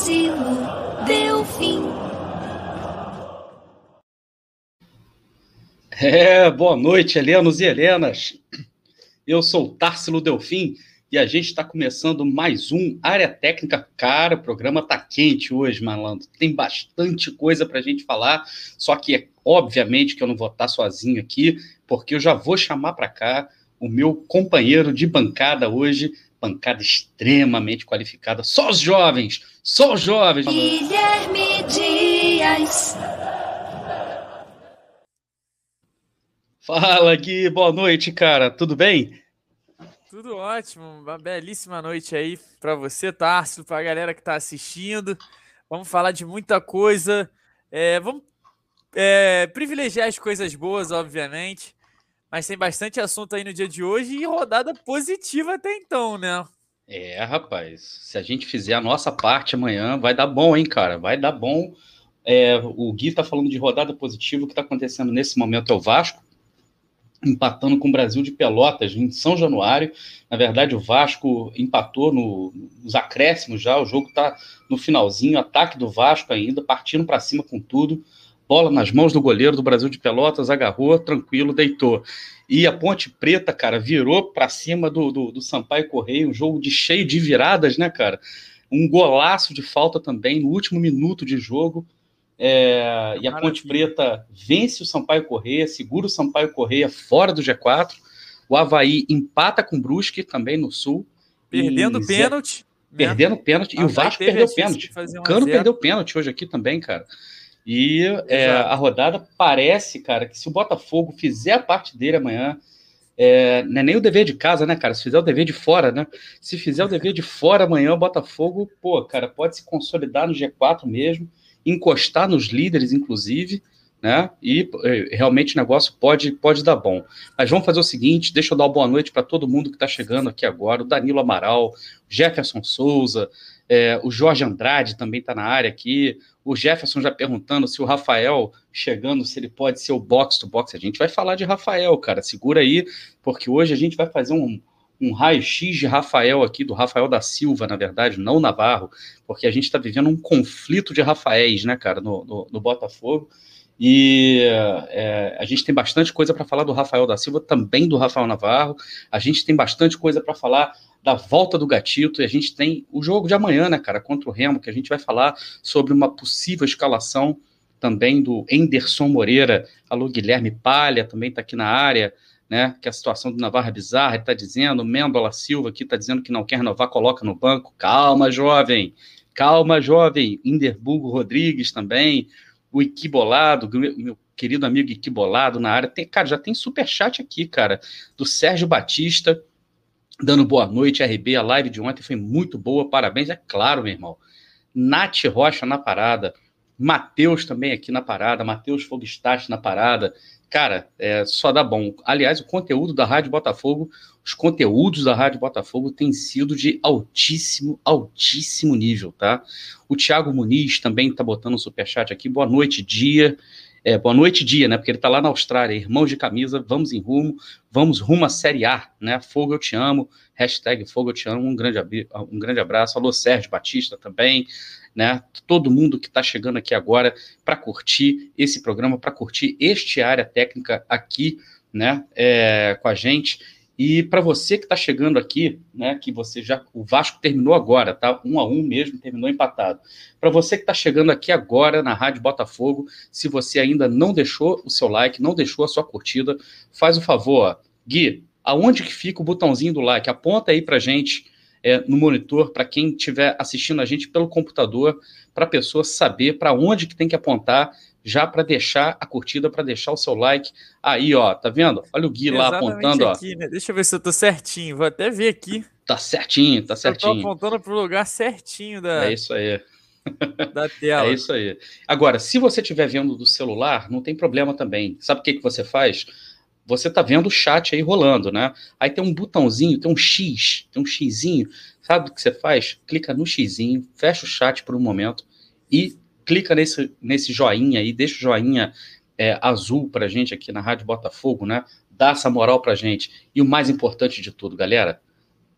Társilo Delfim. É, boa noite, Helenos e Helenas. Eu sou o Társilo Delfim e a gente está começando mais um Área Técnica. Cara, o programa tá quente hoje, malandro. Tem bastante coisa para a gente falar, só que é obviamente que eu não vou estar sozinho aqui, porque eu já vou chamar para cá o meu companheiro de bancada hoje, bancada extremamente qualificada. Só os jovens, só os jovens. Guilherme Dias. Fala, Gui, boa noite, cara. Tudo bem? Tudo ótimo, uma belíssima noite aí para você, Tarso, para a galera que está assistindo. Vamos falar de muita coisa. É, vamos é, privilegiar as coisas boas, obviamente. Mas tem bastante assunto aí no dia de hoje e rodada positiva até então, né? É, rapaz. Se a gente fizer a nossa parte amanhã, vai dar bom, hein, cara? Vai dar bom. É, o Gui tá falando de rodada positiva. O que tá acontecendo nesse momento é o Vasco empatando com o Brasil de Pelotas em São Januário. Na verdade, o Vasco empatou no, nos acréscimos já. O jogo está no finalzinho, ataque do Vasco ainda, partindo para cima com tudo. Bola nas mãos do goleiro do Brasil de Pelotas, agarrou, tranquilo, deitou. E a Ponte Preta, cara, virou para cima do, do, do Sampaio Correia, um jogo de cheio de viradas, né, cara? Um golaço de falta também no último minuto de jogo. É, e a Ponte Preta vence o Sampaio Correia, segura o Sampaio Correia fora do G4. O Havaí empata com o Brusque também no Sul. Perdendo pênalti. Né? Perdendo pênalti. E o Vasco perdeu pênalti. O Cano perdeu pênalti hoje aqui também, cara. E é, a rodada parece, cara, que se o Botafogo fizer a parte dele amanhã, é, não é nem o dever de casa, né, cara? Se fizer o dever de fora, né? Se fizer o dever de fora amanhã, o Botafogo, pô, cara, pode se consolidar no G4 mesmo encostar nos líderes, inclusive, né? E eh, realmente o negócio pode, pode dar bom. Mas vamos fazer o seguinte: deixa eu dar uma boa noite para todo mundo que está chegando aqui agora: o Danilo Amaral, o Jefferson Souza, é, o Jorge Andrade também está na área aqui. O Jefferson já perguntando se o Rafael chegando, se ele pode ser o box to box. A gente vai falar de Rafael, cara. Segura aí, porque hoje a gente vai fazer um, um raio-x de Rafael aqui, do Rafael da Silva, na verdade, não Navarro, porque a gente está vivendo um conflito de Rafaéis, né, cara, no, no, no Botafogo. E é, a gente tem bastante coisa para falar do Rafael da Silva, também do Rafael Navarro. A gente tem bastante coisa para falar da volta do Gatito. E a gente tem o jogo de amanhã, né, cara, contra o Remo, que a gente vai falar sobre uma possível escalação também do Enderson Moreira. Alô, Guilherme Palha também está aqui na área né? Que a situação do Navarro é bizarra, está dizendo, Mendola Silva aqui está dizendo que não quer renovar, coloca no banco. Calma, jovem, calma, jovem. Inderburgo Rodrigues também, o Iquibolado, meu querido amigo Iquibolado na área. Tem, cara, já tem super chat aqui, cara, do Sérgio Batista, dando boa noite, RB. A live de ontem foi muito boa, parabéns, é claro, meu irmão. Nath Rocha na parada. Matheus também aqui na parada, Matheus Fogstach na parada, cara, é, só dá bom. Aliás, o conteúdo da Rádio Botafogo, os conteúdos da Rádio Botafogo têm sido de altíssimo, altíssimo nível, tá? O Thiago Muniz também tá botando um superchat aqui. Boa noite, dia. É, boa noite, dia, né? Porque ele tá lá na Austrália, irmãos de camisa, vamos em rumo, vamos rumo à Série A, né? Fogo eu te amo, hashtag Fogo eu te amo, um grande, um grande abraço. Alô, Sérgio Batista também, né? Todo mundo que está chegando aqui agora para curtir esse programa, para curtir este área técnica aqui, né? É, com a gente. E para você que está chegando aqui, né, que você já o Vasco terminou agora, tá? Um a um mesmo, terminou empatado. Para você que está chegando aqui agora na Rádio Botafogo, se você ainda não deixou o seu like, não deixou a sua curtida, faz o favor, Gui, aonde que fica o botãozinho do like? Aponta aí para gente é, no monitor para quem estiver assistindo a gente pelo computador, para a pessoa saber para onde que tem que apontar já para deixar a curtida, para deixar o seu like. Aí, ó, tá vendo? Olha o Gui Exatamente lá apontando, aqui, ó. Né? Deixa eu ver se eu tô certinho, vou até ver aqui. Tá certinho, tá certinho. Eu tô apontando pro lugar certinho da É isso aí. Da tela. É isso aí. Agora, se você estiver vendo do celular, não tem problema também. Sabe o que, que você faz? você está vendo o chat aí rolando, né? Aí tem um botãozinho, tem um X, tem um Xzinho. Sabe o que você faz? Clica no Xzinho, fecha o chat por um momento e clica nesse, nesse joinha aí, deixa o joinha é, azul para gente aqui na Rádio Botafogo, né? Dá essa moral para gente. E o mais importante de tudo, galera,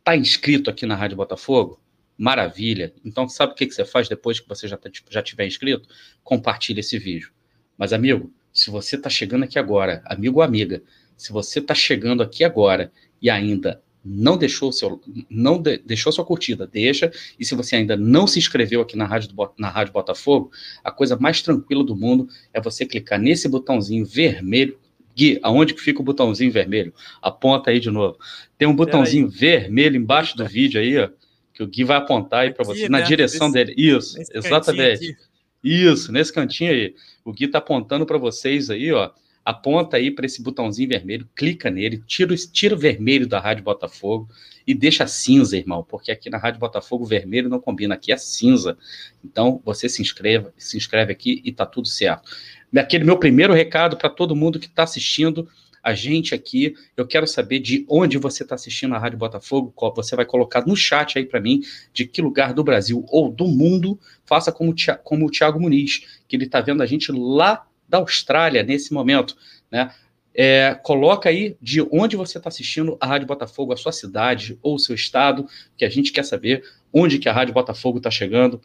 tá inscrito aqui na Rádio Botafogo? Maravilha. Então, sabe o que, que você faz depois que você já, tá, já tiver inscrito? Compartilha esse vídeo. Mas, amigo, se você está chegando aqui agora, amigo ou amiga, se você está chegando aqui agora e ainda não deixou seu não de, deixou sua curtida, deixa. E se você ainda não se inscreveu aqui na Rádio, do, na Rádio Botafogo, a coisa mais tranquila do mundo é você clicar nesse botãozinho vermelho. Gui, aonde que fica o botãozinho vermelho? Aponta aí de novo. Tem um botãozinho vermelho embaixo do vídeo aí, ó, que o Gui vai apontar aí para você, né? na direção nesse, dele. Isso, exatamente. Isso, nesse cantinho aí. O Gui tá apontando para vocês aí, ó aponta aí para esse botãozinho vermelho, clica nele, tira, tira o vermelho da Rádio Botafogo e deixa cinza, irmão, porque aqui na Rádio Botafogo o vermelho não combina, aqui é cinza. Então você se inscreve, se inscreve aqui e tá tudo certo. Aquele meu primeiro recado para todo mundo que está assistindo a gente aqui, eu quero saber de onde você está assistindo a Rádio Botafogo, você vai colocar no chat aí para mim de que lugar do Brasil ou do mundo, faça como, como o Thiago Muniz, que ele está vendo a gente lá da Austrália nesse momento, né? É, coloca aí de onde você está assistindo a Rádio Botafogo, a sua cidade ou o seu estado, que a gente quer saber onde que a Rádio Botafogo está chegando,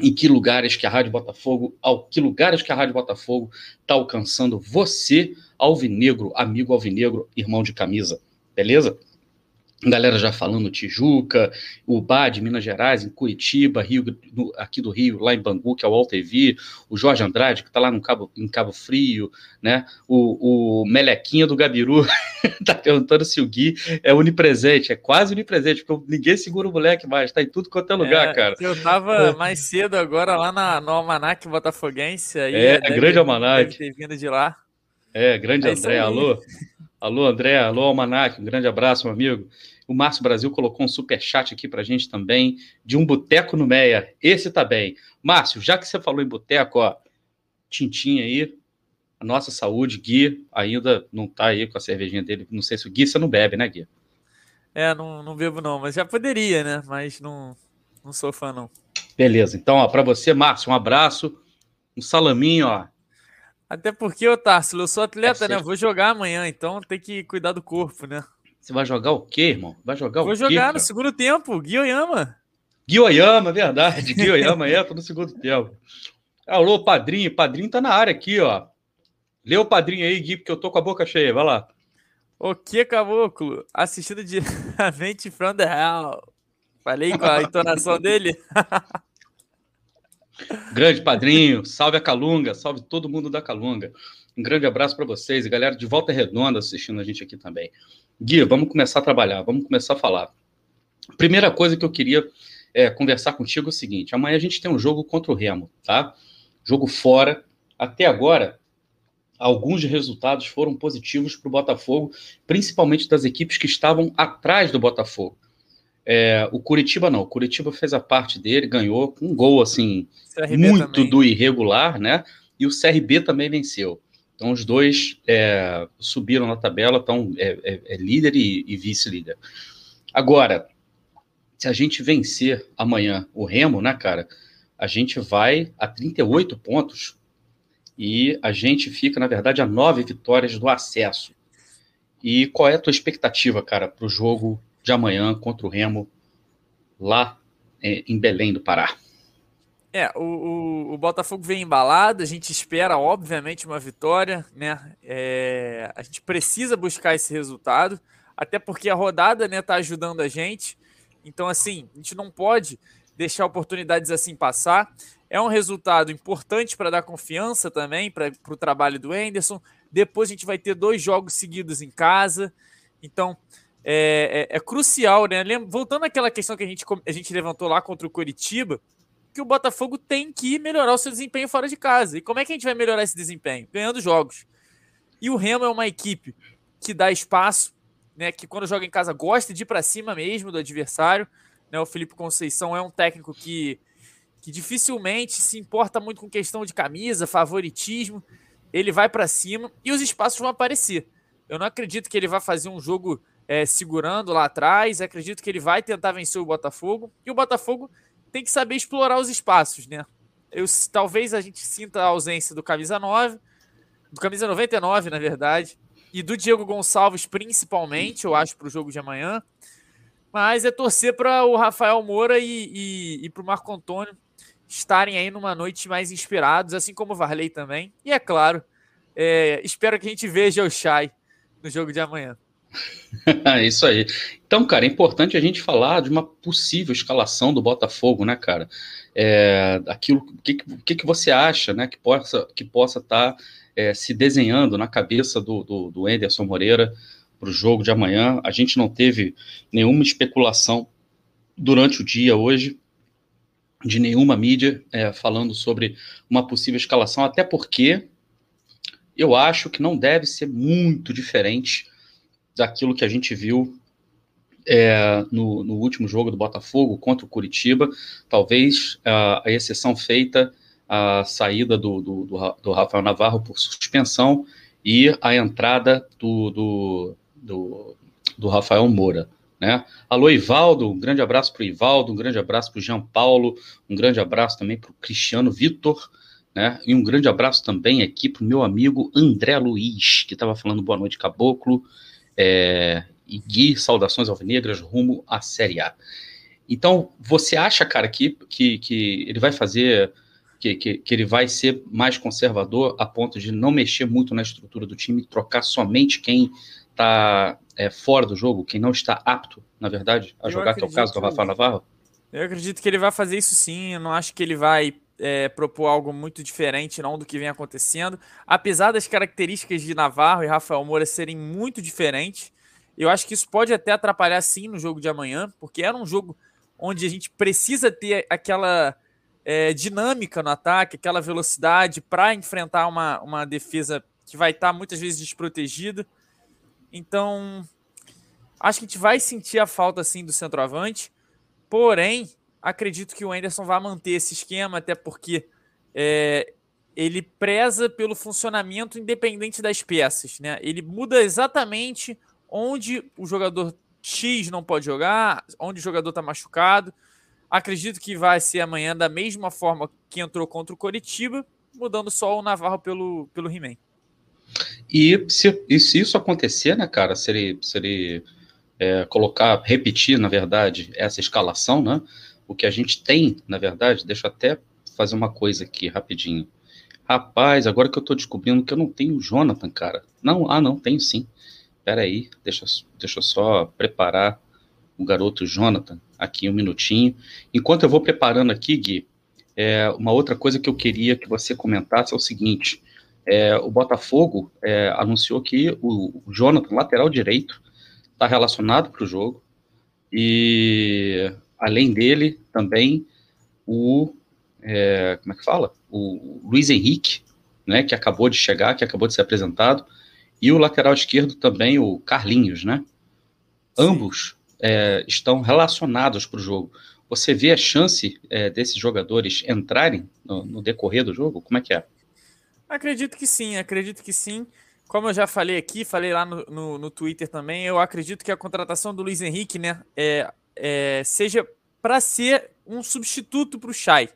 em que lugares que a Rádio Botafogo, ao que lugares que a Rádio Botafogo está alcançando você, alvinegro, amigo alvinegro, irmão de camisa, beleza? Galera já falando Tijuca, Ubá de Minas Gerais, em Curitiba, Rio, no, aqui do Rio, lá em Bangu, que é o Altevi, o Jorge Andrade, que está lá no Cabo, em Cabo Frio, né? O, o Melequinha do Gabiru está perguntando se o Gui é onipresente, é quase onipresente, porque ninguém segura o moleque mais, está em tudo quanto é lugar, é, cara. Eu tava mais cedo agora lá na, no Almanac Botafoguense, aí é, é grande Almanac. Deve ter vindo de lá. É, grande é André, alô. Alô, André, alô, Almanac, um grande abraço, meu amigo. O Márcio Brasil colocou um super chat aqui para gente também, de um boteco no Meia. Esse tá bem. Márcio, já que você falou em boteco, ó, tintinha aí, a nossa saúde, Gui ainda não tá aí com a cervejinha dele. Não sei se o Gui você não bebe, né, Gui? É, não, não bebo não, mas já poderia, né? Mas não, não sou fã não. Beleza, então, ó, para você, Márcio, um abraço, um salaminho, ó, até porque, ô Tarso, eu sou atleta, é né? Vou jogar amanhã, então tem que cuidar do corpo, né? Você vai jogar o quê, irmão? Vai jogar Vou o quê? Vou jogar no segundo tempo, Guioyama. Guioyama, verdade. Guioyama entra no segundo tempo. Alô, padrinho. Padrinho tá na área aqui, ó. Lê o padrinho aí, Gui, porque eu tô com a boca cheia. Vai lá. O que, caboclo? Assistindo diretamente from the hell. Falei com a entonação dele? Grande padrinho, salve a Calunga, salve todo mundo da Calunga. Um grande abraço para vocês e galera de Volta Redonda assistindo a gente aqui também. Gui, vamos começar a trabalhar, vamos começar a falar. Primeira coisa que eu queria é, conversar contigo é o seguinte: amanhã a gente tem um jogo contra o Remo, tá? Jogo fora. Até agora, alguns resultados foram positivos para o Botafogo, principalmente das equipes que estavam atrás do Botafogo. É, o Curitiba não, o Curitiba fez a parte dele, ganhou com um gol assim muito também. do irregular, né? E o CRB também venceu. Então os dois é, subiram na tabela, estão é, é, é, líder e, e vice-líder. Agora, se a gente vencer amanhã o Remo, né, cara? A gente vai a 38 pontos e a gente fica, na verdade, a nove vitórias do acesso. E qual é a tua expectativa, cara, para o jogo de amanhã contra o Remo, lá é, em Belém do Pará. É, o, o, o, Botafogo vem embalado, a gente espera, obviamente, uma vitória, né? É, a gente precisa buscar esse resultado, até porque a rodada né, tá ajudando a gente. Então, assim, a gente não pode deixar oportunidades assim passar. É um resultado importante para dar confiança também para o trabalho do Enderson. Depois a gente vai ter dois jogos seguidos em casa. Então, é, é, é, crucial, né? Voltando àquela questão que a gente, a gente levantou lá contra o Coritiba, que o Botafogo tem que melhorar o seu desempenho fora de casa. E como é que a gente vai melhorar esse desempenho? Ganhando jogos. E o Remo é uma equipe que dá espaço, né? Que quando joga em casa gosta de ir para cima mesmo do adversário. Né? O Felipe Conceição é um técnico que, que dificilmente se importa muito com questão de camisa, favoritismo. Ele vai para cima e os espaços vão aparecer. Eu não acredito que ele vá fazer um jogo é, segurando lá atrás. Acredito que ele vai tentar vencer o Botafogo. E o Botafogo tem que saber explorar os espaços, né? Eu, talvez a gente sinta a ausência do camisa 9, do camisa 99, na verdade, e do Diego Gonçalves principalmente, eu acho, para o jogo de amanhã. Mas é torcer para o Rafael Moura e, e, e para o Marco Antônio estarem aí numa noite mais inspirados, assim como o Varley também. E é claro, é, espero que a gente veja o Chay no jogo de amanhã. Isso aí. Então, cara, é importante a gente falar de uma possível escalação do Botafogo, né, cara? É, aquilo, o que, que, que você acha, né, que possa que possa estar tá, é, se desenhando na cabeça do, do, do Anderson Moreira para o jogo de amanhã? A gente não teve nenhuma especulação durante o dia hoje de nenhuma mídia é, falando sobre uma possível escalação, até porque eu acho que não deve ser muito diferente daquilo que a gente viu é, no, no, último jogo do Botafogo contra o Curitiba, talvez a, a exceção feita a saída do, do, do, do, Rafael Navarro por suspensão e a entrada do, do, Rafael Moura. Né? Alô, Ivaldo, um grande abraço para o Ivaldo, um grande abraço para o Jean Paulo, um grande abraço também para o Cristiano Vitor, né? E um grande abraço também aqui para o meu amigo André Luiz, que estava falando boa noite, Caboclo. É, e Gui, saudações alvinegras rumo à Série A. Então, você acha, cara, que, que, que ele vai fazer, que, que, que, ele vai ser mais conservador a ponto de não mexer muito na estrutura do time, trocar somente quem está é, fora do jogo, quem não está apto, na verdade, a eu jogar, que é o caso do Rafael Navarro? Eu acredito que ele vai fazer isso sim, eu não acho que ele vai é, propor algo muito diferente não do que vem acontecendo. Apesar das características de Navarro e Rafael Moura serem muito diferentes, eu acho que isso pode até atrapalhar sim no jogo de amanhã, porque era um jogo onde a gente precisa ter aquela é, dinâmica no ataque, aquela velocidade para enfrentar uma, uma defesa que vai estar tá muitas vezes desprotegida. Então, acho que a gente vai sentir a falta sim do centroavante. Porém, acredito que o Anderson vai manter esse esquema, até porque é, ele preza pelo funcionamento independente das peças. Né? Ele muda exatamente onde o jogador X não pode jogar, onde o jogador está machucado. Acredito que vai ser amanhã da mesma forma que entrou contra o Coritiba, mudando só o Navarro pelo, pelo He-Man. E se, e se isso acontecer, né, cara, se ele, se ele é, colocar, repetir, na verdade, essa escalação, né, o que a gente tem, na verdade, deixa eu até fazer uma coisa aqui rapidinho. Rapaz, agora que eu tô descobrindo que eu não tenho o Jonathan, cara. Não, ah, não, tenho sim. Pera aí, deixa, deixa eu só preparar o garoto Jonathan aqui um minutinho. Enquanto eu vou preparando aqui, Gui, é, uma outra coisa que eu queria que você comentasse é o seguinte: é, o Botafogo é, anunciou que o, o Jonathan, lateral direito, está relacionado para o jogo. E além dele, também o. É, como é que fala? O Luiz Henrique, né, que acabou de chegar, que acabou de ser apresentado, e o lateral esquerdo também, o Carlinhos, né? Ambos é, estão relacionados para o jogo. Você vê a chance é, desses jogadores entrarem no, no, decorrer do jogo? Como é que é? Acredito que sim, acredito que sim. Como eu já falei aqui, falei lá no, no, no Twitter também, eu acredito que a contratação do Luiz Henrique, né, é, é, seja para ser um substituto para o Chay.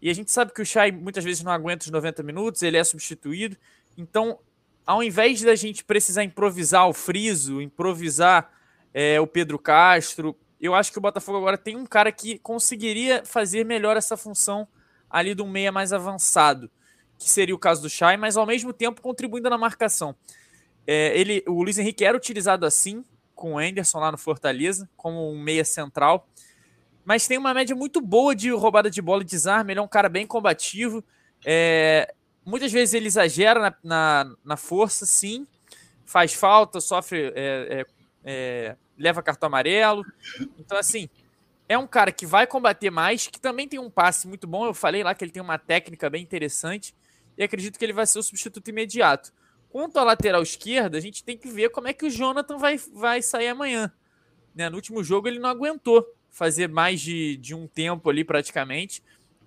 E a gente sabe que o Chay muitas vezes não aguenta os 90 minutos, ele é substituído. Então, ao invés da gente precisar improvisar o Friso, improvisar é, o Pedro Castro, eu acho que o Botafogo agora tem um cara que conseguiria fazer melhor essa função ali do meia mais avançado, que seria o caso do Chay, mas ao mesmo tempo contribuindo na marcação. É, ele, o Luiz Henrique era utilizado assim, com o Anderson lá no Fortaleza, como um meia central. Mas tem uma média muito boa de roubada de bola e desarme. Ele é um cara bem combativo. É, muitas vezes ele exagera na, na, na, força, sim. Faz falta, sofre. É, é, é, leva cartão amarelo. Então, assim, é um cara que vai combater mais, que também tem um passe muito bom. Eu falei lá que ele tem uma técnica bem interessante. E acredito que ele vai ser o substituto imediato. Quanto à lateral esquerda, a gente tem que ver como é que o Jonathan vai, vai sair amanhã. Né? No último jogo ele não aguentou fazer mais de, de um tempo ali praticamente.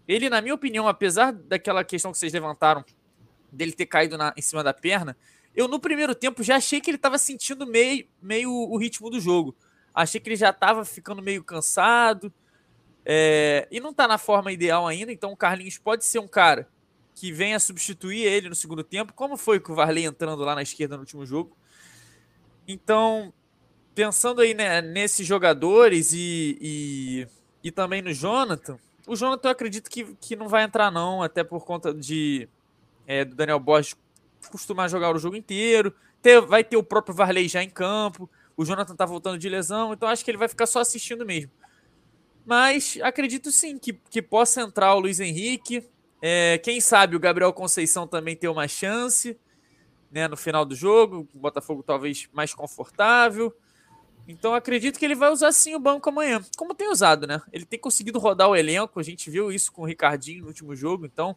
Ele, na minha opinião, apesar daquela questão que vocês levantaram dele ter caído na, em cima da perna, eu no primeiro tempo já achei que ele estava sentindo meio, meio o ritmo do jogo. Achei que ele já estava ficando meio cansado é, e não está na forma ideal ainda. Então o Carlinhos pode ser um cara que venha substituir ele no segundo tempo, como foi com o Varley entrando lá na esquerda no último jogo. Então, pensando aí né, nesses jogadores e, e, e, também no Jonathan, o Jonathan eu acredito que, que não vai entrar, não, até por conta de é, do Daniel Borges costumar jogar o jogo inteiro. Ter, vai ter o próprio Varley já em campo. O Jonathan tá voltando de lesão, então acho que ele vai ficar só assistindo mesmo. Mas acredito sim que, que possa entrar o Luiz Henrique. É, quem sabe o Gabriel Conceição também ter uma chance né, no final do jogo. O Botafogo talvez mais confortável. Então acredito que ele vai usar sim o banco amanhã, como tem usado, né? Ele tem conseguido rodar o elenco, a gente viu isso com o Ricardinho no último jogo, então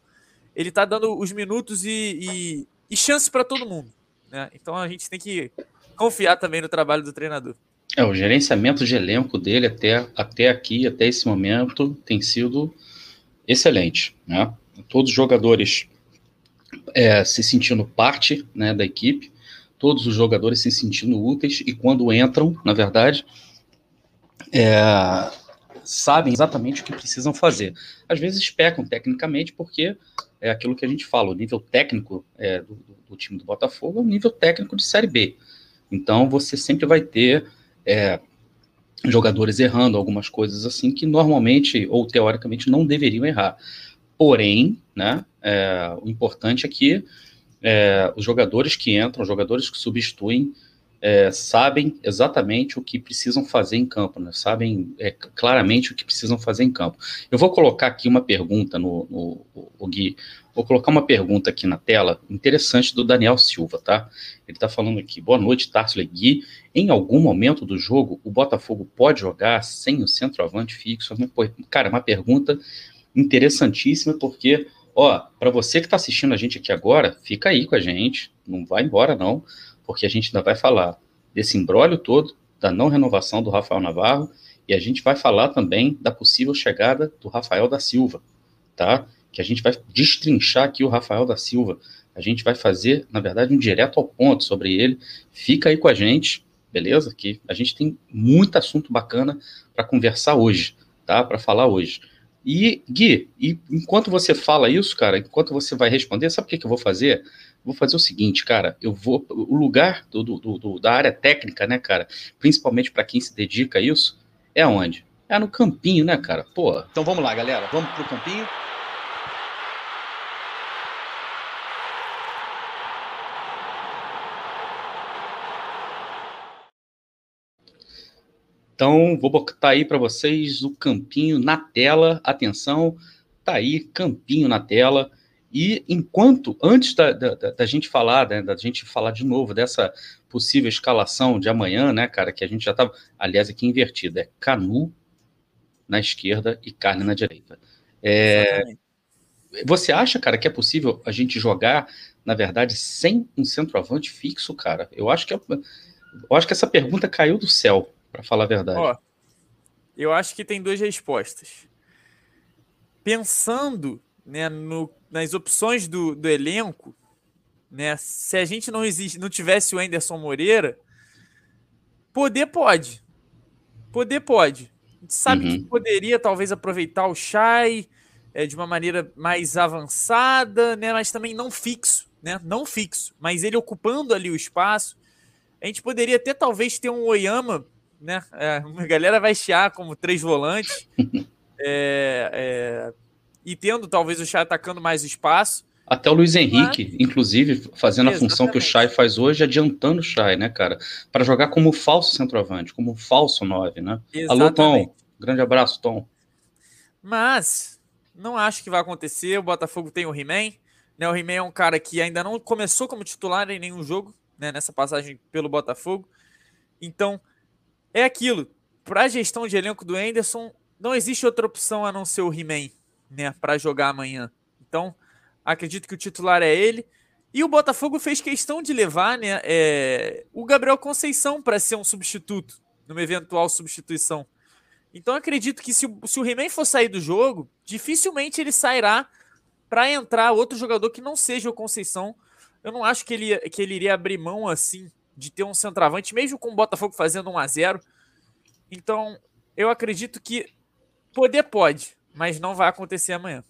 ele tá dando os minutos e, e, e chance para todo mundo, né? Então a gente tem que confiar também no trabalho do treinador. É, o gerenciamento de elenco dele até, até aqui, até esse momento, tem sido excelente, né? Todos os jogadores é, se sentindo parte né, da equipe, todos os jogadores se sentindo úteis e quando entram, na verdade, é, sabem exatamente o que precisam fazer. Às vezes pecam tecnicamente porque é aquilo que a gente fala, o nível técnico é, do, do, time do Botafogo é um nível técnico de Série B. Então você sempre vai ter é, jogadores errando algumas coisas assim que normalmente ou teoricamente não deveriam errar. Porém, né, é, o importante é que é, os jogadores que entram, os jogadores que substituem, é, sabem exatamente o que precisam fazer em campo, né? sabem é, claramente o que precisam fazer em campo. Eu vou colocar aqui uma pergunta no, no, no Gui, vou colocar uma pergunta aqui na tela, interessante do Daniel Silva, tá? Ele está falando aqui, boa noite, Tarso Gui. Em algum momento do jogo, o Botafogo pode jogar sem o centroavante fixo? Cara, uma pergunta interessantíssima, porque Ó, para você que está assistindo a gente aqui agora, fica aí com a gente, não vai embora não, porque a gente ainda vai falar desse embrólio todo, da não renovação do Rafael Navarro, e a gente vai falar também da possível chegada do Rafael da Silva, tá? Que a gente vai destrinchar aqui o Rafael da Silva. A gente vai fazer, na verdade, um direto ao ponto sobre ele. Fica aí com a gente, beleza? Que a gente tem muito assunto bacana para conversar hoje, tá? Para falar hoje. E, Gui, e enquanto você fala isso, cara, enquanto você vai responder, sabe o que, que eu vou fazer? Vou fazer o seguinte, cara, eu vou. O lugar do, do, do da área técnica, né, cara, principalmente para quem se dedica a isso, é onde? É no campinho, né, cara? Pô. Então vamos lá, galera, vamos pro campinho. Então, vou botar aí para vocês o campinho na tela. Atenção, tá aí, campinho na tela. E enquanto, antes da, da, da gente falar, né, da gente falar de novo dessa possível escalação de amanhã, né, cara, que a gente já estava, aliás, aqui invertido, é Canu na esquerda e Carne na direita. É, você acha, cara, que é possível a gente jogar, na verdade, sem um centroavante fixo, cara? Eu acho que, é, eu acho que essa pergunta caiu do céu para falar a verdade. Ó, eu acho que tem duas respostas. Pensando né, no, nas opções do, do elenco, né, se a gente não, existe, não tivesse o Anderson Moreira, poder pode. Poder pode. A gente sabe uhum. que poderia talvez aproveitar o Chay é, de uma maneira mais avançada, né, mas também não fixo. Né, não fixo, mas ele ocupando ali o espaço. A gente poderia até talvez ter um Oyama né? É, a galera vai chiar como três volantes. é, é, e tendo talvez o Chay atacando mais espaço. Até o Luiz Henrique, Mas... inclusive, fazendo Exatamente. a função que o Chay faz hoje, adiantando o Chay, né, cara? Para jogar como falso centroavante, como falso nove, né? Exatamente. Alô, Tom. Grande abraço, Tom. Mas não acho que vai acontecer. O Botafogo tem o He-Man. Né? O He-Man é um cara que ainda não começou como titular em nenhum jogo, né? Nessa passagem pelo Botafogo. Então, é aquilo. Para a gestão de elenco do Anderson, não existe outra opção a não ser o He-Man, né, para jogar amanhã. Então, acredito que o titular é ele. E o Botafogo fez questão de levar né, é, o Gabriel Conceição para ser um substituto, numa eventual substituição. Então, acredito que se, se o He-Man for sair do jogo, dificilmente ele sairá para entrar outro jogador que não seja o Conceição. Eu não acho que ele, que ele iria abrir mão assim de ter um centroavante, mesmo com o Botafogo fazendo 1 a 0 Então, eu acredito que poder pode, mas não vai acontecer amanhã.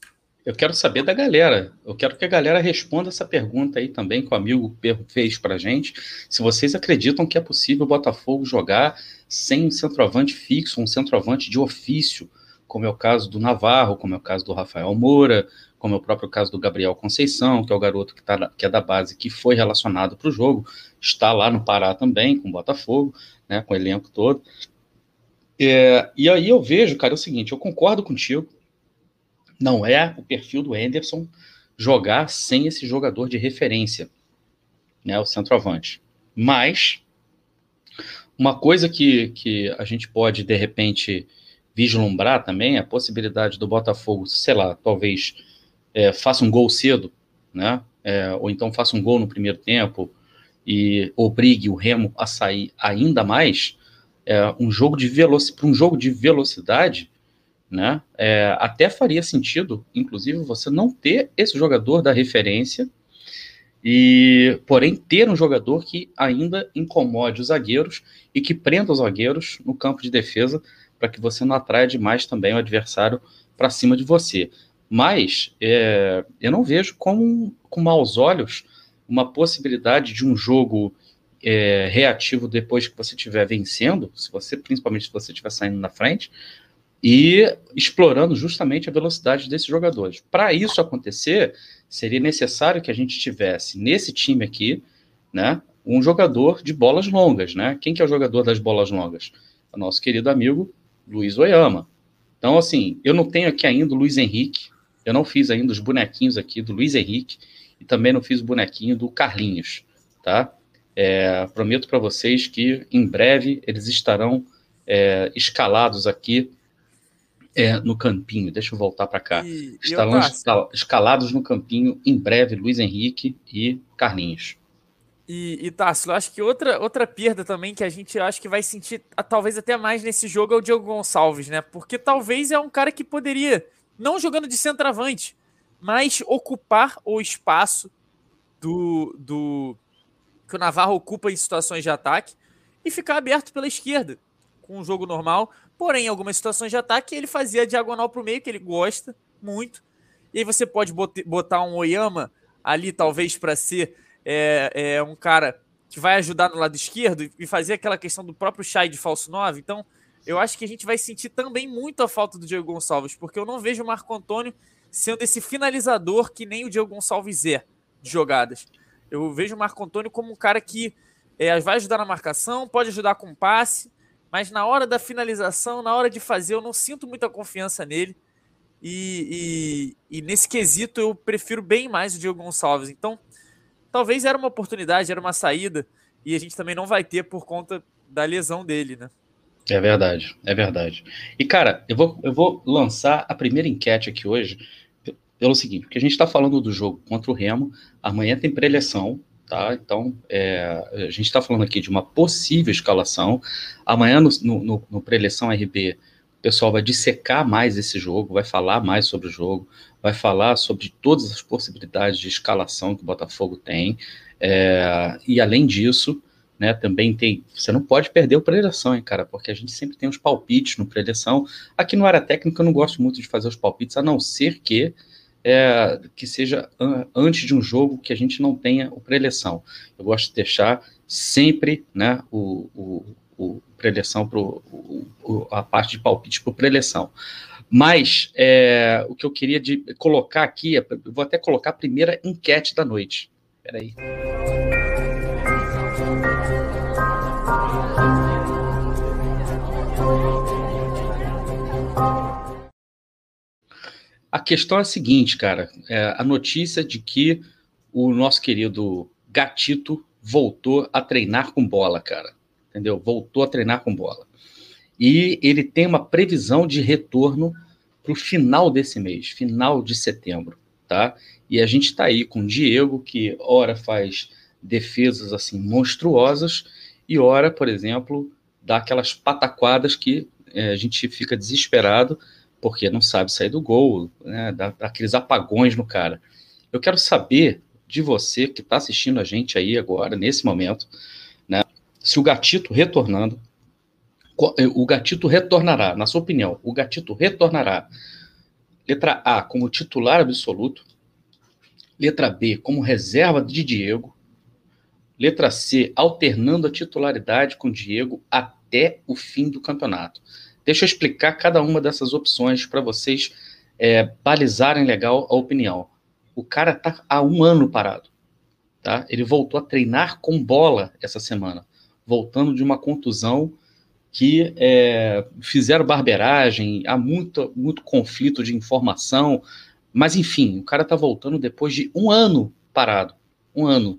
Eu quero saber da galera. Eu quero que a galera responda essa pergunta aí também que o amigo fez para gente. Se vocês acreditam que é possível o Botafogo jogar sem um centroavante fixo, um centroavante de ofício, como é o caso do Navarro, como é o caso do Rafael Moura, como é o próprio caso do Gabriel Conceição, que é o garoto que, tá, que é da base, que foi relacionado para o jogo, está lá no Pará também, com o Botafogo, né, com o elenco todo. É, e aí eu vejo, cara, é o seguinte, eu concordo contigo, não é o perfil do Anderson jogar sem esse jogador de referência, né, o centroavante. Mas uma coisa que, que a gente pode, de repente, vislumbrar também é a possibilidade do Botafogo, sei lá, talvez é, faça um gol cedo, né? É, ou então faça um gol no primeiro tempo e obrigue o Remo a sair ainda mais, é, um jogo de velocidade, para um jogo de velocidade, né? É, até faria sentido, inclusive, você não ter esse jogador da referência e, porém, ter um jogador que ainda incomode os zagueiros e que prenda os zagueiros no campo de defesa para que você não atraia demais também o adversário para cima de você. Mas é, eu não vejo com, com maus olhos uma possibilidade de um jogo é, reativo depois que você estiver vencendo, se você, principalmente se você estiver saindo na frente, e explorando justamente a velocidade desses jogadores. Para isso acontecer, seria necessário que a gente tivesse nesse time aqui, né, um jogador de bolas longas, né? Quem que é o jogador das bolas longas? O nosso querido amigo Luiz Oyama. Então, assim, eu não tenho aqui ainda o Luiz Henrique, eu não fiz ainda os bonequinhos aqui do Luiz Henrique e também não fiz o bonequinho do Carlinhos, tá? É, prometo para vocês que em breve eles estarão é, escalados aqui é, no campinho. Deixa eu voltar para cá. E, Estarão escalados no campinho em breve Luiz Henrique e Carlinhos. E, e Tássio, acho que outra, outra perda também que a gente acho que vai sentir talvez até mais nesse jogo é o Diogo Gonçalves, né? Porque talvez é um cara que poderia, não jogando de centroavante, mas ocupar o espaço do, do que o Navarro ocupa em situações de ataque e ficar aberto pela esquerda com um jogo normal. Porém, em algumas situações de ataque, ele fazia a diagonal para o meio, que ele gosta muito. E aí você pode botar um Oyama ali, talvez, para ser é, é, um cara que vai ajudar no lado esquerdo e fazer aquela questão do próprio Chai de falso 9. Então, eu acho que a gente vai sentir também muito a falta do Diego Gonçalves, porque eu não vejo o Marco Antônio sendo esse finalizador que nem o Diego Gonçalves é de jogadas. Eu vejo o Marco Antônio como um cara que é, vai ajudar na marcação, pode ajudar com passe, mas na hora da finalização, na hora de fazer, eu não sinto muita confiança nele. E, e, e, nesse quesito eu prefiro bem mais o Diego Gonçalves. Então, talvez era uma oportunidade, era uma saída, e a gente também não vai ter por conta da lesão dele, né? É verdade, é verdade. E, cara, eu vou, eu vou lançar a primeira enquete aqui hoje pelo seguinte, porque a gente está falando do jogo contra o Remo, amanhã tem preleção, Tá? Então, é, a gente está falando aqui de uma possível escalação. Amanhã, no, no, no pré-eleição RB, o pessoal vai dissecar mais esse jogo, vai falar mais sobre o jogo, vai falar sobre todas as possibilidades de escalação que o Botafogo tem. É, e além disso, né, também tem. Você não pode perder o pré-eleição, hein, cara, porque a gente sempre tem os palpites no pré-eleição. Aqui no área técnica eu não gosto muito de fazer os palpites, a não ser que é, que seja antes de um jogo que a gente não tenha o preleção. Eu gosto de deixar sempre né, o, o, o preleção para a parte de palpite para preleção. Mas é, o que eu queria de colocar aqui, eu vou até colocar a primeira enquete da noite. Espera aí. A questão é a seguinte, cara: é a notícia de que o nosso querido Gatito voltou a treinar com bola, cara. Entendeu? Voltou a treinar com bola. E ele tem uma previsão de retorno para o final desse mês, final de setembro, tá? E a gente está aí com o Diego, que ora faz defesas assim monstruosas, e ora, por exemplo, dá aquelas pataquadas que é, a gente fica desesperado porque não sabe sair do gol, né, dá, dá aqueles apagões no cara. Eu quero saber de você que está assistindo a gente aí agora, nesse momento, né, se o gatito retornando, eh, o gatito retornará, na sua opinião, o gatito retornará Letra A como titular absoluto. Letra B como reserva de Diego. Letra C alternando a titularidade com Diego até o fim do campeonato. Deixa eu explicar cada uma dessas opções para vocês é, balizarem legal a opinião. O cara está há um ano parado. Tá? Ele voltou a treinar com bola essa semana, voltando de uma contusão que é, fizeram barberagem, há muito, muito conflito de informação, mas enfim, o cara está voltando depois de um ano parado, um ano.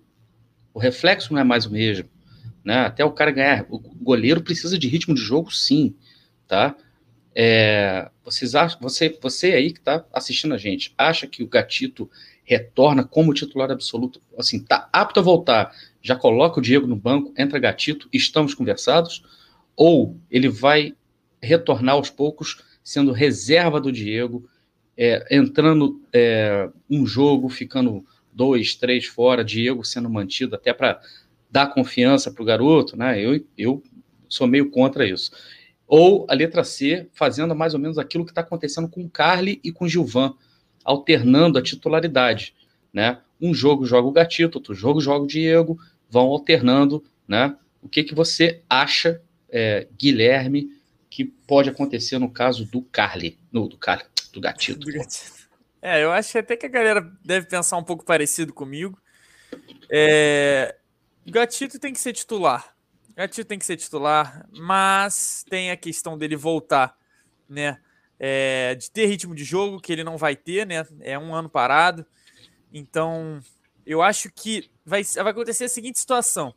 O reflexo não é mais o mesmo, né? Até o cara ganhar, o goleiro precisa de ritmo de jogo, sim, tá? É, vocês acham, você, você aí que está assistindo a gente, acha que o Gatito retorna como titular absoluto, assim, tá apto a voltar, já coloca o Diego no banco, entra Gatito, estamos conversados? ou ele vai retornar aos poucos sendo reserva do Diego, é, entrando é, um jogo, ficando dois, três fora, Diego sendo mantido até para dar confiança para o garoto, né? Eu, eu sou meio contra isso. Ou a letra C, fazendo mais ou menos aquilo que está acontecendo com o Carly e com o Gilvan, alternando a titularidade, né? Um jogo joga o Gatito, outro jogo joga o Diego, vão alternando, né? O que, que você acha é, Guilherme, que pode acontecer no caso do Carly, no, do Carly, do Gatito. É, eu acho até que a galera deve pensar um pouco parecido comigo. É, Gatito tem que ser titular. Gatito tem que ser titular, mas tem a questão dele voltar, né? É, de ter ritmo de jogo, que ele não vai ter, né? É um ano parado. Então, eu acho que vai, vai acontecer a seguinte situação.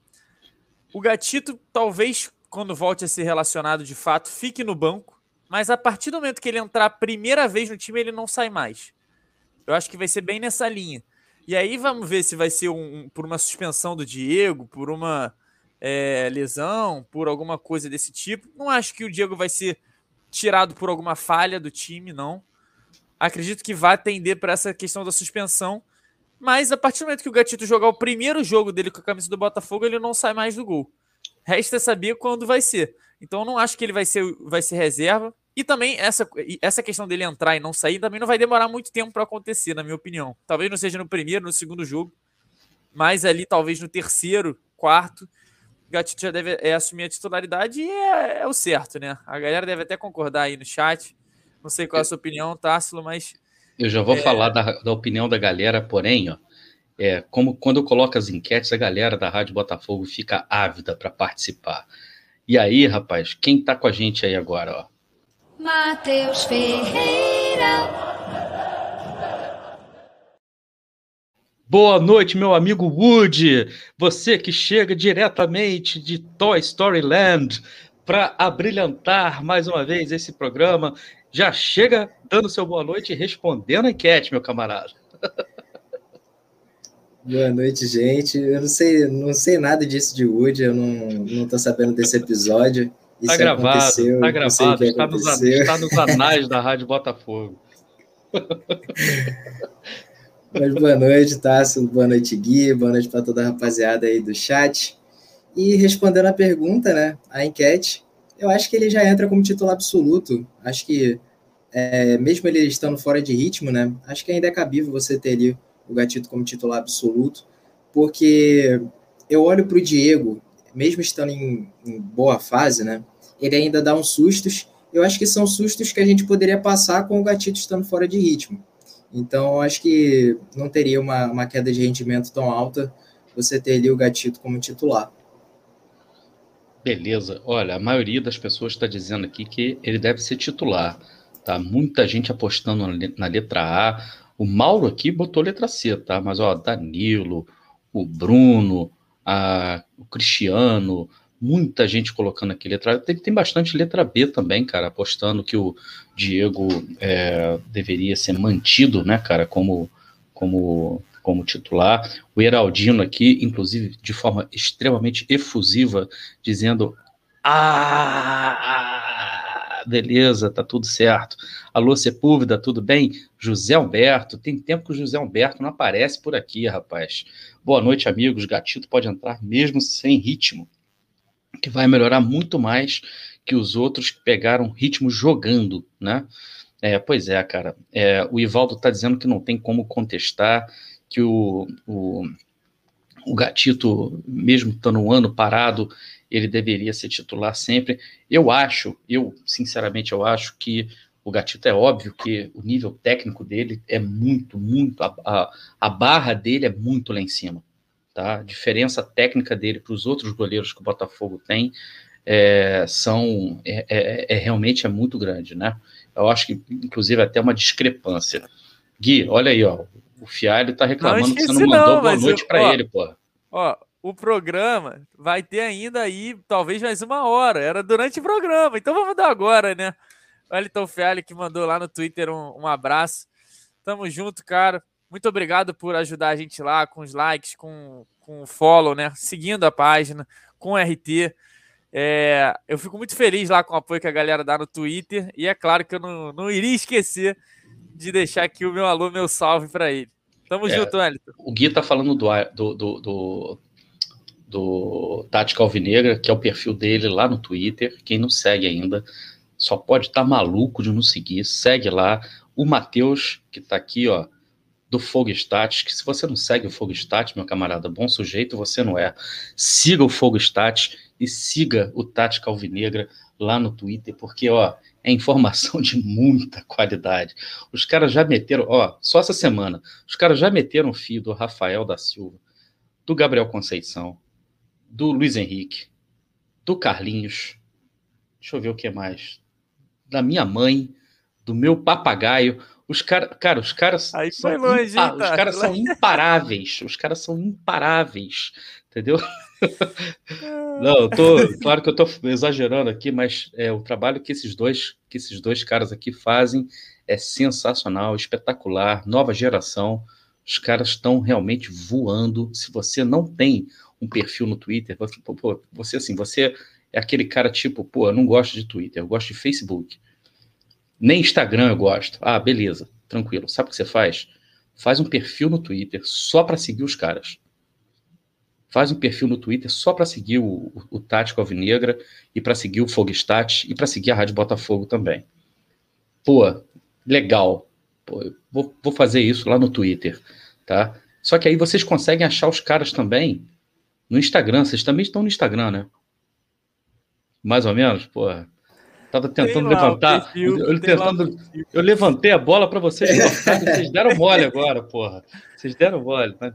O Gatito talvez quando volte a ser relacionado de fato, fique no banco. Mas a partir do momento que ele entrar a primeira vez no time, ele não sai mais. Eu acho que vai ser bem nessa linha. E aí vamos ver se vai ser um, por uma suspensão do Diego, por uma é, lesão, por alguma coisa desse tipo. Não acho que o Diego vai ser tirado por alguma falha do time, não. Acredito que vai atender para essa questão da suspensão. Mas a partir do momento que o Gatito jogar o primeiro jogo dele com a camisa do Botafogo, ele não sai mais do gol. Resta saber quando vai ser. Então eu não acho que ele vai ser, vai ser reserva. E também essa, essa questão dele entrar e não sair também não vai demorar muito tempo para acontecer, na minha opinião. Talvez não seja no primeiro, no segundo jogo, mas ali talvez no terceiro, quarto, Gatito já deve é, assumir a titularidade e é, é, o certo, né? A galera deve até concordar aí no chat. Não sei qual é a sua opinião, Tássilo, mas. Eu já vou é... falar da, da opinião da galera, porém, ó, é, como quando eu coloco as enquetes, a galera da Rádio Botafogo fica ávida para participar. E aí, rapaz, quem tá com a gente aí agora, ó? Matheus Ferreira. Boa noite, meu amigo Woody. Você que chega diretamente de Toy Story Land para abrilhantar mais uma vez esse programa. Já chega dando seu boa noite e respondendo a enquete, meu camarada. Boa noite, gente. Eu não sei, não sei nada disso de Woody, eu não, não tô sabendo desse episódio. Isso tá gravado, tá gravado, está nos, está nos anais da Rádio Botafogo. Mas boa noite, Tássio, boa noite, Gui, boa noite para toda a rapaziada aí do chat. E respondendo a pergunta, né, a enquete, eu acho que ele já entra como titular absoluto. Acho que, é, mesmo ele estando fora de ritmo, né, acho que ainda é cabível você ter ali o Gatito como titular absoluto, porque eu olho para o Diego, mesmo estando em, em, boa fase, né? Ele ainda dá uns sustos. Eu acho que são sustos que a gente poderia passar com o Gatito estando fora de ritmo. Então, acho que não teria uma, uma queda de rendimento tão alta você ter ali o Gatito como titular. Beleza. Olha, a maioria das pessoas está dizendo aqui que ele deve ser titular. Tá? Muita gente apostando na letra A, o Mauro aqui botou letra C, tá? Mas, ó, Danilo, o Bruno, a, o Cristiano, muita gente colocando aqui letra tem, tem bastante letra B também, cara, apostando que o Diego é, deveria ser mantido, né, cara, como, como, como titular. O Heraldino aqui, inclusive, de forma extremamente efusiva, dizendo. Ah! beleza, tá tudo certo. Alô, Sepúlveda, tudo bem? José Humberto, tem tempo que o José Humberto não aparece por aqui, rapaz. Boa noite, amigos. Gatito pode entrar mesmo sem ritmo, que vai melhorar muito mais que os outros que pegaram ritmo jogando, né? É, pois é, cara. É, o Ivaldo está dizendo que não tem como contestar, que o, o, o Gatito, mesmo estando um ano parado, ele deveria ser titular sempre. Eu acho, eu sinceramente eu acho que o Gatito é óbvio que o nível técnico dele é muito, muito, a, a, a barra dele é muito lá em cima. Tá? A diferença técnica dele para os outros goleiros que o Botafogo tem é, são é, é, é, realmente é muito grande, né? Eu acho que, inclusive, até uma discrepância. Gui, olha aí, ó. O Fialho tá reclamando que você não mandou não, boa noite para ele, pô. Ó, o programa vai ter ainda aí, talvez mais uma hora. Era durante o programa, então vamos dar agora, né? O Elton Fialho que mandou lá no Twitter um, um abraço. Tamo junto, cara. Muito obrigado por ajudar a gente lá com os likes, com, com o follow, né? Seguindo a página, com o RT. É, eu fico muito feliz lá com o apoio que a galera dá no Twitter. E é claro que eu não, não iria esquecer de deixar aqui o meu alô, meu salve para ele. Tamo é, junto, Wellington. O Gui tá falando do, do, do, do, do Tática Alvinegra, que é o perfil dele lá no Twitter. Quem não segue ainda, só pode estar tá maluco de não seguir. Segue lá. O Matheus, que tá aqui, ó, do Fogo que se você não segue o Fogo Stats, meu camarada, bom sujeito você não é. Siga o Fogo Stats e siga o Tática Alvinegra lá no Twitter, porque ó, é informação de muita qualidade. Os caras já meteram, ó, só essa semana, os caras já meteram o fio do Rafael da Silva, do Gabriel Conceição, do Luiz Henrique, do Carlinhos, deixa eu ver o que mais, da minha mãe, do meu papagaio. Os cara, cara, os caras Aí foi longe, impa, os caras são imparáveis, os caras são imparáveis, entendeu? Não, eu tô, claro que eu estou exagerando aqui, mas é, o trabalho que esses dois, que esses dois caras aqui fazem é sensacional, espetacular, nova geração. Os caras estão realmente voando. Se você não tem um perfil no Twitter, você assim, você é aquele cara tipo, pô, eu não gosto de Twitter, eu gosto de Facebook. Nem Instagram eu gosto. Ah, beleza, tranquilo. Sabe o que você faz? Faz um perfil no Twitter só para seguir os caras faz um perfil no Twitter só para seguir o, o, o Tático Alvinegra e para seguir o Fogstat e para seguir a Rádio Botafogo também. Pô, legal. Pô, vou, vou fazer isso lá no Twitter, tá? Só que aí vocês conseguem achar os caras também no Instagram. Vocês também estão no Instagram, né? Mais ou menos, pô. Tava tentando levantar. Perfil, eu, tentando, eu levantei a bola para vocês vocês deram mole agora, porra. Vocês deram mole. Né?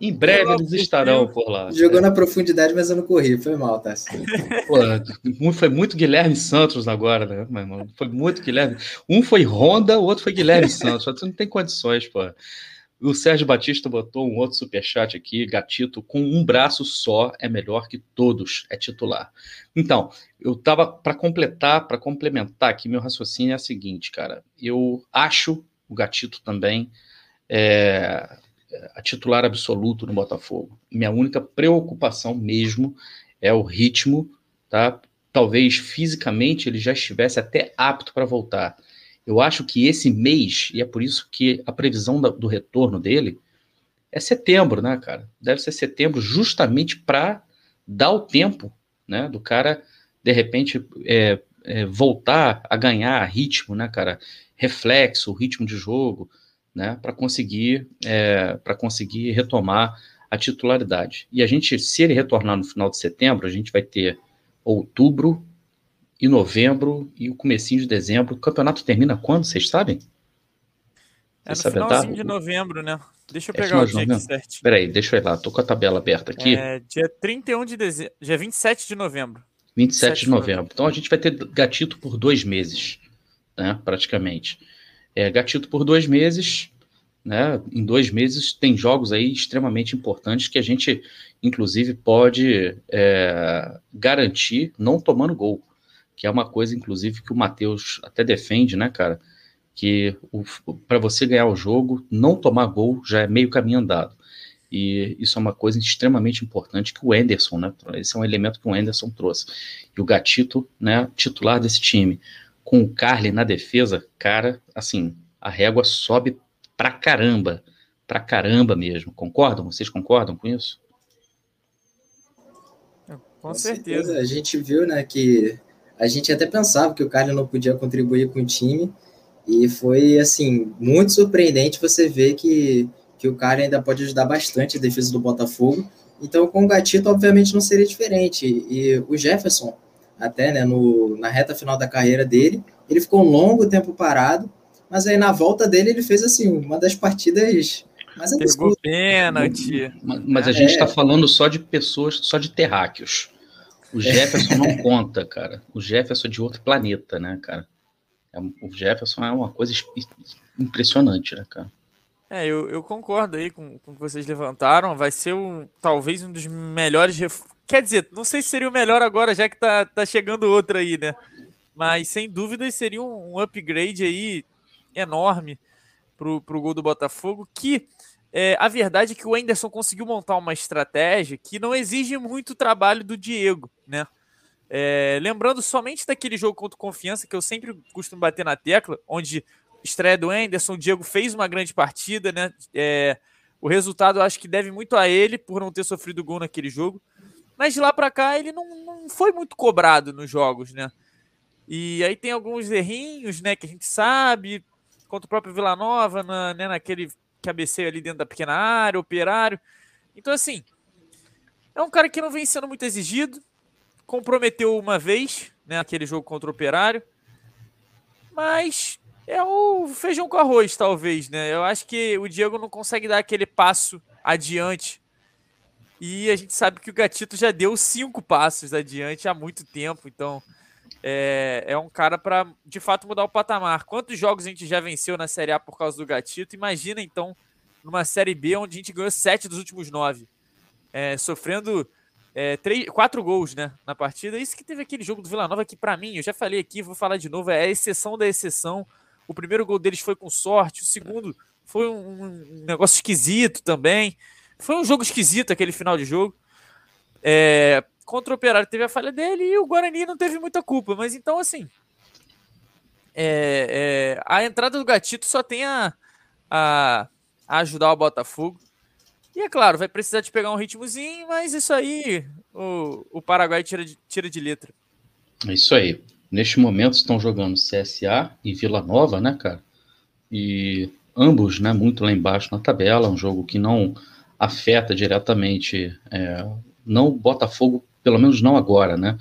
Em breve eles estarão por lá. Jogou na profundidade, mas eu não corri. Foi mal, tá? Pô, foi muito Guilherme Santos agora, né, meu irmão? Foi muito Guilherme. Um foi Honda, o outro foi Guilherme Santos. Você não tem condições, pô. O Sérgio Batista botou um outro superchat aqui, gatito, com um braço só é melhor que todos, é titular. Então, eu tava para completar, para complementar aqui, meu raciocínio é o seguinte, cara. Eu acho o gatito também é, a titular absoluto no Botafogo. Minha única preocupação mesmo é o ritmo, tá? Talvez fisicamente ele já estivesse até apto para voltar. Eu acho que esse mês, e é por isso que a previsão do retorno dele é setembro, né, cara? Deve ser setembro, justamente para dar o tempo, né, do cara de repente é, é, voltar a ganhar ritmo, né, cara? Reflexo, ritmo de jogo né, para conseguir, é, para conseguir retomar a titularidade. E a gente, se ele retornar no final de setembro, a gente vai ter outubro e novembro e o comecinho de dezembro. O campeonato termina quando, vocês sabem? É no finalzinho de novembro, né? Deixa eu é pegar o dia aqui certo. Peraí, deixa eu ir lá, tô com a tabela aberta aqui. É dia 31 de dezembro, dia 27 de novembro. 27 de novembro. novembro. Então a gente vai ter gatito por dois meses, né? Praticamente é, gatito por dois meses, né? Em dois meses tem jogos aí extremamente importantes que a gente, inclusive, pode é, garantir não tomando gol, que é uma coisa, inclusive, que o Matheus até defende, né, cara? Que para você ganhar o jogo, não tomar gol já é meio caminho andado. E isso é uma coisa extremamente importante que o Anderson, né? Esse é um elemento que o Anderson trouxe. E o Gatito, né, titular desse time com o Carly na defesa, cara, assim, a régua sobe pra caramba, pra caramba mesmo. Concordam? Vocês concordam com isso? Com, com certeza. certeza. A gente viu, né, que a gente até pensava que o Carly não podia contribuir com o time E foi, assim, muito surpreendente você ver que, que o cara ainda pode ajudar bastante a defesa do Botafogo. Então, com o Gatito, obviamente, não seria diferente. E o Jefferson, até né, no, na reta final da carreira dele, ele ficou um longo tempo parado, mas aí na volta dele ele fez, assim, uma das partidas mais Pegou pênalti. Mas, mas a gente está é. falando só de pessoas, só de terráqueos. O Jefferson não conta, cara. O Jefferson é de outro planeta, né, cara? É, o Jefferson é uma coisa impressionante, né, cara? É, eu, eu concordo aí com, com o que vocês levantaram. Vai ser um, talvez um dos melhores. Ref... Quer dizer, não sei se seria o melhor agora, já que tá, tá chegando outro aí, né? Mas sem dúvida seria um, um upgrade aí enorme pro, pro gol do Botafogo. Que é, a verdade é que o Anderson conseguiu montar uma estratégia que não exige muito trabalho do Diego, né? É, lembrando somente daquele jogo contra Confiança, que eu sempre costumo bater na tecla, onde estreia do Anderson, o Diego fez uma grande partida, né? É, o resultado eu acho que deve muito a ele por não ter sofrido gol naquele jogo. Mas de lá para cá ele não, não foi muito cobrado nos jogos, né? E aí tem alguns errinhos, né, que a gente sabe, contra o próprio Vila Nova, na, né, naquele cabeceio ali dentro da pequena área, operário. Então, assim, é um cara que não vem sendo muito exigido, comprometeu uma vez, né, aquele jogo contra o operário, mas é o feijão com arroz, talvez, né? Eu acho que o Diego não consegue dar aquele passo adiante. E a gente sabe que o Gatito já deu cinco passos adiante há muito tempo, então é, é um cara para de fato mudar o patamar. Quantos jogos a gente já venceu na Série A por causa do Gatito? Imagina então numa Série B onde a gente ganhou sete dos últimos nove, é, sofrendo é, três, quatro gols né, na partida. Isso que teve aquele jogo do Vila Nova que, para mim, eu já falei aqui, vou falar de novo, é a exceção da exceção. O primeiro gol deles foi com sorte, o segundo foi um, um negócio esquisito também. Foi um jogo esquisito aquele final de jogo. É, contra o Operário teve a falha dele e o Guarani não teve muita culpa. Mas então, assim, é, é, a entrada do Gatito só tem a, a, a, ajudar o Botafogo. E é claro, vai precisar de pegar um ritmozinho, mas isso aí o, o Paraguai tira de, tira de letra. É isso aí. Neste momento estão jogando CSA e Vila Nova, né, cara? E ambos, né, muito lá embaixo na tabela, um jogo que não afeta diretamente, é, não o Botafogo, pelo menos não agora, né?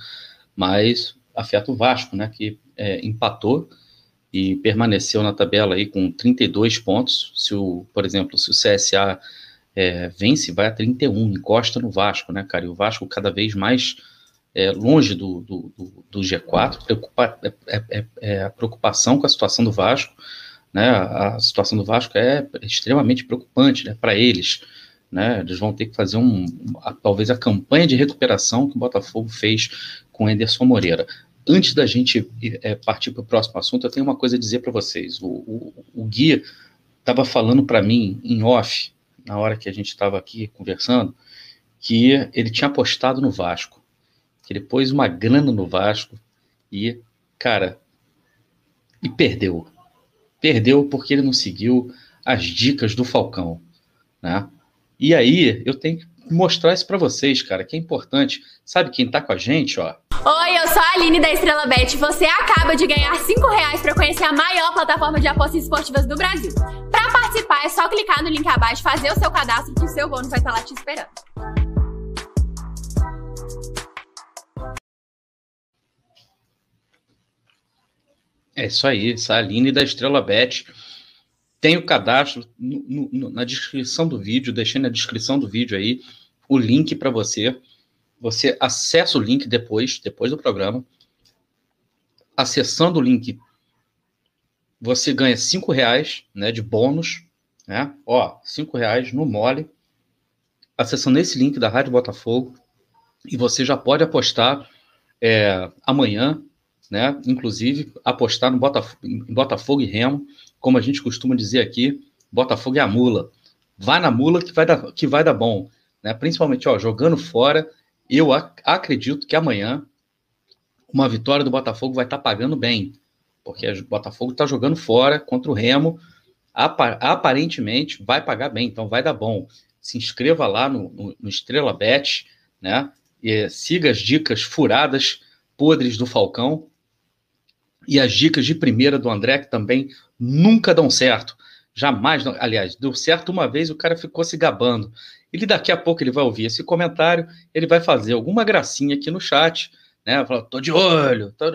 Mas afeta o Vasco, né, que é, empatou e permaneceu na tabela aí com 32 pontos. Se o, por exemplo, se o CSA é, vence, vai a 31, encosta no Vasco, né, cara? E o Vasco cada vez mais é, longe do, do, do, do G4, preocupa, é, é, é, é, a preocupação com a situação do Vasco, né, a situação do Vasco é extremamente preocupante né, para eles. Né, eles vão ter que fazer um, talvez a campanha de recuperação que o Botafogo fez com Anderson Moreira. Antes da gente é, partir para o próximo assunto, eu tenho uma coisa a dizer para vocês. O, o, o Guia estava falando para mim em off, na hora que a gente estava aqui conversando, que ele tinha apostado no Vasco que ele pôs uma grana no Vasco e, cara, e perdeu. Perdeu porque ele não seguiu as dicas do Falcão, né? E aí, eu tenho que mostrar isso para vocês, cara, que é importante. Sabe quem tá com a gente, ó? Oi, eu sou a Aline da Estrela Bet. Você acaba de ganhar 5 reais para conhecer a maior plataforma de apostas esportivas do Brasil. Para participar, é só clicar no link abaixo, fazer o seu cadastro que o seu bônus vai estar lá te esperando. É isso aí, Saline da Estrela Bet. Tem o cadastro no, no, na descrição do vídeo, deixei na descrição do vídeo aí o link para você. Você acessa o link depois, depois do programa. Acessando o link, você ganha cinco reais né, de bônus. Né? Ó, cinco reais no mole. Acessando esse link da Rádio Botafogo. E você já pode apostar é, amanhã né? Inclusive, apostar no Botafogo, Botafogo e Remo, como a gente costuma dizer aqui, Botafogo é a mula. Vai na mula que vai dar, que vai dar bom. Né? Principalmente, ó, jogando fora, eu ac acredito que amanhã uma vitória do Botafogo vai estar tá pagando bem. Porque o Botafogo está jogando fora contra o Remo, aparentemente vai pagar bem, então vai dar bom. Se inscreva lá no, no, no Estrela Bet, né? E siga as dicas furadas, podres do Falcão, E as dicas de primeira do André, que também nunca dão certo. Jamais, aliás, deu certo uma vez, o cara ficou se gabando. Ele daqui a pouco ele vai ouvir esse comentário, ele vai fazer alguma gracinha aqui no chat, né? Fala, tô de olho, tô...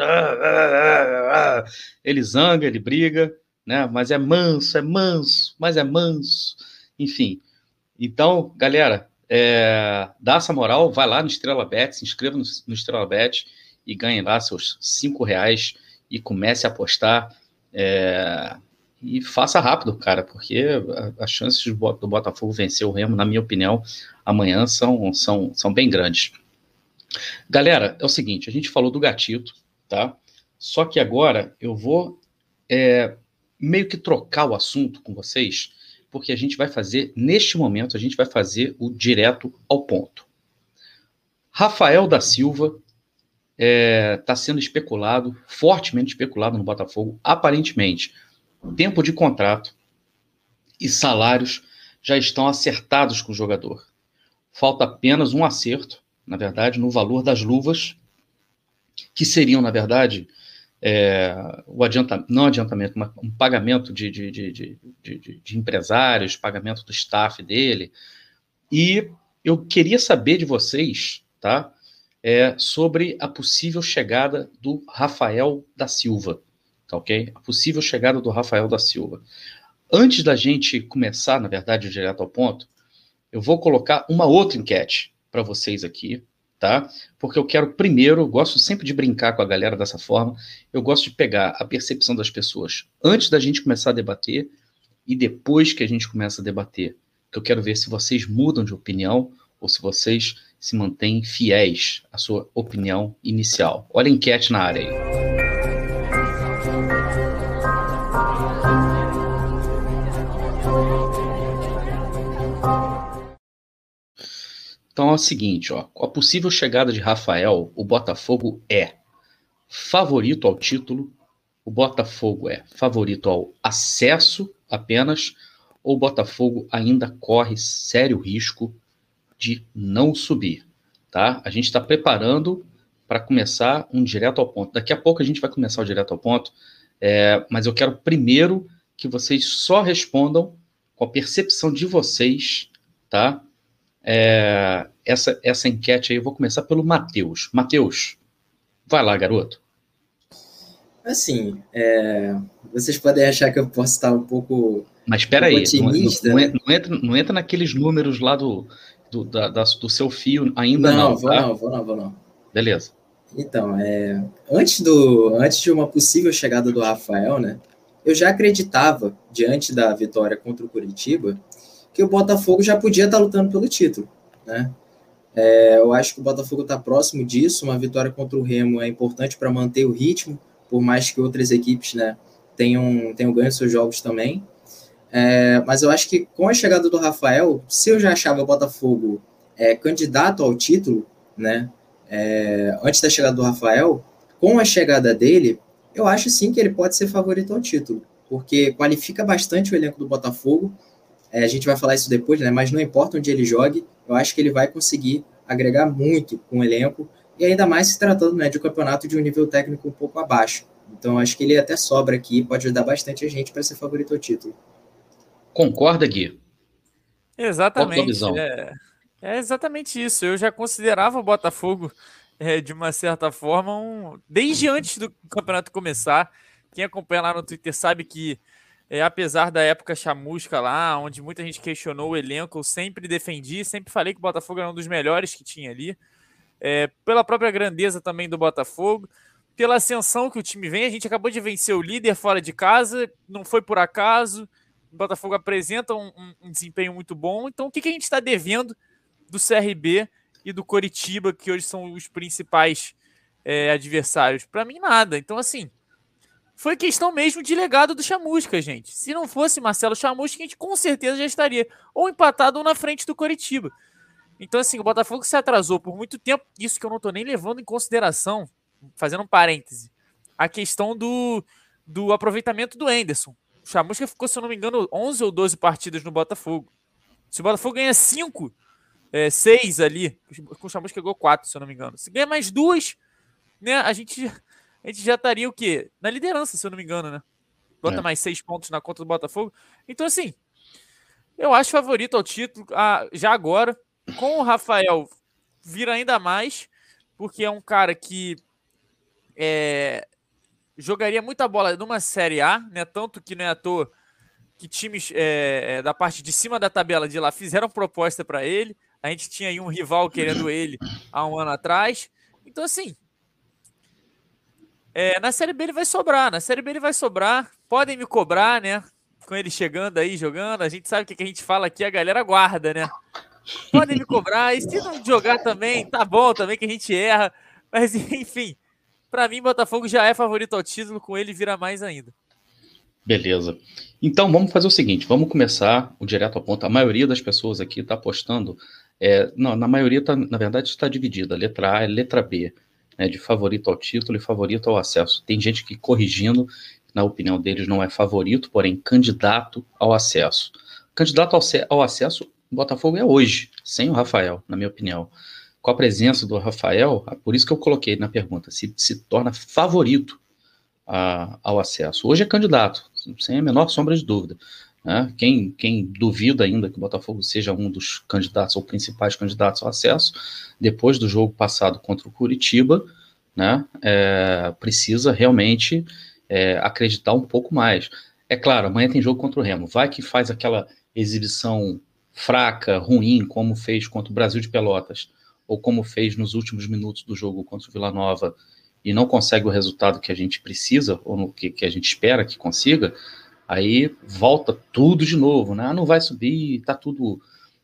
ele zanga, ele briga, né? Mas é manso, é manso, mas é manso, enfim. Então, galera, é, dá essa moral, vai lá no Estrela Bet, se inscreva no, no Estrela Bet e ganhe lá seus cinco reais e comece a apostar. É, e faça rápido, cara, porque as chances do Botafogo vencer o Remo, na minha opinião, amanhã são, são, são bem grandes. Galera, é o seguinte, a gente falou do gatito, tá? Só que agora eu vou é, meio que trocar o assunto com vocês, porque a gente vai fazer, neste momento, a gente vai fazer o direto ao ponto. Rafael da Silva está é, tá sendo especulado, fortemente especulado no Botafogo, aparentemente. Tempo de contrato e salários já estão acertados com o jogador. Falta apenas um acerto, na verdade, no valor das luvas, que seriam, na verdade, é, o adiantamento, não adiantamento, mas um pagamento de, de, de, de, de empresários, pagamento do staff dele. E eu queria saber de vocês, tá? É, sobre a possível chegada do Rafael da Silva, tá ok? A possível chegada do Rafael da Silva. Antes da gente começar, na verdade, direto ao ponto, eu vou colocar uma outra enquete para vocês aqui, tá? Porque eu quero primeiro, gosto sempre de brincar com a galera dessa forma, eu gosto de pegar a percepção das pessoas antes da gente começar a debater e depois que a gente começa a debater, que eu quero ver se vocês mudam de opinião ou se vocês se mantêm fiéis à sua opinião inicial. Olha a enquete na área aí. Então é o seguinte, ó, com a possível chegada de Rafael, o Botafogo é favorito ao título, o Botafogo é favorito ao acesso apenas, ou o Botafogo ainda corre sério risco de não subir, tá? A gente está preparando para começar um direto ao ponto. Daqui a pouco a gente vai começar o direto ao ponto, é, mas eu quero primeiro que vocês só respondam com a percepção de vocês, tá? É, essa, essa enquete aí, eu vou começar pelo Matheus. Matheus, vai lá, garoto. Assim, é, vocês podem achar que eu posso estar um pouco. Mas espera um aí, não, não, não, entra, não entra naqueles números lá do do, da, da, do seu fio ainda não? Não, vou tá? não, vou não, vou não. Beleza. Então, é, antes, do, antes de uma possível chegada do Rafael, né, eu já acreditava, diante da vitória contra o Curitiba, que o Botafogo já podia estar lutando pelo título. Né? É, eu acho que o Botafogo está próximo disso. Uma vitória contra o Remo é importante para manter o ritmo, por mais que outras equipes né, tenham, tenham ganho seus jogos também. É, mas eu acho que com a chegada do Rafael, se eu já achava o Botafogo é, candidato ao título, né, é, antes da chegada do Rafael, com a chegada dele, eu acho sim que ele pode ser favorito ao título, porque qualifica bastante o elenco do Botafogo. É, a gente vai falar isso depois, né, mas não importa onde ele jogue, eu acho que ele vai conseguir agregar muito com o elenco, e ainda mais se tratando né, de um campeonato de um nível técnico um pouco abaixo. Então, acho que ele até sobra aqui, pode ajudar bastante a gente para ser favorito ao título. Concorda, Gui? Exatamente. É, é, exatamente isso. Eu já considerava o Botafogo, é, de uma certa forma, um, desde antes do campeonato começar. Quem acompanha lá no Twitter sabe que, é, apesar da época chamusca lá, onde muita gente questionou o elenco, eu sempre defendi, sempre falei que o Botafogo era um dos melhores que tinha ali. É, pela própria grandeza também do Botafogo, pela ascensão que o time vem. A gente acabou de vencer o líder fora de casa, não foi por acaso o Botafogo apresenta um, um, desempenho muito bom. Então, o que, que a gente está devendo do CRB e do Coritiba, que hoje são os principais é, adversários? Para mim, nada. Então, assim, foi questão mesmo de legado do Chamusca, gente. Se não fosse Marcelo Chamusca, a gente com certeza já estaria ou empatado ou na frente do Coritiba. Então, assim, o Botafogo se atrasou por muito tempo. Isso que eu não estou nem levando em consideração, fazendo um parêntese, a questão do, do aproveitamento do Enderson. O Chamusca ficou, se eu não me engano, 11 ou 12 partidas no Botafogo. Se o Botafogo ganha 5, 6 é, ali, o Chamusca ganhou 4, se eu não me engano. Se ganha mais duas, né, a gente a gente já estaria o quê? Na liderança, se eu não me engano, né? Bota é. mais seis pontos na conta do Botafogo. Então, assim, eu acho favorito ao título ah, já agora. Com o Rafael, vira ainda mais, porque é um cara que é, jogaria muita bola numa Série A, né? Tanto que não é à toa que times é, é da parte de cima da tabela de lá fizeram proposta para ele. A gente tinha aí um rival querendo ele há um ano atrás. Então, assim, é, na Série B ele vai sobrar. Na Série B ele vai sobrar. Podem me cobrar, né? Com ele chegando aí, jogando. A gente sabe o que a gente fala aqui, a galera guarda, né? Podem me cobrar. E se não jogar também, tá bom também que a gente erra. Mas, enfim, para mim, Botafogo já é favorito ao título. Com ele, vira mais ainda. Beleza. Então, vamos fazer o seguinte: vamos começar o direto ao ponto. A maioria das pessoas aqui está apostando. É, não, na maioria, tá, na verdade, está dividida. Letra A e letra B né, de favorito ao título e favorito ao acesso. Tem gente que corrigindo, na opinião deles, não é favorito, porém candidato ao acesso. Candidato ao, ao acesso, Botafogo é hoje, sem o Rafael, na minha opinião. Com a presença do Rafael, é por isso que eu coloquei na pergunta, se se torna favorito a, ao acesso. Hoje é candidato, sem a menor sombra de dúvida. Né? Quem, quem duvida ainda que o Botafogo seja um dos candidatos ou principais candidatos ao acesso, depois do jogo passado contra o Curitiba, né, é, precisa realmente é, acreditar um pouco mais. É claro, amanhã tem jogo contra o Remo. Vai que faz aquela exibição fraca, ruim, como fez contra o Brasil de Pelotas, ou como fez nos últimos minutos do jogo contra o Vila Nova, e não consegue o resultado que a gente precisa, ou no que, que a gente espera que consiga, aí volta tudo de novo, né? Ah, não vai subir, tá tudo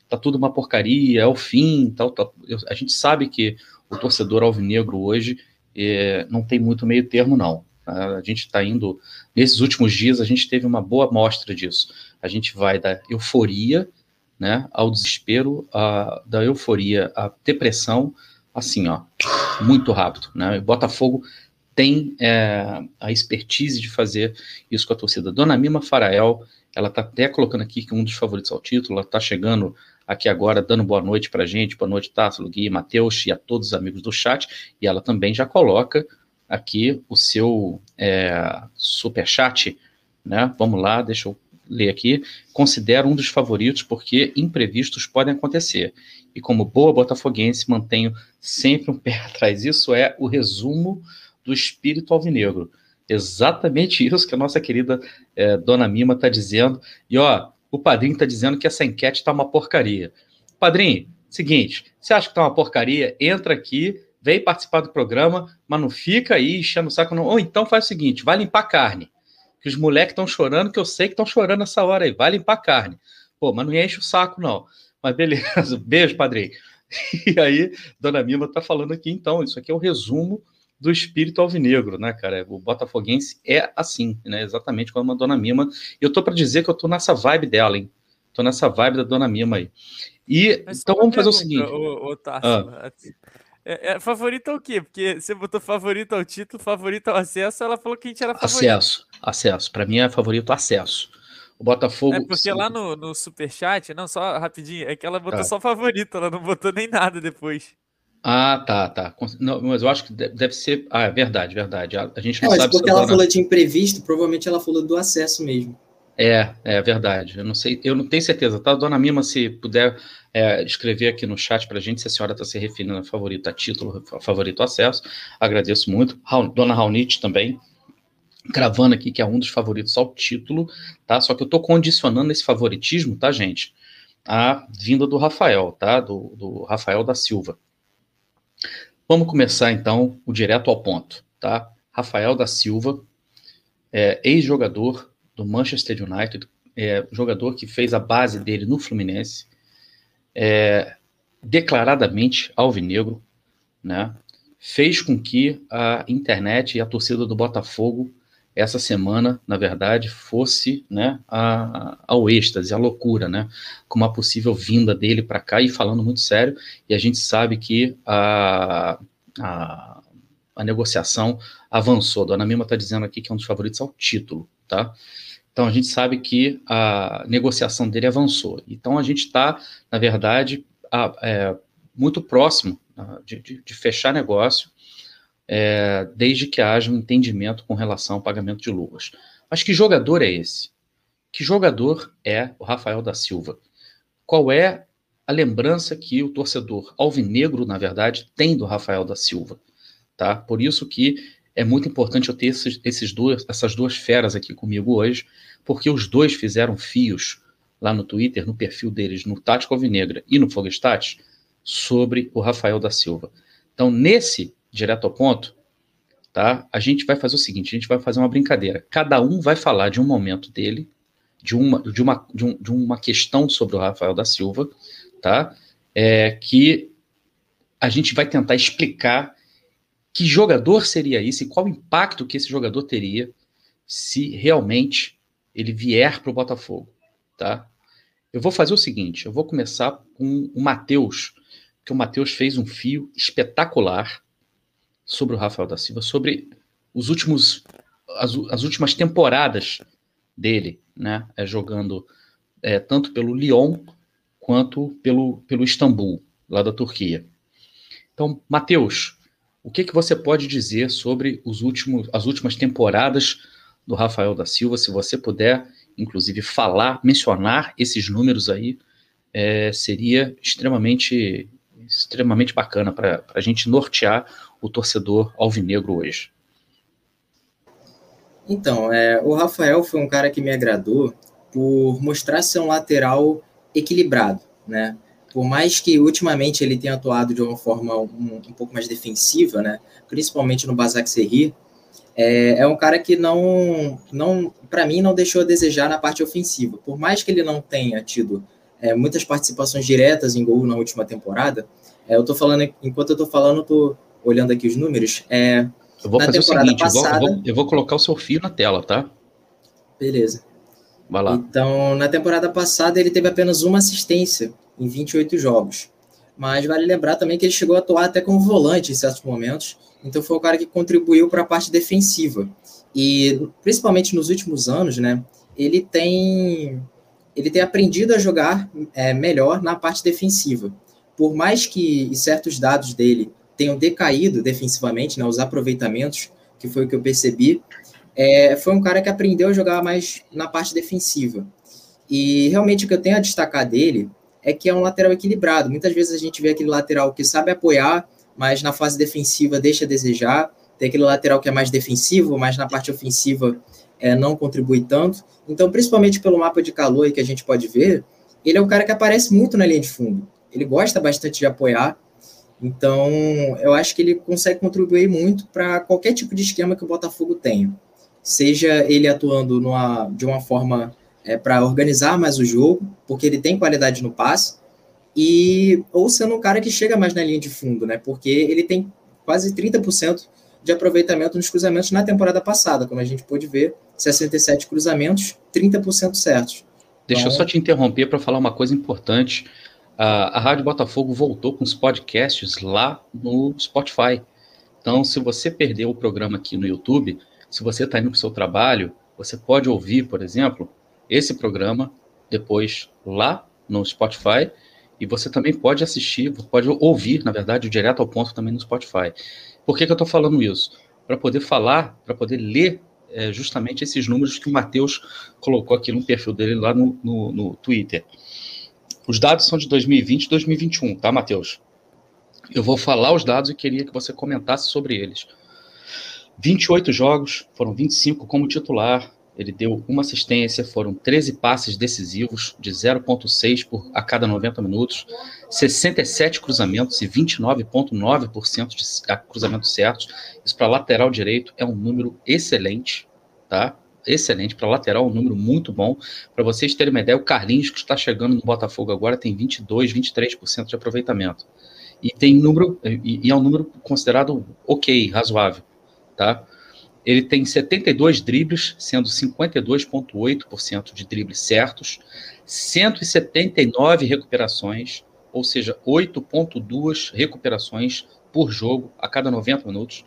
tá tudo uma porcaria, é o fim, tal, tal. a gente sabe que o torcedor alvinegro hoje é, não tem muito meio termo, não. A gente está indo, nesses últimos dias, a gente teve uma boa mostra disso. A gente vai da euforia né, ao desespero, a, da euforia à depressão, assim, ó, muito rápido. Né? O Botafogo tem é, a expertise de fazer isso com a torcida. Dona Mima Farael, ela está até colocando aqui que um dos favoritos ao título, ela está chegando aqui agora, dando boa noite para gente, boa noite, Tássilo, Gui, Matheus e a todos os amigos do chat, e ela também já coloca aqui o seu é, super chat, né? Vamos lá, deixa eu ler aqui. Considero um dos favoritos porque imprevistos podem acontecer. E como boa botafoguense, mantenho sempre um pé atrás. Isso é o resumo do espírito alvinegro. Exatamente isso que a nossa querida é, Dona Mima está dizendo. E ó, o padrinho está dizendo que essa enquete está uma porcaria. Padrinho, seguinte, você acha que está uma porcaria? Entra aqui, vem participar do programa, mas não fica aí enchendo o saco. Não. Ou então faz o seguinte: vai limpar carne. Que os moleques estão chorando, que eu sei que estão chorando nessa hora aí. Vai limpar carne. Pô, mas não enche o saco, não. Mas beleza, beijo, padrinho. E aí, Dona Mima está falando aqui, então, isso aqui é o resumo do espírito alvinegro, né, cara? O botafoguense é assim, né? Exatamente como a Dona Mima. E eu tô para dizer que eu tô nessa vibe dela, hein? Tô nessa vibe da Dona Mima aí. E Mas então vamos fazer o seguinte. Ô, ô, ah. É, é, favorito ao quê? Porque você botou favorito ao título, favorito ao acesso, ela falou que a gente era favorito. Acesso, acesso. Para mim é favorito acesso. O Botafogo. É porque sim. lá no, no superchat, não, só rapidinho, é que ela botou ah. só favorito, ela não botou nem nada depois. Ah, tá, tá. Não, mas eu acho que deve ser. Ah, é verdade, verdade. A, a gente não é, sabe. Mas porque ela falou de imprevisto, provavelmente ela falou do acesso mesmo. É, é verdade. Eu não sei, eu não tenho certeza, tá? Dona Mima, se puder é, escrever aqui no chat para a gente se a senhora está se referindo a favorito a título, a favorito acesso, agradeço muito. Dona Raunite também, gravando aqui que é um dos favoritos ao título, tá? Só que eu estou condicionando esse favoritismo, tá, gente? A vinda do Rafael, tá? Do, do Rafael da Silva. Vamos começar então o direto ao ponto, tá? Rafael da Silva, é, ex-jogador do Manchester United, é, jogador que fez a base dele no Fluminense, é, declaradamente alvinegro, né? Fez com que a internet e a torcida do Botafogo essa semana, na verdade, fosse né, a, ao êxtase, a loucura, né, com uma possível vinda dele para cá e falando muito sério, e a gente sabe que a, a, a negociação avançou. A Dona Mima está dizendo aqui que é um dos favoritos ao título, tá? Então a gente sabe que a negociação dele avançou. Então a gente está, na verdade, a, é, muito próximo de, de, de fechar negócio é, desde que haja um entendimento com relação ao pagamento de luvas. Mas que jogador é esse? Que jogador é o Rafael da Silva? Qual é a lembrança que o torcedor alvinegro, na verdade, tem do Rafael da Silva? Tá? Por isso que é muito importante eu ter esses, esses essas duas feras aqui comigo hoje, porque os dois fizeram fios lá no Twitter, no perfil deles, no Tático Alvinegra e no Fogestat, sobre o Rafael da Silva. Então, nesse direto ao ponto, tá? A gente vai fazer o seguinte, a gente vai fazer uma brincadeira. Cada um vai falar de um momento dele, de uma, de uma, de, um, de uma questão sobre o Rafael da Silva, tá? É, que a gente vai tentar explicar que jogador seria esse e qual impacto que esse jogador teria se realmente ele vier para o Botafogo, tá? Eu vou fazer o seguinte, eu vou começar com o Matheus, que o Matheus fez um fio espetacular sobre o Rafael da Silva, sobre os últimos, as, as últimas temporadas dele, né, é, jogando é, tanto pelo Lyon quanto pelo, pelo Istambul, lá da Turquia. Então, Matheus, o que, que você pode dizer sobre os últimos, as últimas temporadas do Rafael da Silva, se você puder, inclusive, falar, mencionar esses números aí, é, seria extremamente extremamente bacana para a gente nortear o torcedor alvinegro hoje. Então, é, o Rafael foi um cara que me agradou por mostrar ser um lateral equilibrado, né? Por mais que ultimamente ele tenha atuado de uma forma um, um pouco mais defensiva, né? Principalmente no Basak Serri, é, é, um cara que não, não para mim, não deixou a desejar na parte ofensiva. Por mais que ele não tenha tido é, muitas participações diretas em gol na última temporada, é, eu tô falando, enquanto eu tô falando, eu tô olhando aqui os números. É, eu vou fazer o seguinte, passada, eu, vou, eu, vou, eu, vou, colocar o seu fio na tela, tá? Beleza. Vai lá. Então, na temporada passada, ele teve apenas uma assistência em 28 jogos. Mas vale lembrar também que ele chegou a atuar até como volante em certos momentos. Então, foi o cara que contribuiu para a parte defensiva. E, principalmente nos últimos anos, né? Ele tem, ele tem aprendido a jogar é, melhor na parte defensiva por mais que certos dados dele tenham decaído defensivamente, né, os aproveitamentos, que foi o que eu percebi, é, foi um cara que aprendeu a jogar mais na parte defensiva. E realmente o que eu tenho a destacar dele é que é um lateral equilibrado. Muitas vezes a gente vê aquele lateral que sabe apoiar, mas na fase defensiva deixa a desejar. Tem aquele lateral que é mais defensivo, mas na parte ofensiva é, não contribui tanto. Então, principalmente pelo mapa de calor que a gente pode ver, ele é um cara que aparece muito na linha de fundo ele gosta bastante de apoiar. Então, eu acho que ele consegue contribuir muito para qualquer tipo de esquema que o Botafogo tenha. Seja ele atuando numa, de uma forma é, para organizar mais o jogo, porque ele tem qualidade no passe, e ou sendo um cara que chega mais na linha de fundo, né? Porque ele tem quase 30% de aproveitamento nos cruzamentos na temporada passada, como a gente pôde ver, 67 cruzamentos, 30% certos. Deixa então, eu só te interromper para falar uma coisa importante a, a Rádio Botafogo voltou com os podcasts lá no Spotify. Então, se você perdeu o programa aqui no YouTube, se você está indo para o seu trabalho, você pode ouvir, por exemplo, esse programa depois lá no Spotify e você também pode assistir, pode ouvir, na verdade, o direto ao ponto também no Spotify. Por que, que eu estou falando isso? Para poder falar, para poder ler é, justamente esses números que o Matheus colocou aqui no perfil dele lá no, no, no Twitter. Os dados são de 2020 e 2021, tá, Matheus? Eu vou falar os dados e queria que você comentasse sobre eles. 28 jogos, foram 25 como titular. Ele deu uma assistência, foram 13 passes decisivos, de 0,6 por a cada 90 minutos, 67 cruzamentos e 29,9% de cruzamentos certos. Isso para lateral direito é um número excelente, tá? excelente para lateral, um número muito bom. Para vocês terem uma ideia, o Carlinhos, que está chegando no Botafogo agora, tem 22, 23% de aproveitamento. E tem número, e, e, é um número considerado ok, razoável, tá? Ele tem 72 dribles, sendo 52,8% de dribles certos, 179 recuperações, ou seja, 8,2 recuperações por jogo a cada 90 minutos.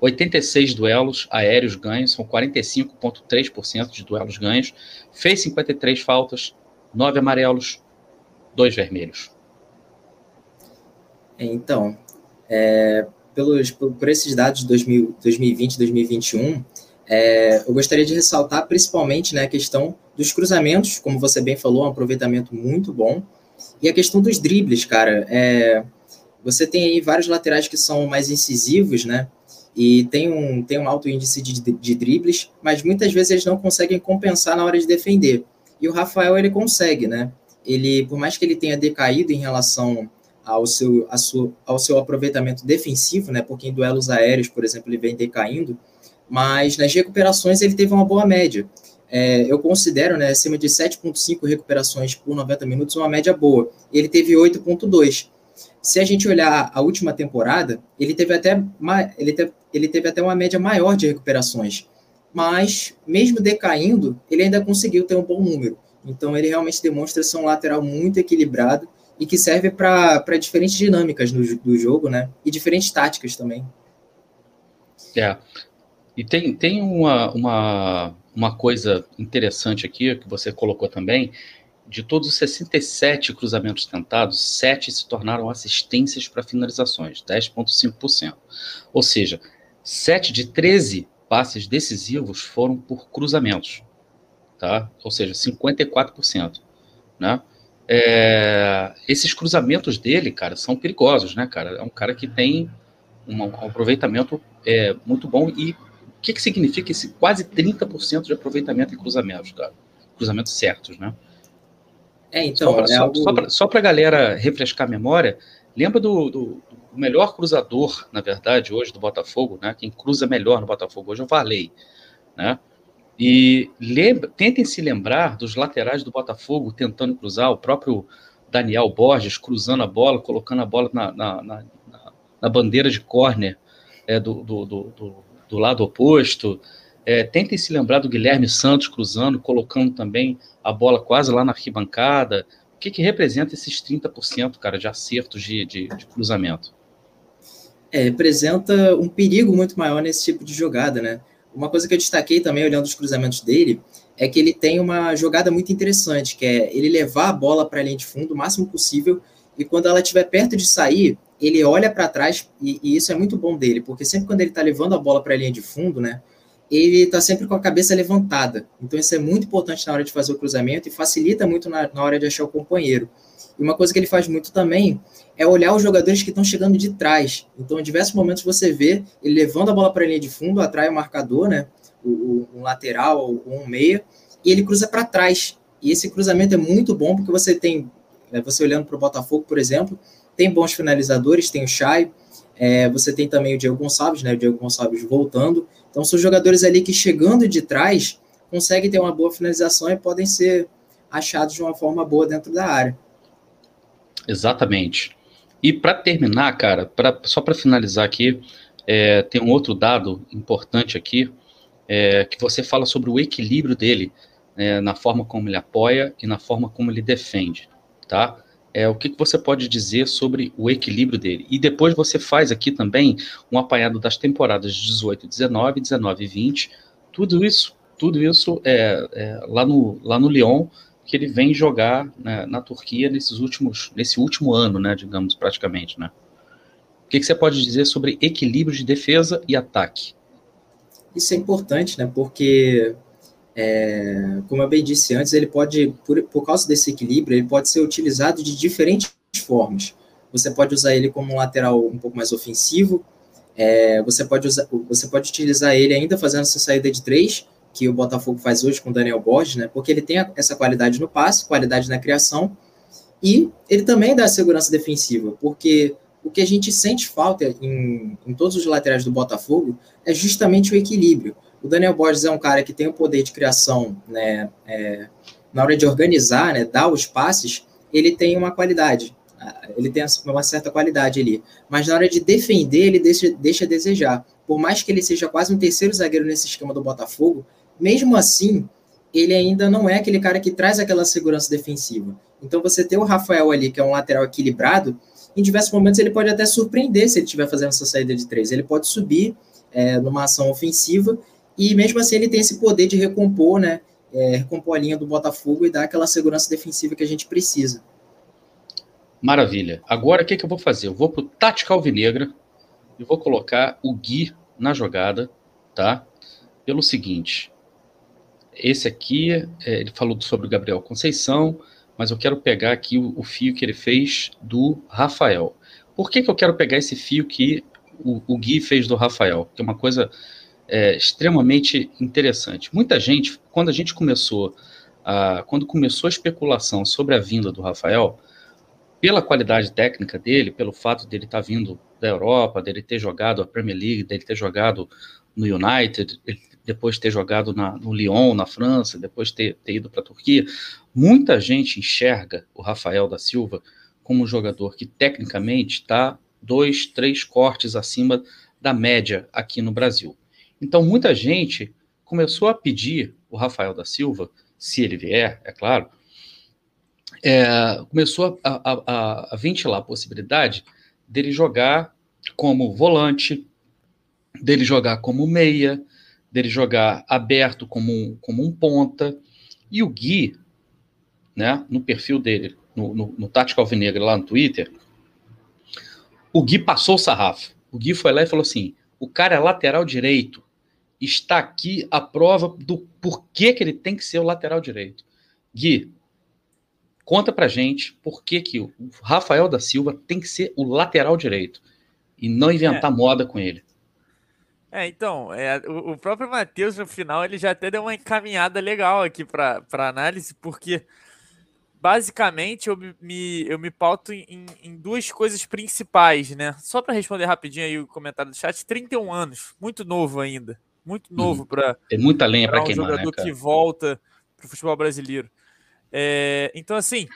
86 duelos aéreos ganhos, são 45,3% de duelos ganhos. Fez 53 faltas, 9 amarelos, 2 vermelhos. Então, é, pelos, por, por esses dados de 2000, 2020 2021, é, eu gostaria de ressaltar principalmente né, a questão dos cruzamentos, como você bem falou, um aproveitamento muito bom. E a questão dos dribles, cara. É, você tem aí vários laterais que são mais incisivos, né? E tem um, tem um alto índice de, de dribles, mas muitas vezes eles não conseguem compensar na hora de defender. E o Rafael, ele consegue, né? Ele, por mais que ele tenha decaído em relação ao seu, sua, ao seu aproveitamento defensivo, né? Porque em duelos aéreos, por exemplo, ele vem decaindo, mas nas recuperações ele teve uma boa média. É, eu considero, né, acima de 7,5 recuperações por 90 minutos, uma média boa. Ele teve 8,2. Se a gente olhar a última temporada, ele teve até, ele ele teve até uma média maior de recuperações. Mas, mesmo decaindo, ele ainda conseguiu ter um bom número. Então, ele realmente demonstra ser um lateral muito equilibrado e que serve para diferentes dinâmicas do, do jogo, né? E diferentes táticas também. É. E tem, tem uma, uma, uma coisa interessante aqui que você colocou também, de todos os 67 cruzamentos tentados, 7 se tornaram assistências para finalizações, 10,5%. Ou seja, 7 de 13 passes decisivos foram por cruzamentos, tá? Ou seja, 54%, né? É, esses cruzamentos dele, cara, são perigosos, né, cara? É um cara que tem um, um aproveitamento é, muito bom e o que, que significa esse quase 30% de aproveitamento em cruzamentos, cara? Cruzamentos certos, né? É, então. Só, é só, algo... só para a galera refrescar a memória, lembra do, do, do, melhor cruzador, na verdade, hoje do Botafogo, né? Quem cruza melhor no Botafogo hoje é o Varley, né? E lembra, tentem se lembrar dos laterais do Botafogo tentando cruzar, o próprio Daniel Borges cruzando a bola, colocando a bola na, na, na, na bandeira de córner é, do, do, do, do, lado oposto. É, tentem se lembrar do Guilherme Santos cruzando, colocando também a bola quase lá na arquibancada. O que, que representa esses 30%, cara, de acertos de, de, de cruzamento? É, representa um perigo muito maior nesse tipo de jogada, né? Uma coisa que eu destaquei também, olhando os cruzamentos dele, é que ele tem uma jogada muito interessante, que é ele levar a bola para a linha de fundo o máximo possível, e quando ela estiver perto de sair, ele olha para trás, e, e, isso é muito bom dele, porque sempre quando ele está levando a bola para a linha de fundo, né, ele está sempre com a cabeça levantada. Então isso é muito importante na hora de fazer o cruzamento e facilita muito na, na hora de achar o companheiro. E uma coisa que ele faz muito também é olhar os jogadores que estão chegando de trás. Então, em diversos momentos você vê ele levando a bola para a linha de fundo, atrai o marcador, né, o, um lateral ou um meia, e ele cruza para trás. E esse cruzamento é muito bom porque você tem, né, você olhando para o Botafogo, por exemplo, tem bons finalizadores, tem o Chay, é, você tem também o Diego Gonçalves, né, o Diego Gonçalves voltando, então, são jogadores ali que chegando de trás conseguem ter uma boa finalização e podem ser achados de uma forma boa dentro da área. Exatamente. E para terminar, cara, pra, só para finalizar aqui, é, tem um outro dado importante aqui, é, que você fala sobre o equilíbrio dele é, na forma como ele apoia e na forma como ele defende, tá? é, o que, que você pode dizer sobre o equilíbrio dele. E depois você faz aqui também um apanhado das temporadas 18, 19, 19 e 20. Tudo isso, tudo isso é, é lá, no, lá no Lyon, que ele vem jogar né, na Turquia nesses últimos, nesse último ano, né, digamos, praticamente. Né? O que, que você pode dizer sobre equilíbrio de defesa e ataque? Isso é importante, né? Porque é, como eu bem disse antes, ele pode, por, por causa desse equilíbrio, ele pode ser utilizado de diferentes formas. Você pode usar ele como um lateral um pouco mais ofensivo, é, você, pode usar, você pode utilizar ele ainda fazendo essa saída de três, que o Botafogo faz hoje com o Daniel Borges, né, porque ele tem essa qualidade no passe, qualidade na criação, e ele também dá segurança defensiva, porque o que a gente sente falta em, em todos os laterais do Botafogo é justamente o equilíbrio. O Daniel Borges é um cara que tem o poder de criação, né, é, na hora de organizar, né, dar os passes, ele tem uma qualidade, ele tem uma certa qualidade ali. Mas na hora de defender, ele deixa, deixa a desejar. Por mais que ele seja quase um terceiro zagueiro nesse esquema do Botafogo, mesmo assim, ele ainda não é aquele cara que traz aquela segurança defensiva. Então você ter o Rafael ali, que é um lateral equilibrado, em diversos momentos ele pode até surpreender se ele estiver fazendo essa saída de três. Ele pode subir é, numa ação ofensiva e mesmo assim ele tem esse poder de recompor, né? É, recompor a linha do Botafogo e dar aquela segurança defensiva que a gente precisa. Maravilha. Agora o que, que eu vou fazer? Eu vou para o Tática Alvinegra e vou colocar o Gui na jogada, tá? Pelo seguinte, esse aqui, é, ele falou sobre o Gabriel Conceição, mas eu quero pegar aqui o, o, fio que ele fez do Rafael. Por que, que eu quero pegar esse fio que o, o Gui fez do Rafael? Que é uma coisa é, extremamente interessante. Muita gente, quando a gente começou, a, quando começou a especulação sobre a vinda do Rafael, pela qualidade técnica dele, pelo fato dele estar tá vindo da Europa, dele ter jogado a Premier League, dele ter jogado no United, depois ter jogado na, no Lyon, na França, depois ter, ter ido para a Turquia, muita gente enxerga o Rafael da Silva como um jogador que tecnicamente está dois, três cortes acima da média aqui no Brasil. Então, muita gente começou a pedir o Rafael da Silva, se ele vier, é claro, é, começou a, a, a, ventilar a possibilidade dele jogar como volante, dele jogar como meia, dele jogar aberto como um, como um ponta. E o Gui, né, no perfil dele, no, no, no Tático Alvinegra lá no Twitter, o Gui passou o sarrafo. O Gui foi lá e falou assim: o cara é lateral direito, está aqui a prova do porquê que ele tem que ser o lateral direito. Gui, conta pra gente por que, que o Rafael da Silva tem que ser o lateral direito e não inventar é. moda com ele. É, então, é, o, o próprio Matheus no final ele já até deu uma encaminhada legal aqui para análise, porque basicamente eu me, eu me pauto em, em duas coisas principais, né? Só para responder rapidinho aí o comentário do chat, 31 anos, muito novo ainda muito novo para tem muita lenha para um queimar, né, jogador né, que volta para o futebol brasileiro. É, então assim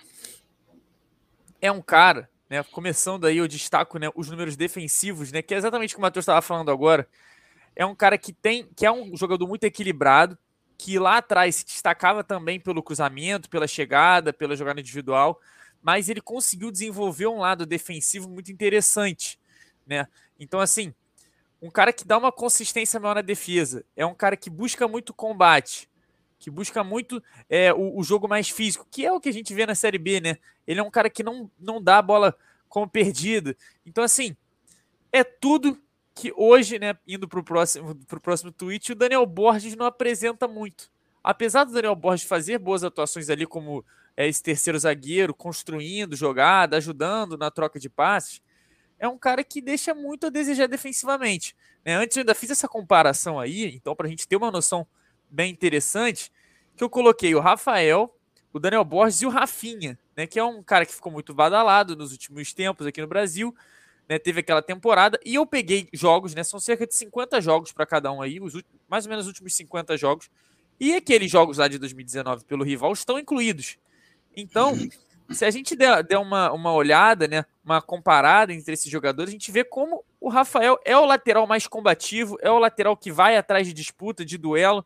é um cara, né? Começando aí eu destaco né, os números defensivos, né? Que é exatamente o que o Matheus estava falando agora. É um cara que tem, que é um jogador muito equilibrado, que lá atrás se destacava também pelo cruzamento, pela chegada, pela jogada individual, mas ele conseguiu desenvolver um lado defensivo muito interessante, né? Então assim um cara que dá uma consistência maior na defesa. É um cara que busca muito combate, que busca muito é, o, o, jogo mais físico, que é o que a gente vê na Série B, né? Ele é um cara que não, não dá a bola como perdida. Então, assim, é tudo que hoje, né, indo para o próximo, pro próximo tweet, o Daniel Borges não apresenta muito. Apesar do Daniel Borges fazer boas atuações ali como é, esse terceiro zagueiro, construindo jogada, ajudando na troca de passes, é um cara que deixa muito a desejar defensivamente. Né? Antes eu ainda fiz essa comparação aí, então para a gente ter uma noção bem interessante, que eu coloquei o Rafael, o Daniel Borges e o Rafinha, né? que é um cara que ficou muito badalado nos últimos tempos aqui no Brasil, né? teve aquela temporada, e eu peguei jogos, né? são cerca de 50 jogos para cada um aí, os últimos, mais ou menos os últimos 50 jogos, e aqueles jogos lá de 2019 pelo rival estão incluídos. Então, se a gente der, der uma, uma olhada, né, uma comparada entre esses jogadores, a gente vê como o Rafael é o lateral mais combativo, é o lateral que vai atrás de disputa, de duelo,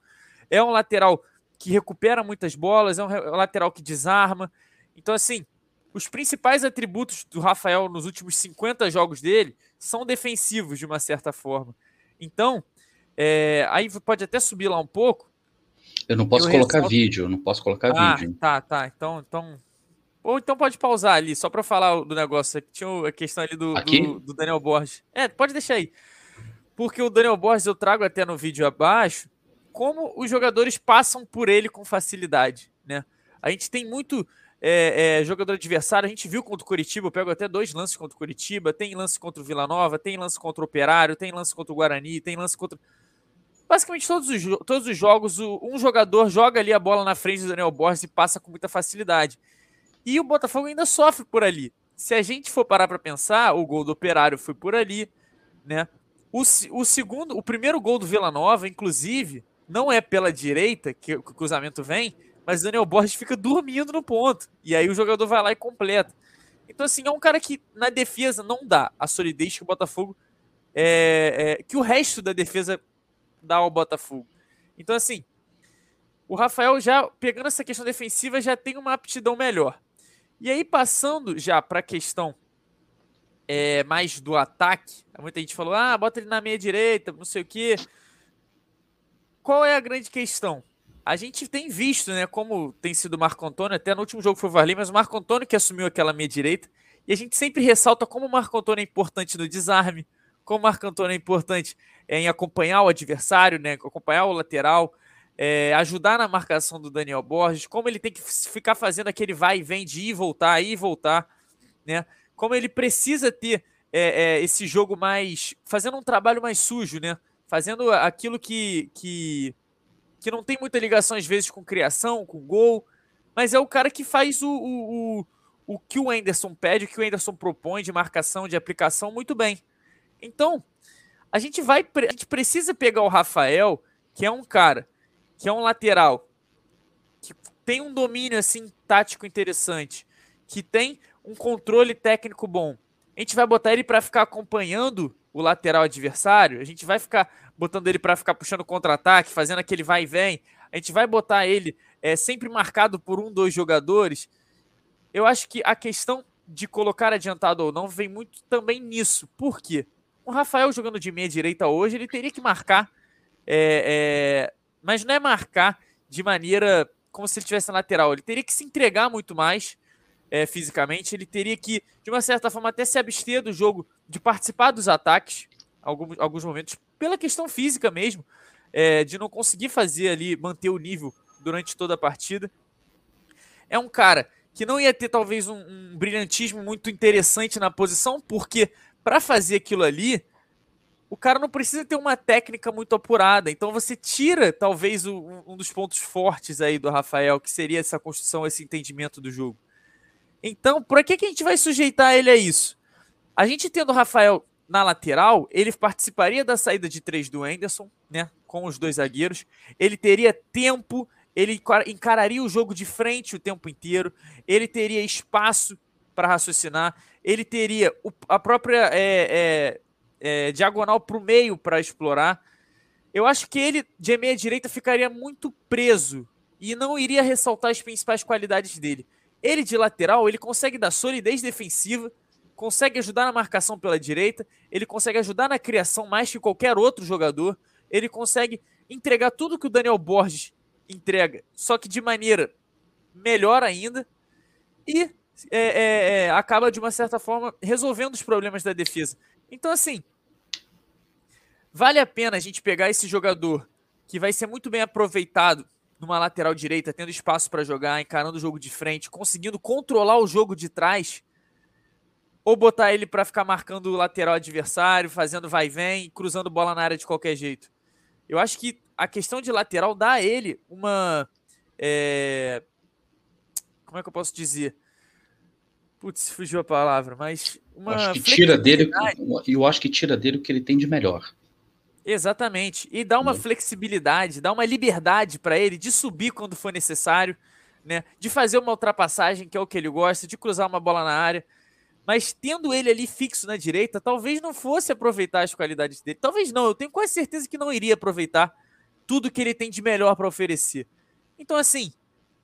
é um lateral que recupera muitas bolas, é um lateral que desarma. Então, assim, os principais atributos do Rafael nos últimos 50 jogos dele são defensivos, de uma certa forma. Então, é, aí pode até subir lá um pouco. Eu não posso eu colocar ressalto... vídeo, eu não posso colocar ah, vídeo. Tá, tá. Então, então ou então pode pausar ali, só para falar do negócio. Tinha a questão ali do, do, do, Daniel Borges. É, pode deixar aí. Porque o Daniel Borges eu trago até no vídeo abaixo como os jogadores passam por ele com facilidade, né? A gente tem muito é, é, jogador adversário, a gente viu contra o Curitiba, eu pego até dois lances contra o Curitiba, tem lance contra o Vila Nova, tem lance contra o Operário, tem lance contra o Guarani, tem lance contra. Basicamente, todos os, todos os jogos, um jogador joga ali a bola na frente do Daniel Borges e passa com muita facilidade. E o Botafogo ainda sofre por ali. Se a gente for parar para pensar, o gol do Operário foi por ali, né? O, o segundo, o primeiro gol do Vila Nova, inclusive, não é pela direita que o cruzamento vem, mas Daniel Borges fica dormindo no ponto. E aí o jogador vai lá e completa. Então, assim, é um cara que na defesa não dá a solidez que o Botafogo. É, é, que o resto da defesa dá ao Botafogo. Então, assim, o Rafael já, pegando essa questão defensiva, já tem uma aptidão melhor. E aí, passando já para a questão é, mais do ataque, muita gente falou: ah, bota ele na meia direita, não sei o quê. Qual é a grande questão? A gente tem visto, né, como tem sido o Marco Antônio, até no último jogo foi o Varley, mas o Marco Antônio que assumiu aquela meia direita, e a gente sempre ressalta como o Marco Antônio é importante no desarme, como o Marco Antônio é importante em acompanhar o adversário, né? Acompanhar o lateral, é, ajudar na marcação do Daniel Borges, como ele tem que ficar fazendo aquele vai e vem de ir e voltar, ir e voltar, né? Como ele precisa ter é, é, esse jogo mais. fazendo um trabalho mais sujo, né? Fazendo aquilo que, que, que não tem muita ligação, às vezes, com criação, com gol, mas é o cara que faz o, o, o, o que o Anderson pede, o que o Anderson propõe de marcação, de aplicação, muito bem. Então, a gente vai. A gente precisa pegar o Rafael, que é um cara, que é um lateral, que tem um domínio assim tático interessante, que tem um controle técnico bom. A gente vai botar ele para ficar acompanhando o lateral adversário, a gente vai ficar botando ele para ficar puxando contra-ataque, fazendo aquele vai e vem. A gente vai botar ele é, sempre marcado por um, dois jogadores. Eu acho que a questão de colocar adiantado ou não vem muito também nisso. Por quê? O Rafael jogando de meia direita hoje, ele teria que marcar, é, é, mas não é marcar de maneira como se ele tivesse na lateral. Ele teria que se entregar muito mais é, fisicamente. Ele teria que, de uma certa forma, até se abster do jogo, de participar dos ataques, alguns, alguns momentos, pela questão física mesmo, é, de não conseguir fazer ali, manter o nível durante toda a partida. É um cara que não ia ter talvez um, um brilhantismo muito interessante na posição, porque para fazer aquilo ali, o cara não precisa ter uma técnica muito apurada. Então você tira, talvez, um, um dos pontos fortes aí do Rafael, que seria essa construção, esse entendimento do jogo. Então, por que, que a gente vai sujeitar ele a isso? A gente tendo o Rafael na lateral, ele participaria da saída de três do Anderson, né? Com os dois zagueiros. Ele teria tempo, ele encararia o jogo de frente o tempo inteiro, ele teria espaço para raciocinar, ele teria a própria é, é, é, diagonal para o meio para explorar. Eu acho que ele, de meia direita, ficaria muito preso e não iria ressaltar as principais qualidades dele. Ele, de lateral, ele consegue dar solidez defensiva, consegue ajudar na marcação pela direita, ele consegue ajudar na criação mais que qualquer outro jogador, ele consegue entregar tudo que o Daniel Borges entrega, só que de maneira melhor ainda. E é, é, é, acaba, de uma certa forma, resolvendo os problemas da defesa. Então, assim, vale a pena a gente pegar esse jogador que vai ser muito bem aproveitado numa lateral direita, tendo espaço para jogar, encarando o jogo de frente, conseguindo controlar o jogo de trás, ou botar ele para ficar marcando o lateral adversário, fazendo vai e vem, cruzando bola na área de qualquer jeito. Eu acho que a questão de lateral dá a ele uma. É... Como é que eu posso dizer? Putz, fugiu a palavra, mas uma acho que tira dele, eu acho que tira dele o que ele tem de melhor. Exatamente. E dá uma né? flexibilidade, dá uma liberdade para ele de subir quando for necessário, né? De fazer uma ultrapassagem, que é o que ele gosta, de cruzar uma bola na área. Mas tendo ele ali fixo na direita, talvez não fosse aproveitar as qualidades dele. Talvez não, eu tenho quase certeza que não iria aproveitar tudo que ele tem de melhor para oferecer. Então, assim,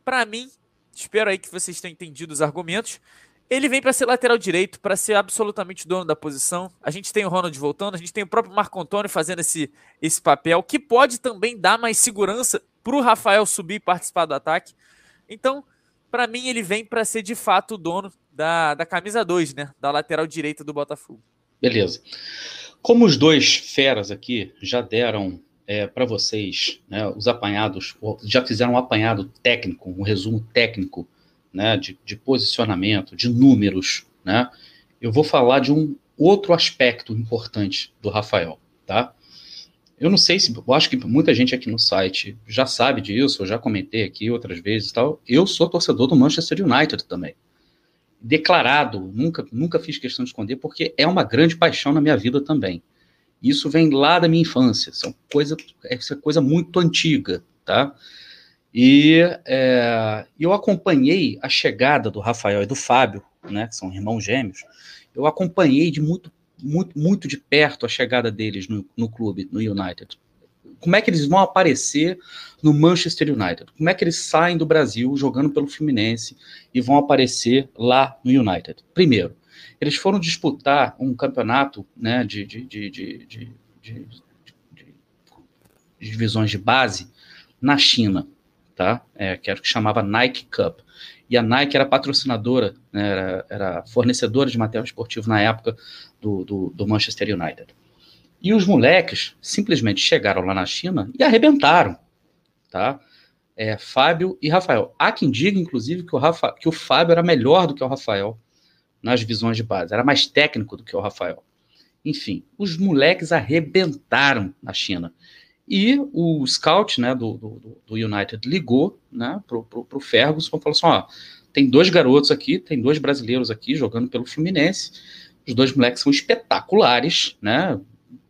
para mim, espero aí que vocês tenham entendido os argumentos. Ele vem para ser lateral direito, para ser absolutamente dono da posição. A gente tem o Ronald voltando, a gente tem o próprio Marco Antônio fazendo esse, esse papel, que pode também dar mais segurança para o Rafael subir e participar do ataque. Então, para mim, ele vem para ser de fato o dono da, da camisa 2, né? Da lateral direita do Botafogo. Beleza. Como os dois feras aqui já deram é, para vocês né, os apanhados, já fizeram um apanhado técnico, um resumo técnico né, de, de posicionamento, de números, né, eu vou falar de um outro aspecto importante do Rafael, tá? Eu não sei se, eu acho que muita gente aqui no site já sabe disso, eu já comentei aqui outras vezes e tal. Eu sou torcedor do Manchester United também. Declarado, nunca, nunca fiz questão de esconder, porque é uma grande paixão na minha vida também. Isso vem lá da minha infância, isso é coisa, é coisa muito antiga, tá? E é, eu acompanhei a chegada do Rafael e do Fábio, né, que são irmãos gêmeos. Eu acompanhei de muito, muito, muito de perto a chegada deles no, no clube, no United. Como é que eles vão aparecer no Manchester United? Como é que eles saem do Brasil jogando pelo Fluminense e vão aparecer lá no United? Primeiro, eles foram disputar um campeonato né, de, de, de, de, de, de divisões de base na China tá? É, que era o que chamava Nike Cup. E a Nike era patrocinadora, né, era, era, fornecedora de material esportivo na época do, do, do, Manchester United. E os moleques simplesmente chegaram lá na China e arrebentaram, tá? É, Fábio e Rafael. Há quem diga, inclusive, que o, Rafa, que o Fábio era melhor do que o Rafael nas divisões de base, era mais técnico do que o Rafael. Enfim, os moleques arrebentaram na China. E o scout né, do, do, do United ligou né, para o Ferguson e falou assim: ó, tem dois garotos aqui, tem dois brasileiros aqui jogando pelo Fluminense. Os dois moleques são espetaculares, né?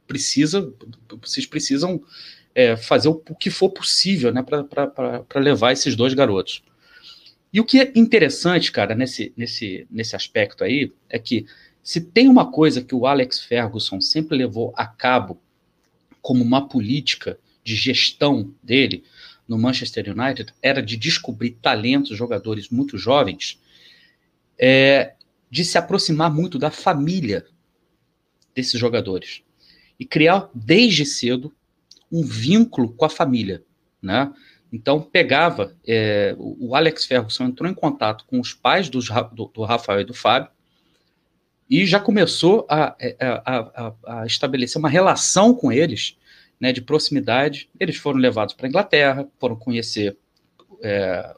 Precisa, vocês precisam é, fazer o, o, que for possível né, para levar esses dois garotos. E o que é interessante, cara, nesse, nesse, nesse aspecto aí, é que se tem uma coisa que o Alex Ferguson sempre levou a cabo como uma política de gestão dele no Manchester United, era de descobrir talentos, jogadores muito jovens, é, de se aproximar muito da família desses jogadores e criar desde cedo um vínculo com a família, né? Então pegava é, o Alex Ferguson entrou em contato com os pais do, do, Rafael e do Fábio e já começou a, a, a, a estabelecer uma relação com eles, né, de proximidade. Eles foram levados para a Inglaterra, foram conhecer é,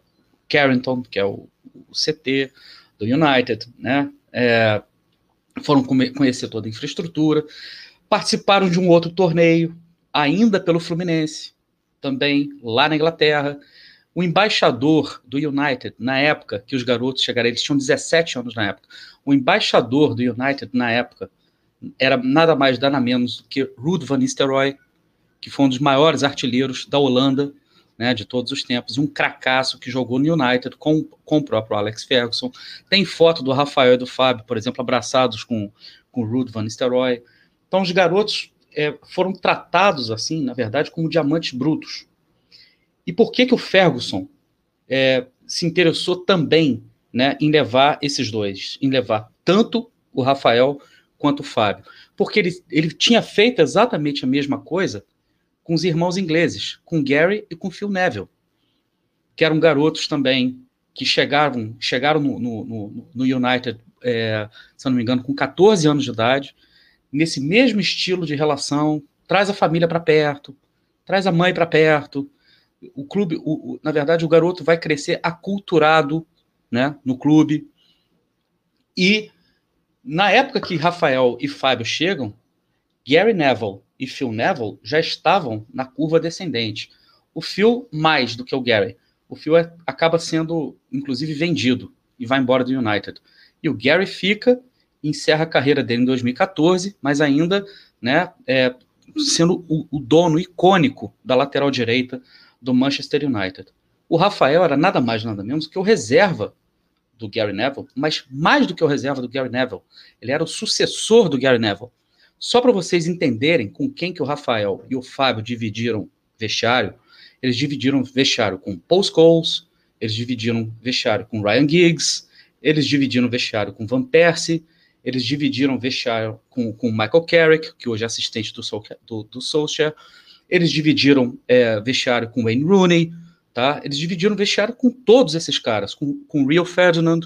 Carrington, que é o, o, CT do United, né, é, foram conhecer toda a infraestrutura, participaram de um outro torneio, ainda pelo Fluminense, também lá na Inglaterra. O embaixador do United, na época que os garotos chegaram, eles tinham 17 anos na época, o embaixador do United na época era nada mais, nada menos do que Ruud van Nistelrooy, que foi um dos maiores artilheiros da Holanda, né, de todos os tempos, um cracaço que jogou no United com, com o próprio Alex Ferguson. Tem foto do Rafael e do Fábio, por exemplo, abraçados com, com Ruud van Nistelrooy. Então, os garotos é, foram tratados, assim, na verdade, como diamantes brutos. E por que, que o Ferguson é, se interessou também né, em levar esses dois, em levar tanto o Rafael quanto o Fábio. Porque ele, ele tinha feito exatamente a mesma coisa com os irmãos ingleses, com Gary e com Phil Neville, que eram garotos também que chegaram, chegaram no, no, no United, é, se não me engano, com 14 anos de idade, nesse mesmo estilo de relação, traz a família para perto, traz a mãe para perto. O clube, o, o, na verdade, o garoto vai crescer aculturado né, no clube. E na época que Rafael e Fábio chegam, Gary Neville e Phil Neville já estavam na curva descendente. O Phil mais do que o Gary. O Phil é, acaba sendo, inclusive, vendido e vai embora do United. E o Gary fica, encerra a carreira dele em 2014, mas ainda né, é, sendo o, o dono icônico da lateral direita do Manchester United. O Rafael era nada mais, nada menos que o reserva do Gary Neville, mas mais do que o reserva do Gary Neville, ele era o sucessor do Gary Neville. Só para vocês entenderem com quem que o Rafael e o Fábio dividiram vestiário, eles dividiram vestiário com Paul Scholes, eles dividiram vestiário com Ryan Giggs, eles dividiram vestiário com Van Persie, eles dividiram vestiário com, com Michael Carrick, que hoje é assistente do, do, do Solskjaer, eles dividiram é, vestiário com Wayne Rooney, tá? Eles dividiram vestiário com todos esses caras, com, com Rio Ferdinand,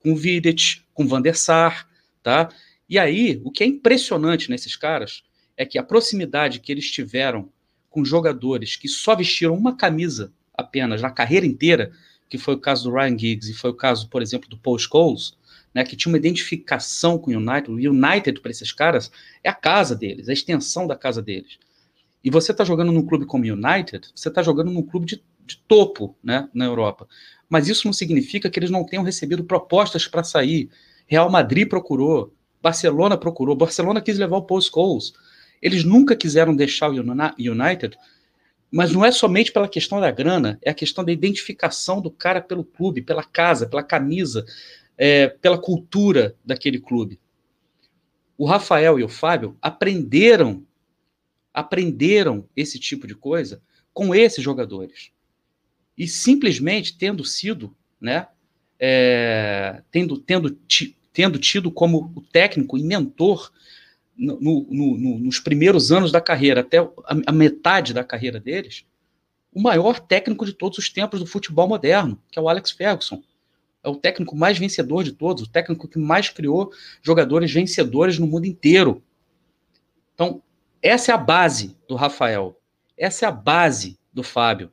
com Vidic, com Van der Sar, tá? E aí, o que é impressionante nesses caras é que a proximidade que eles tiveram com jogadores que só vestiram uma camisa apenas na carreira inteira, que foi o caso do Ryan Giggs e foi o caso, por exemplo, do Paul Scholes, né, que tinha uma identificação com o United. O United, para esses caras, é a casa deles, a extensão da casa deles. E você está jogando num clube como United, você está jogando num clube de de topo né, na Europa. Mas isso não significa que eles não tenham recebido propostas para sair. Real Madrid procurou, Barcelona procurou, Barcelona quis levar o Paul Scholes. Eles nunca quiseram deixar o United, mas não é somente pela questão da grana, é a questão da identificação do cara pelo clube, pela casa, pela camisa, é, pela cultura daquele clube. O Rafael e o Fábio aprenderam, aprenderam esse tipo de coisa com esses jogadores e simplesmente tendo sido, né, é, tendo, tendo, tendo tido como o técnico e mentor no, no, no, nos primeiros anos da carreira, até a, a, metade da carreira deles, o maior técnico de todos os tempos do futebol moderno, que é o Alex Ferguson. É o técnico mais vencedor de todos, o técnico que mais criou jogadores vencedores no mundo inteiro. Então, Essa é a base do Rafael. Essa é a base do Fábio.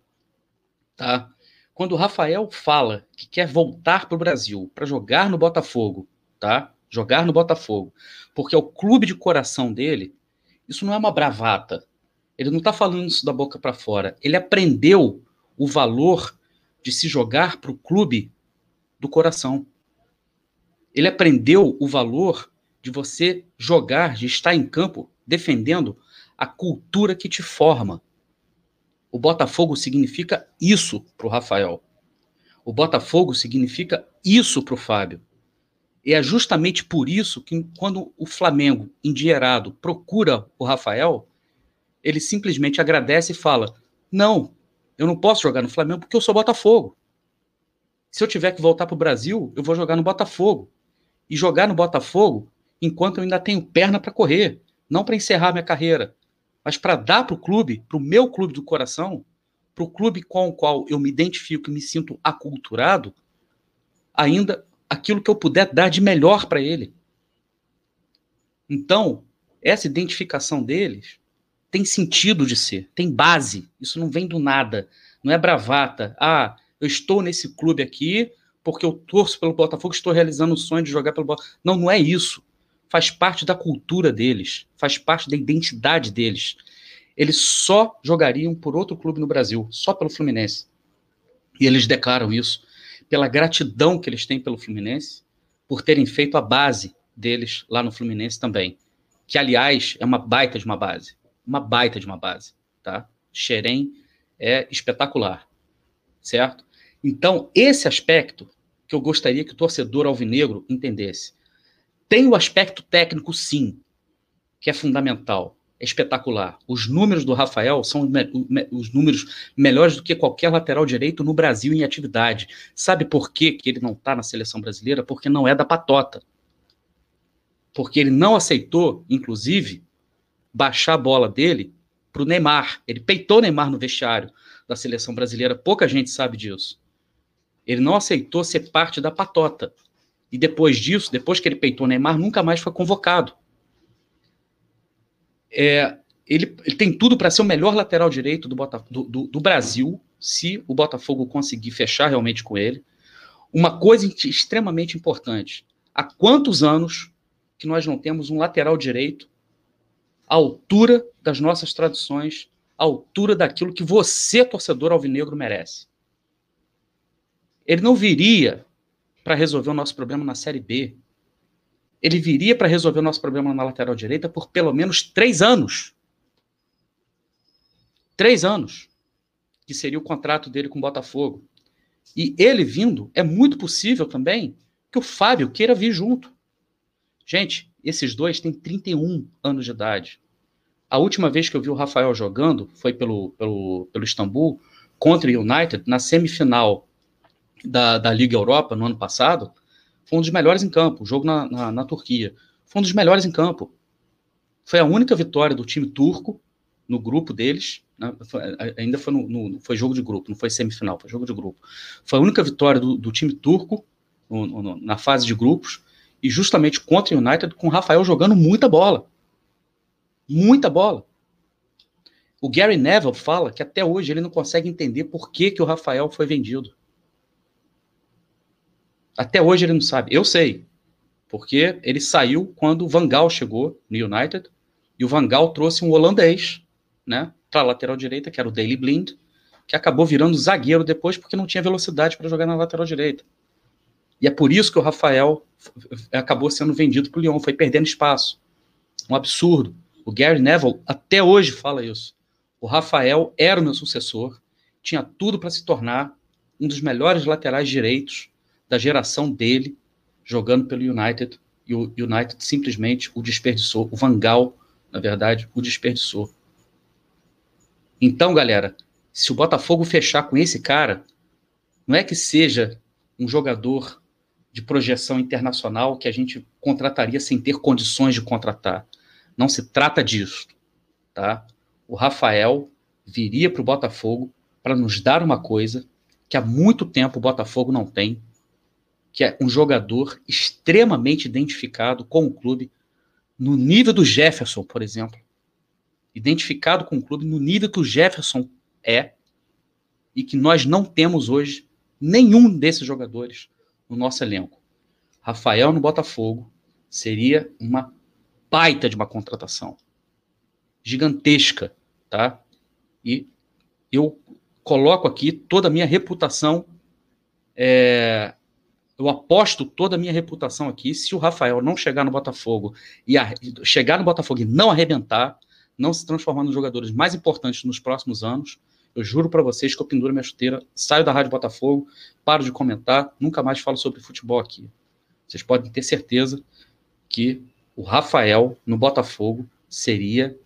Tá? Quando o Rafael fala que quer voltar para o Brasil para jogar no Botafogo, tá? Jogar no Botafogo, porque é o clube de coração dele, isso não é uma bravata. Ele não está falando isso da boca para fora. Ele aprendeu o valor de se jogar para o clube do coração. Ele aprendeu o valor de você jogar, de estar em campo defendendo a cultura que te forma. O Botafogo significa isso para o Rafael. O Botafogo significa isso para o Fábio. E é justamente por isso que, quando o Flamengo, endinheirado, procura o Rafael, ele simplesmente agradece e fala: Não, eu não posso jogar no Flamengo porque eu sou Botafogo. Se eu tiver que voltar para o Brasil, eu vou jogar no Botafogo. E jogar no Botafogo enquanto eu ainda tenho perna para correr, não para encerrar minha carreira, mas para dar para o clube, para o meu clube do coração, para o clube com o qual eu me identifico e me sinto aculturado, ainda aquilo que eu puder dar de melhor para ele. Então, essa identificação deles tem sentido de ser, tem base. Isso não vem do nada, não é bravata. Ah, eu estou nesse clube aqui porque eu torço pelo Botafogo, estou realizando o sonho de jogar pelo Botafogo. Não, não é isso. Faz parte da cultura deles, faz parte da identidade deles. Eles só jogariam por outro clube no Brasil, só pelo Fluminense. E eles declaram isso pela gratidão que eles têm pelo Fluminense, por terem feito a base deles lá no Fluminense também. Que, aliás, é uma baita de uma base uma baita de uma base, tá? Xerém é espetacular, certo? Então, esse aspecto que eu gostaria que o torcedor alvinegro entendesse. Tem o aspecto técnico, sim, que é fundamental, é espetacular. Os números do Rafael são os números melhores do que qualquer lateral direito no Brasil em atividade. Sabe por que ele não está na seleção brasileira? Porque não é da patota. Porque ele não aceitou, inclusive, baixar a bola dele para o Neymar. Ele peitou o Neymar no vestiário da seleção brasileira, pouca gente sabe disso. Ele não aceitou ser parte da patota. E depois disso, depois que ele peitou o Neymar, nunca mais foi convocado. É, ele, ele, tem tudo para ser o melhor lateral direito do, do, do, do, Brasil, se o Botafogo conseguir fechar realmente com ele. Uma coisa extremamente importante: há quantos anos que nós não temos um lateral direito à altura das nossas tradições, à altura daquilo que você, torcedor alvinegro, merece. Ele não viria para resolver o nosso problema na Série B. Ele viria para resolver o nosso problema na lateral direita por pelo menos três anos. Três anos, que seria o contrato dele com o Botafogo. E ele vindo, é muito possível também que o Fábio queira vir junto. Gente, esses dois têm 31 anos de idade. A última vez que eu vi o Rafael jogando foi pelo, pelo, pelo Istambul contra o United, na semifinal da, da Liga Europa no ano passado. Foi um dos melhores em campo, o jogo na, na, na Turquia. Foi um dos melhores em campo. Foi a única vitória do time turco no grupo deles. Né? Foi, ainda foi, no, no, foi jogo de grupo, não foi semifinal, foi jogo de grupo. Foi a única vitória do, do time turco no, na fase de grupos, e justamente contra o United, com o Rafael jogando muita bola. Muita bola. O Gary Neville fala que até hoje ele não consegue entender por que, que o Rafael foi vendido. Até hoje ele não sabe. Eu sei. Porque ele saiu quando o Van Gaal chegou no United e o Van Gaal trouxe um holandês, né, para a lateral direita, que era o Daley Blind, que acabou virando zagueiro depois porque não tinha velocidade para jogar na lateral direita. E é por isso que o Rafael acabou sendo vendido para o Lyon, foi perdendo espaço. Um absurdo. O Gary Neville até hoje fala isso. O Rafael era o meu sucessor, tinha tudo para se tornar um dos melhores laterais direitos da geração dele, jogando pelo United, e o United simplesmente o desperdiçou. O Van Gaal, na verdade, o desperdiçou. Então, galera, se o Botafogo fechar com esse cara, não é que seja um jogador de projeção internacional que a gente contrataria sem ter condições de contratar. Não se trata disso, tá? O Rafael viria para o Botafogo para nos dar uma coisa que há muito tempo o Botafogo não tem, que é um jogador extremamente identificado com o clube, no nível do Jefferson, por exemplo. identificado com o clube no nível que o Jefferson é e que nós não temos hoje nenhum desses jogadores no nosso elenco. Rafael no Botafogo seria uma baita de uma contratação. Gigantesca, tá? E eu coloco aqui toda a minha reputação, é, eu aposto toda a minha reputação aqui, se o Rafael não chegar no Botafogo e a, chegar no Botafogo e não arrebentar, não se transformar nos jogadores mais importantes nos próximos anos, eu juro para vocês que eu penduro minha chuteira, saio da Rádio Botafogo, paro de comentar, nunca mais falo sobre futebol aqui. Vocês podem ter certeza que o Rafael no Botafogo seria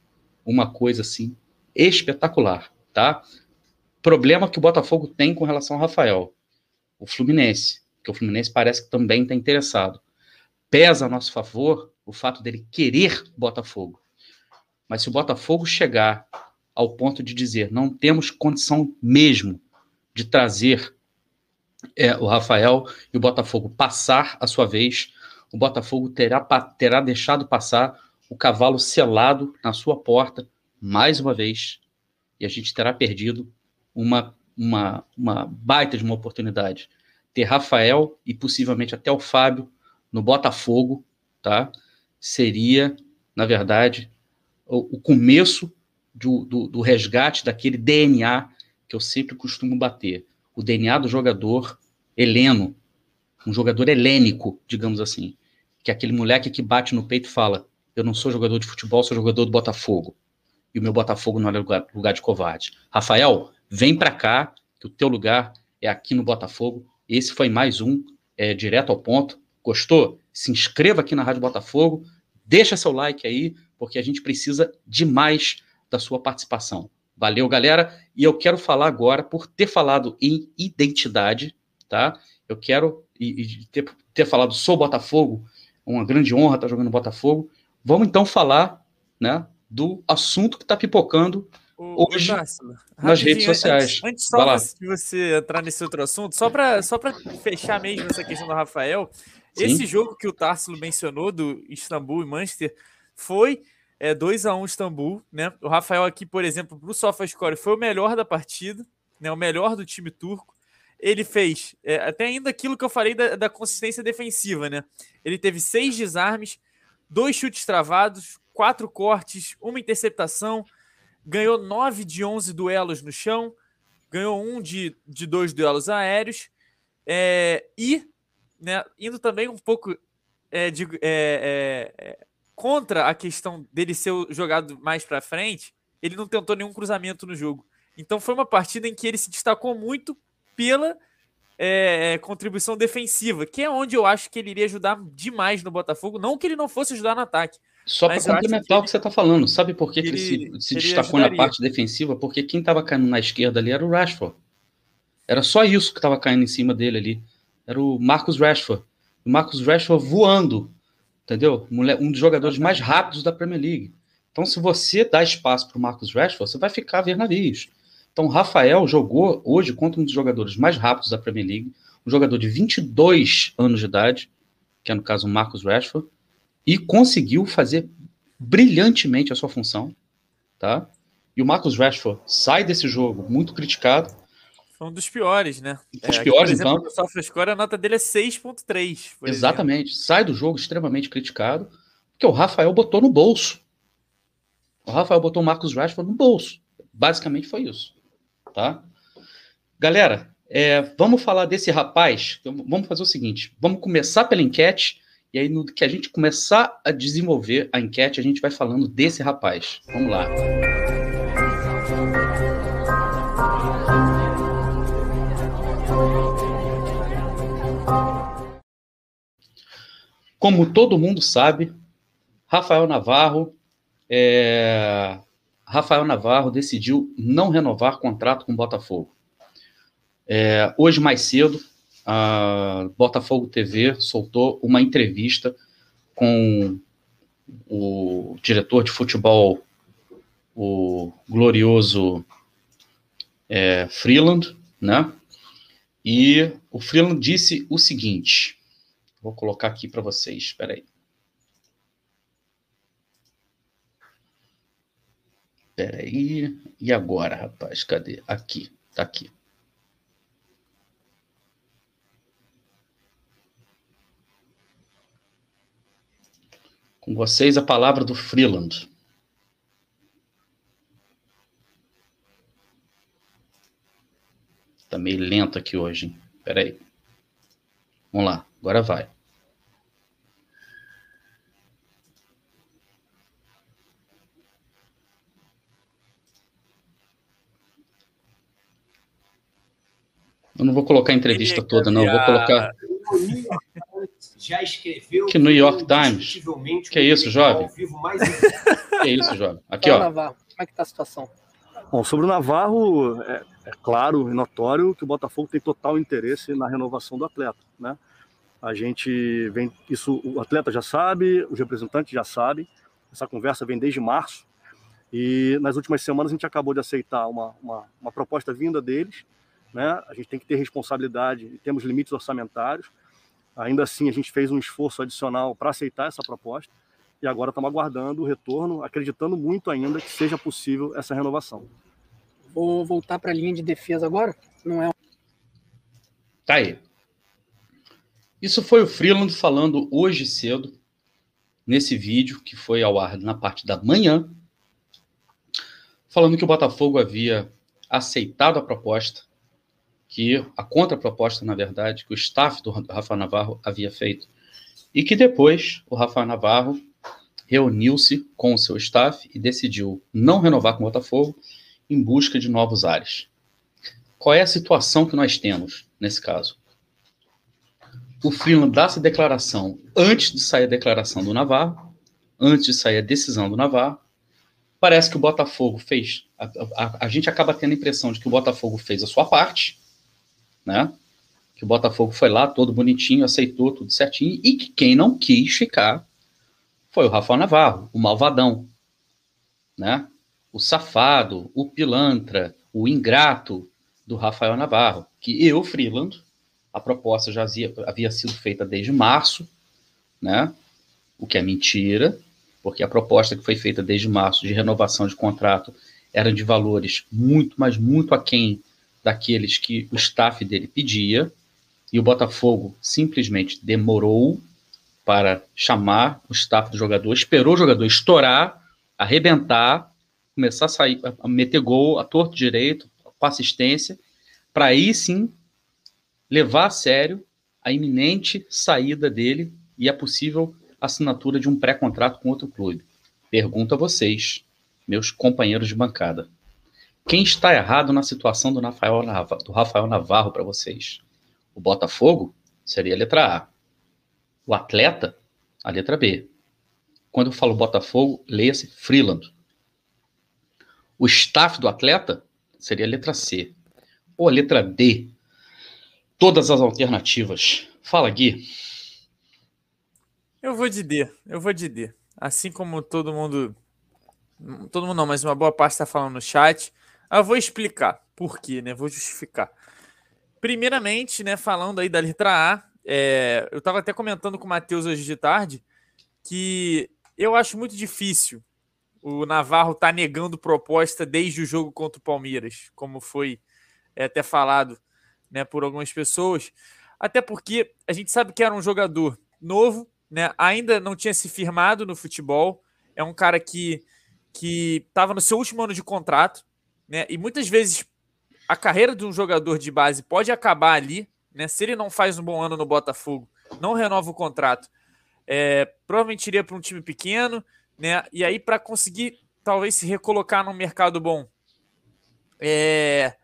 uma coisa assim espetacular, tá? Problema que o Botafogo tem com relação ao Rafael, o Fluminense, que o Fluminense parece que também está interessado. Pesa a nosso favor o fato dele querer Botafogo. Mas se o Botafogo chegar ao ponto de dizer não temos condição mesmo de trazer é, o Rafael e o Botafogo passar a sua vez, o Botafogo terá, terá deixado passar o cavalo selado na sua porta mais uma vez e a gente terá perdido uma, uma, uma baita de uma oportunidade. Ter Rafael e possivelmente até o Fábio no Botafogo, tá? Seria, na verdade, o, o começo do, do, do resgate daquele DNA que eu sempre costumo bater. O DNA do jogador heleno, um jogador helênico, digamos assim. Que é aquele moleque que bate no peito e fala: Eu não sou jogador de futebol, sou jogador do Botafogo. E o meu Botafogo não é lugar, lugar de covarde. Rafael, vem para cá, que o teu lugar é aqui no Botafogo. Esse foi mais um, é, direto ao ponto. Gostou? Se inscreva aqui na Rádio Botafogo, deixa seu like aí, porque a gente precisa demais da sua participação. Valeu, galera. E eu quero falar agora, por ter falado em identidade, tá? Eu quero e, e ter, ter falado sou Botafogo, uma grande honra estar jogando Botafogo. Vamos então falar, né, do assunto que está pipocando o, hoje nas redes sociais. Antes, antes só de você entrar nesse outro assunto, só para só fechar mesmo essa questão do Rafael, Sim. esse jogo que o Tarsilo mencionou do Istambul e Manchester foi é 2 a 1 Istambul, né? O Rafael aqui, por exemplo, para o SofaScore foi o melhor da partida, né? O melhor do time turco. Ele fez é, até ainda aquilo que eu falei da, da, consistência defensiva, né? Ele teve seis desarmes, dois chutes travados, quatro cortes, uma interceptação, ganhou nove de 11 duelos no chão, ganhou um de, de dois duelos aéreos, é, e né, indo também um pouco é, de, é, é, é contra a questão dele ser jogado mais para frente, ele não tentou nenhum cruzamento no jogo. Então foi uma partida em que ele se destacou muito pela é, é, contribuição defensiva, que é onde eu acho que ele iria ajudar demais no Botafogo. Não que ele não fosse ajudar no ataque. Só para complementar o que você está falando, sabe por que, ele, que ele se, se destacou ajudaria. na parte defensiva? Porque quem estava caindo na esquerda ali era o Rashford. Era só isso que estava caindo em cima dele ali. Era o Marcus Rashford. O Marcus Rashford voando entendeu? Um dos jogadores mais rápidos da Premier League. Então, se você dá espaço para o Marcos Rashford, você vai ficar a ver navios. Então, o Rafael jogou hoje contra um dos jogadores mais rápidos da Premier League, um jogador de 22 anos de idade, que é no caso o Marcos Rashford, e conseguiu fazer brilhantemente a sua função, tá? E o Marcos Rashford sai desse jogo muito criticado, foi um dos piores, né? Um dos é, piores, aqui, por exemplo, então. O SofaScore, a nota dele é 6.3. Exatamente. Exemplo. Sai do jogo extremamente criticado, porque o Rafael botou no bolso. O Rafael botou o Marcos Rashford no bolso. Basicamente foi isso. Tá? Galera, é, vamos falar desse rapaz. Vamos fazer o seguinte: vamos começar pela enquete. E aí, no que a gente começar a desenvolver a enquete, a gente vai falando desse rapaz. Vamos lá. Como todo mundo sabe, Rafael Navarro, é... Rafael Navarro decidiu não renovar contrato com o Botafogo. É... hoje mais cedo, a Botafogo TV soltou uma entrevista com o diretor de futebol, o glorioso é, Freeland, né? E o Freeland disse o seguinte: Vou colocar aqui para vocês, espera aí. E agora, rapaz? Cadê? Aqui. Tá aqui. Com vocês a palavra do Freeland. Tá meio lento aqui hoje, hein? Pera aí. Vamos lá, agora vai. Eu não vou colocar a entrevista toda, não. Eu vou colocar. Já escreveu. Que New York Times. Que é isso, jovem? Que é isso, jovem? Aqui, ó. Como é que tá a situação? Bom, sobre o Navarro, é, é claro e notório que o Botafogo tem total interesse na renovação do atleta, né? A gente vem, isso o atleta já sabe, os representantes já sabem. Essa conversa vem desde março e nas últimas semanas a gente acabou de aceitar uma, uma, uma proposta vinda deles né? A gente tem que ter responsabilidade e temos limites orçamentários. Ainda assim, a gente fez um esforço adicional para aceitar essa proposta e agora estamos aguardando o retorno, acreditando muito ainda que seja possível essa renovação. Vou voltar para a linha de defesa agora. Não é. Tá aí. Isso foi o Freeland falando hoje cedo, nesse vídeo que foi ao ar na parte da manhã, falando que o Botafogo havia aceitado a proposta que a contraproposta, na verdade, que o staff do Rafael Navarro havia feito. E que depois o Rafael Navarro reuniu-se com o seu staff e decidiu não renovar com o Botafogo em busca de novos ares. Qual é a situação que nós temos nesse caso? O Freeland dá essa declaração antes de sair a declaração do Navarro, antes de sair a decisão do Navarro. Parece que o Botafogo fez. A, a, a gente acaba tendo a impressão de que o Botafogo fez a sua parte né? Que o Botafogo foi lá todo bonitinho, aceitou tudo certinho, e que quem não quis ficar foi o Rafael Navarro, o malvadão, né? O safado, o pilantra, o ingrato do Rafael Navarro, que eu, Freeland, a proposta já havia, havia sido feita desde março, né? O que é mentira, porque a proposta que foi feita desde março de renovação de contrato era de valores muito, mas muito aquém daqueles que o staff dele pedia, e o Botafogo simplesmente demorou para chamar o staff do jogador, esperou o jogador estourar, arrebentar, começar a sair, a meter gol a torto direito, com assistência, para aí sim levar a sério a iminente saída dele e a possível assinatura de um pré-contrato com outro clube. Pergunto a vocês, meus companheiros de bancada. Quem está errado na situação do Rafael, Navarro, do Rafael Navarro para vocês? O Botafogo seria a letra A. O atleta, a letra B. Quando eu falo Botafogo, leia-se Freeland. O staff do atleta seria a letra C. Ou a letra D. Todas as alternativas. Fala, Gui. Eu vou de D. Eu vou de D. Assim como todo mundo. Todo mundo não, mas uma boa parte está falando no chat. Eu vou explicar por quê, né? Vou justificar. Primeiramente, né, falando aí da letra A, é, eu estava até comentando com o Matheus hoje de tarde que eu acho muito difícil o Navarro tá negando proposta desde o jogo contra o Palmeiras, como foi é, até falado né, por algumas pessoas. Até porque a gente sabe que era um jogador novo, né, ainda não tinha se firmado no futebol. É um cara que que estava no seu último ano de contrato, né? E muitas vezes a carreira de um jogador de base pode acabar ali, né? Se ele não faz um bom ano no Botafogo, não renova o contrato, é, provavelmente iria para um time pequeno, né? E aí para conseguir talvez se recolocar num mercado bom, é,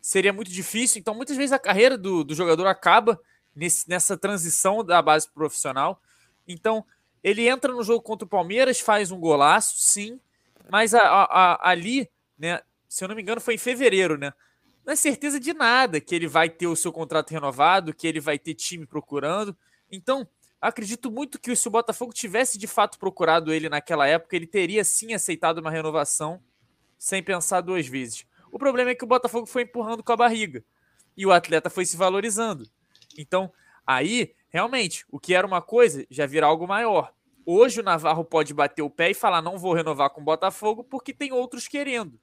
seria muito difícil. Então muitas vezes a carreira do, do jogador acaba nesse, nessa transição da base profissional. Então ele entra no jogo contra o Palmeiras, faz um golaço, sim, mas a, a, a, ali, né? Se eu não me engano, foi em fevereiro, né? Não é certeza de nada que ele vai ter o seu contrato renovado, que ele vai ter time procurando. Então, acredito muito que se o Botafogo tivesse de fato procurado ele naquela época, ele teria sim aceitado uma renovação sem pensar duas vezes. O problema é que o Botafogo foi empurrando com a barriga e o atleta foi se valorizando. Então, aí, realmente, o que era uma coisa já vira algo maior. Hoje o Navarro pode bater o pé e falar: não vou renovar com o Botafogo porque tem outros querendo.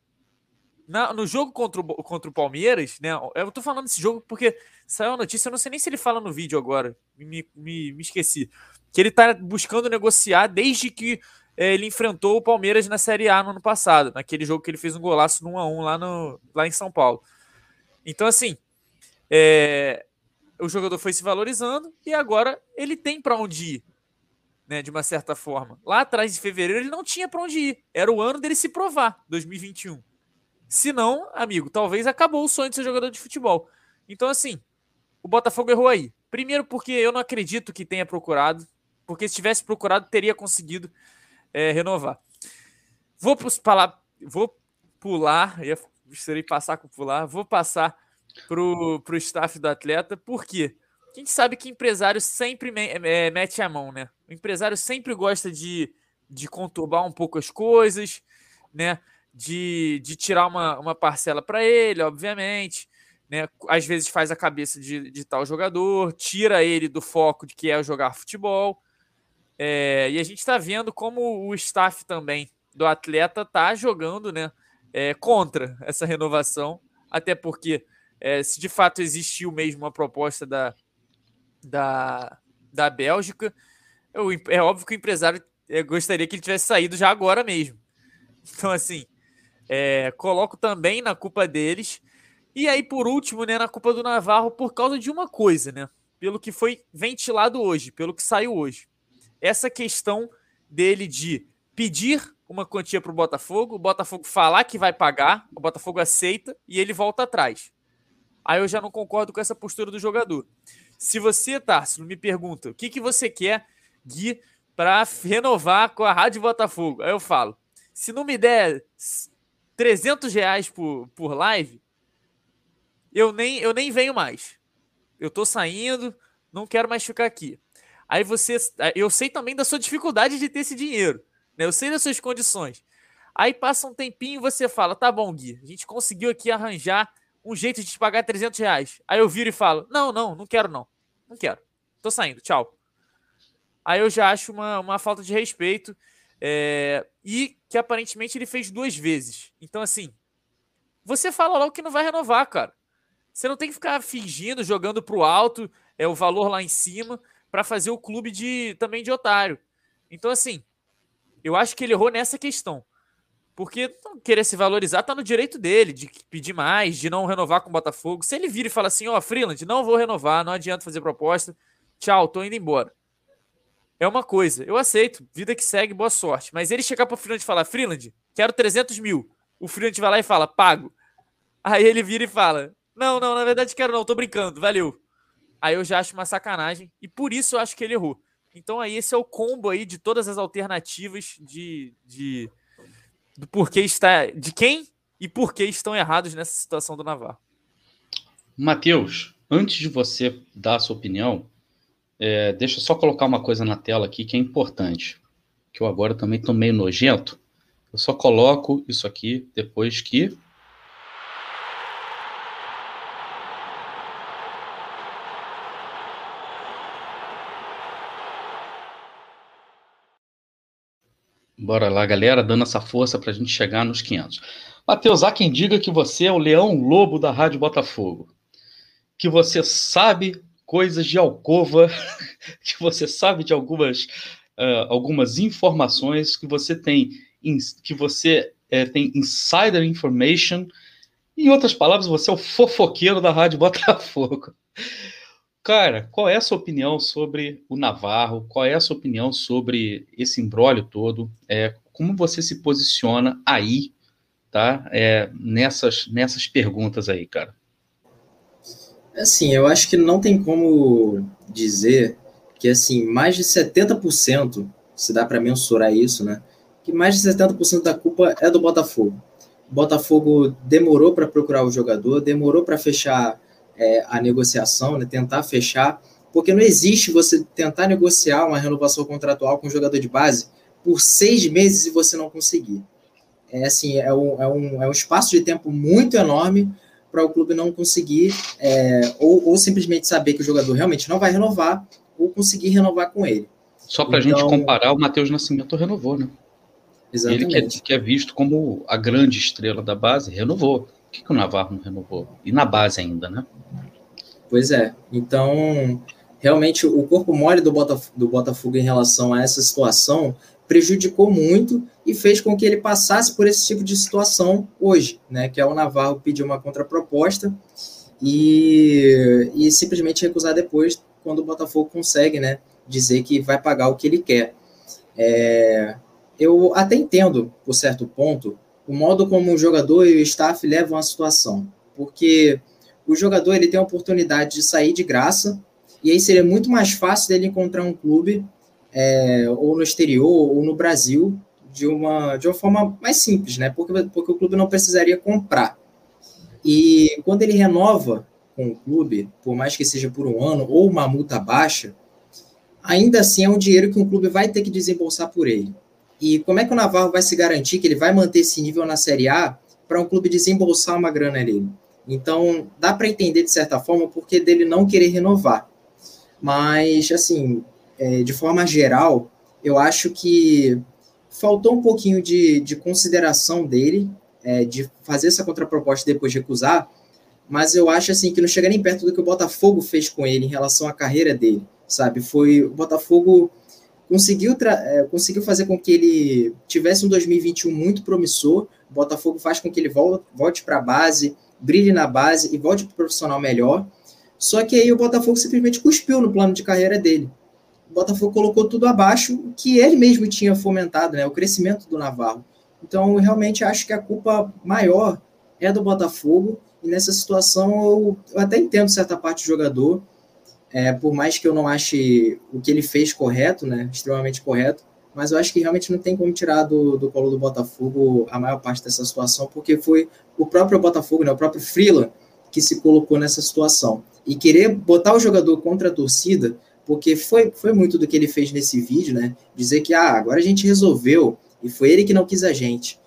Na, no jogo contra o, contra o Palmeiras, né? Eu tô falando desse jogo porque saiu a notícia, eu não sei nem se ele fala no vídeo agora, me, me, me esqueci. Que ele tá buscando negociar desde que é, ele enfrentou o Palmeiras na Série A no ano passado, naquele jogo que ele fez um golaço no 1x1 lá, no, lá em São Paulo. Então, assim, é, o jogador foi se valorizando e agora ele tem para onde ir, né, de uma certa forma. Lá atrás, de fevereiro, ele não tinha para onde ir. Era o ano dele se provar, 2021. Se não, amigo, talvez acabou o sonho de ser jogador de futebol. Então, assim, o Botafogo errou aí. Primeiro, porque eu não acredito que tenha procurado, porque se tivesse procurado, teria conseguido é, renovar. Vou falar, vou pular, ia gostaria passar com pular, vou passar pro, pro staff do atleta, por quê? A gente sabe que empresário sempre me, é, mete a mão, né? O empresário sempre gosta de, de conturbar um pouco as coisas, né? De, de tirar uma, uma parcela para ele, obviamente. Né? Às vezes faz a cabeça de, de tal jogador, tira ele do foco de que é jogar futebol. É, e a gente está vendo como o staff também do atleta está jogando né, é, contra essa renovação, até porque é, se de fato existiu mesmo uma proposta da, da, da Bélgica, eu, é óbvio que o empresário é, gostaria que ele tivesse saído já agora mesmo. Então, assim, é, coloco também na culpa deles. E aí, por último, né, na culpa do Navarro, por causa de uma coisa, né? Pelo que foi ventilado hoje, pelo que saiu hoje. Essa questão dele de pedir uma quantia para o Botafogo, o Botafogo falar que vai pagar, o Botafogo aceita e ele volta atrás. Aí eu já não concordo com essa postura do jogador. Se você, Tarso, me pergunta o que, que você quer, Gui, para renovar com a Rádio Botafogo, aí eu falo: se não me der 300 reais por, por live, eu nem, eu nem venho mais. Eu tô saindo, não quero mais ficar aqui. Aí você. Eu sei também da sua dificuldade de ter esse dinheiro. Né? Eu sei das suas condições. Aí passa um tempinho e você fala: tá bom, Gui, a gente conseguiu aqui arranjar um jeito de te pagar 300 reais. Aí eu viro e falo: não, não, não quero não. Não quero. Tô saindo, tchau. Aí eu já acho uma, uma falta de respeito. É, e que aparentemente ele fez duas vezes. Então, assim, você fala logo que não vai renovar, cara. Você não tem que ficar fingindo, jogando pro alto, é o valor lá em cima, para fazer o clube de também de otário. Então, assim, eu acho que ele errou nessa questão. Porque querer se valorizar tá no direito dele, de pedir mais, de não renovar com o Botafogo. Se ele vira e fala assim, ó, oh, Freeland, não vou renovar, não adianta fazer proposta, tchau, tô indo embora é uma coisa. Eu aceito, vida que segue, boa sorte. Mas ele chegar pro Freeland e falar, Freeland, quero 300 mil. O Freeland vai lá e fala, pago. Aí ele vira e fala, não, não, na verdade quero não, tô brincando, valeu. Aí eu já acho uma sacanagem e por isso eu acho que ele errou. Então aí esse é o combo aí de todas as alternativas de, de do porquê está, de quem e por que estão errados nessa situação do Navarro. Matheus, antes de você dar a sua opinião, é, deixa eu só colocar uma coisa na tela aqui que é importante, que eu agora também estou meio nojento. Eu só coloco isso aqui depois que Bora lá, galera, dando essa força para a gente chegar nos 500. Matheus, há quem diga que você é o leão lobo da Rádio Botafogo. Que você sabe coisas de alcova, que você sabe de algumas, uh, algumas informações que você tem, que você uh, tem insider information. Em outras palavras, você é o fofoqueiro da Rádio Botafogo. Cara, qual é a sua opinião sobre o Navarro? Qual é a sua opinião sobre esse embrólio todo? É, como você se posiciona aí, tá? É, nessas, nessas perguntas aí, cara. Assim, eu acho que não tem como dizer que assim, mais de 70%, se dá para mensurar isso, né? Que mais de 70% da culpa é do Botafogo. O Botafogo demorou para procurar o jogador, demorou para fechar é, a negociação, né? tentar fechar, porque não existe você tentar negociar uma renovação contratual com um jogador de base por seis meses e você não conseguir. É assim, é um, é um, é um espaço de tempo muito enorme para o clube não conseguir, é, ou, ou simplesmente saber que o jogador realmente não vai renovar, ou conseguir renovar com ele. Só para a então... gente comparar, o Matheus Nascimento renovou, né? Exatamente. Ele que é, que é, visto como a grande estrela da base, renovou. Por que, que o Navarro não renovou? E na base ainda, né? Pois é. Então, realmente, o corpo mole do, Botaf do Botafogo em relação a essa situação prejudicou muito e fez com que ele passasse por esse tipo de situação hoje, né? Que é o Navarro pedir uma contraproposta e, e simplesmente recusar depois, quando o Botafogo consegue, né? Dizer que vai pagar o que ele quer. É, eu até entendo, por certo ponto, o modo como o jogador e o staff levam a situação, porque o jogador ele tem a oportunidade de sair de graça, e aí seria muito mais fácil dele encontrar um clube, é, ou no exterior, ou no Brasil, de uma, de uma forma mais simples, né? Porque, porque o clube não precisaria comprar. E quando ele renova com o clube, por mais que seja por um ano, ou uma multa baixa, ainda assim é um dinheiro que o clube vai ter que desembolsar por ele. E como é que o Navarro vai se garantir que ele vai manter esse nível na Série A para um clube desembolsar uma grana nele? Então, dá para entender de certa forma o porquê dele não querer renovar. Mas, assim, é, de forma geral, eu acho que faltou um pouquinho de, de consideração dele, é, de fazer essa contraproposta e depois recusar, mas eu acho assim que não chega nem perto do que o Botafogo fez com ele em relação à carreira dele, sabe? Foi o Botafogo conseguiu, é, conseguiu fazer com que ele tivesse um 2021 muito promissor. O Botafogo faz com que ele volte, volte para a base, brilhe na base e volte para o profissional melhor. Só que aí o Botafogo simplesmente cuspiu no plano de carreira dele. O Botafogo colocou tudo abaixo que ele mesmo tinha fomentado, né, o crescimento do Navarro. Então, realmente acho que a culpa maior é do Botafogo. E nessa situação, eu, eu até entendo certa parte do jogador é, por mais que eu não ache o que ele fez correto, né, extremamente correto, mas eu acho que realmente não tem como tirar do, do colo do Botafogo a maior parte dessa situação, porque foi o próprio Botafogo, né, o próprio Freeland, que se colocou nessa situação. E querer botar o jogador contra a torcida, porque foi, foi muito do que ele fez nesse vídeo, né? Dizer que ah, agora a gente resolveu e foi ele que não quis a gente.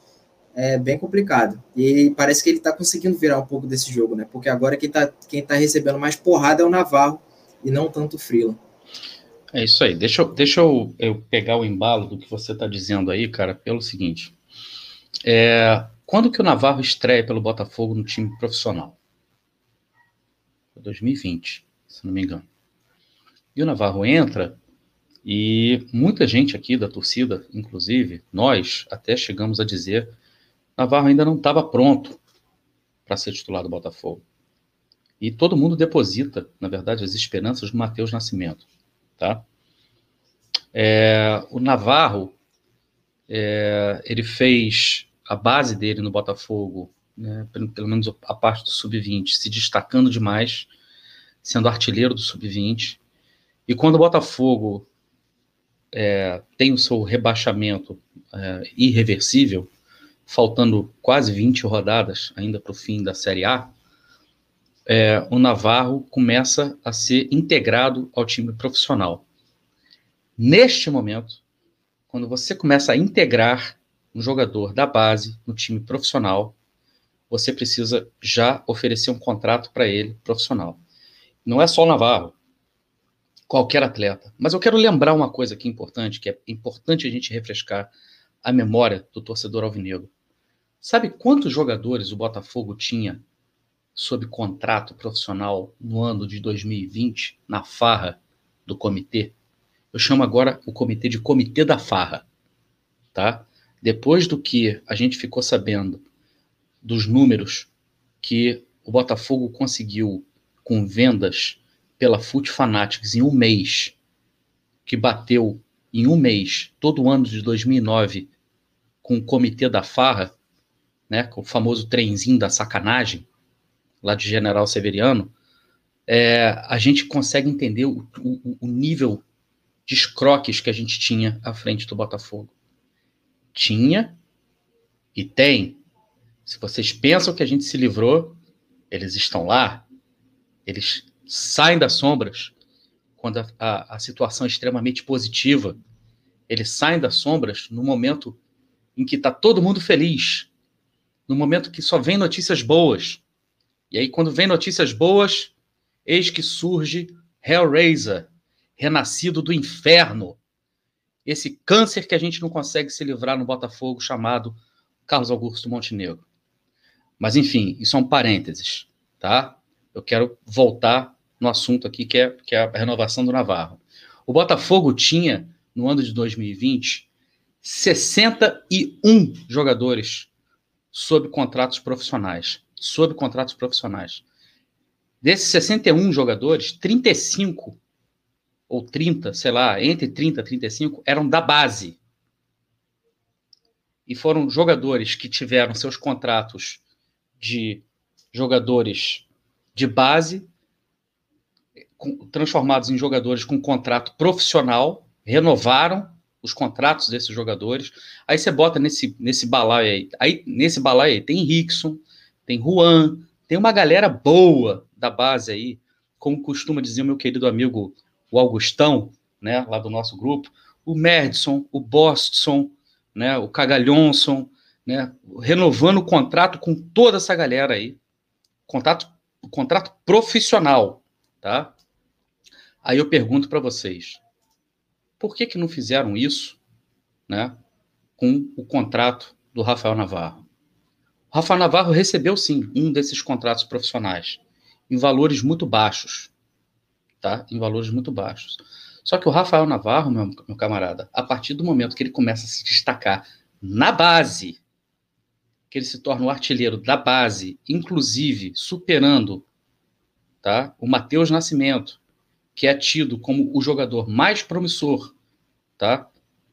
É bem complicado. E parece que ele está conseguindo virar um pouco desse jogo, né? Porque agora quem está quem tá recebendo mais porrada é o Navarro, e não tanto Freeland. É isso aí. Deixa, eu, deixa eu, eu pegar o embalo do que você está dizendo aí, cara, pelo seguinte. É, quando que o Navarro estreia pelo Botafogo no time profissional? 2020, se não me engano. E o Navarro entra e muita gente aqui da torcida, inclusive nós, até chegamos a dizer, Navarro ainda não estava pronto para ser titular do Botafogo. E todo mundo deposita, na verdade, as esperanças do Matheus Nascimento. Tá? É, o Navarro, é, ele fez a base dele no Botafogo, né, pelo, pelo, menos a parte do sub-20, se destacando demais, sendo artilheiro do sub-20. E quando o Botafogo é, tem o seu rebaixamento é, irreversível, faltando quase 20 rodadas ainda para o fim da Série A, é, o Navarro começa a ser integrado ao time profissional. Neste momento, quando você começa a integrar um jogador da base no time profissional, você precisa já oferecer um contrato para ele profissional. Não é só o Navarro, qualquer atleta. Mas eu quero lembrar uma coisa aqui importante, que é importante a gente refrescar a memória do torcedor alvinegro. Sabe quantos jogadores o Botafogo tinha sob contrato profissional no ano de 2020, na farra do comitê. Eu chamo agora o comitê de Comitê da Farra, tá? Depois do que a gente ficou sabendo dos números que o Botafogo conseguiu com vendas pela Foot Fanatics em um mês, que bateu em um mês todo ano de 2009 com o Comitê da Farra, né, com o famoso trenzinho da sacanagem, lá de General Severiano, é, a gente consegue entender o, o, o nível de escroques que a gente tinha à frente do Botafogo. Tinha e tem. Se vocês pensam que a gente se livrou, eles estão lá, eles saem das sombras quando a, a, a situação é extremamente positiva. Eles saem das sombras no momento em que está todo mundo feliz, no momento que só vem notícias boas. E aí, quando vem notícias boas, eis que surge Hellraiser, renascido do inferno, esse câncer que a gente não consegue se livrar no Botafogo, chamado Carlos Augusto Montenegro. Mas, enfim, isso é um parênteses, tá? Eu quero voltar no assunto aqui, que é, que é a renovação do Navarro. O Botafogo tinha, no ano de 2020, 61 jogadores sob contratos profissionais. Sob contratos profissionais. Desses 61 jogadores, 35 ou 30, sei lá, entre 30 e 35 eram da base. E foram jogadores que tiveram seus contratos de jogadores de base transformados em jogadores com contrato profissional, renovaram os contratos desses jogadores. Aí você bota nesse, nesse balaio aí. aí. Nesse balaio aí tem Rickson, tem Juan, tem uma galera boa da base aí, como costuma dizer o meu querido amigo o Augustão, né, lá do nosso grupo, o Merdson, o Boston, né, o Cagalhonson, né, renovando o contrato com toda essa galera aí. Contrato, contrato profissional, tá? Aí eu pergunto para vocês, por que que não fizeram isso, né, com o contrato do Rafael Navarro? O Rafael Navarro recebeu sim um desses contratos profissionais em valores muito baixos, tá? Em valores muito baixos. Só que o Rafael Navarro, meu, meu camarada, a partir do momento que ele começa a se destacar na base, que ele se torna o artilheiro da base, inclusive superando tá, o Matheus Nascimento, que é tido como o jogador mais promissor tá,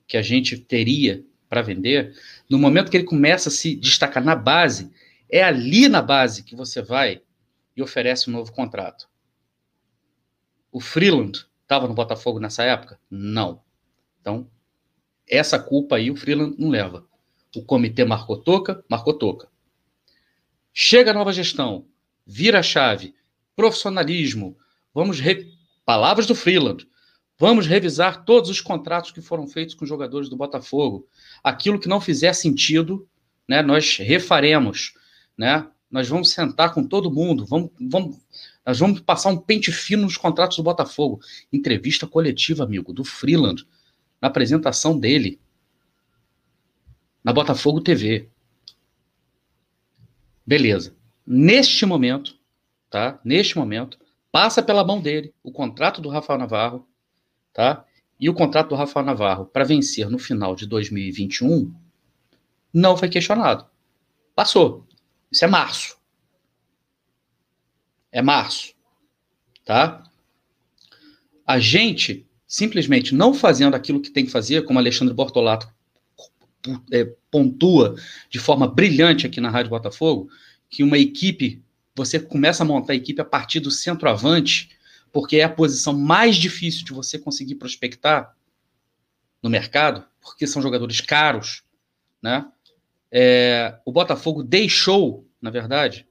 que a gente teria para vender, no momento que ele começa a se destacar na base, é ali na base que você vai e oferece um novo contrato. O Freeland estava no Botafogo nessa época? Não. Então, essa culpa aí o Freeland não leva. O comitê marcou toca, marcou toca. Chega a nova gestão, vira a chave, profissionalismo, vamos. Re... Palavras do Freeland. Vamos revisar todos os contratos que foram feitos com jogadores do Botafogo. Aquilo que não fizer sentido, né, nós refaremos. Né? Nós vamos sentar com todo mundo, vamos, vamos nós vamos passar um pente fino nos contratos do Botafogo. Entrevista coletiva, amigo, do Freeland, na apresentação dele, na Botafogo TV. Beleza. Neste momento, tá? Neste momento, passa pela mão dele o contrato do Rafael Navarro, tá? E o contrato do Rafael Navarro para vencer no final de 2021 não foi questionado. Passou. Isso é março é março, tá? A gente simplesmente não fazendo aquilo que tem que fazer, como Alexandre Bortolato é, pontua de forma brilhante aqui na Rádio Botafogo, que uma equipe, você começa a montar a equipe a partir do centroavante, porque é a posição mais difícil de você conseguir prospectar no mercado, porque são jogadores caros, né? É, o Botafogo deixou, na verdade,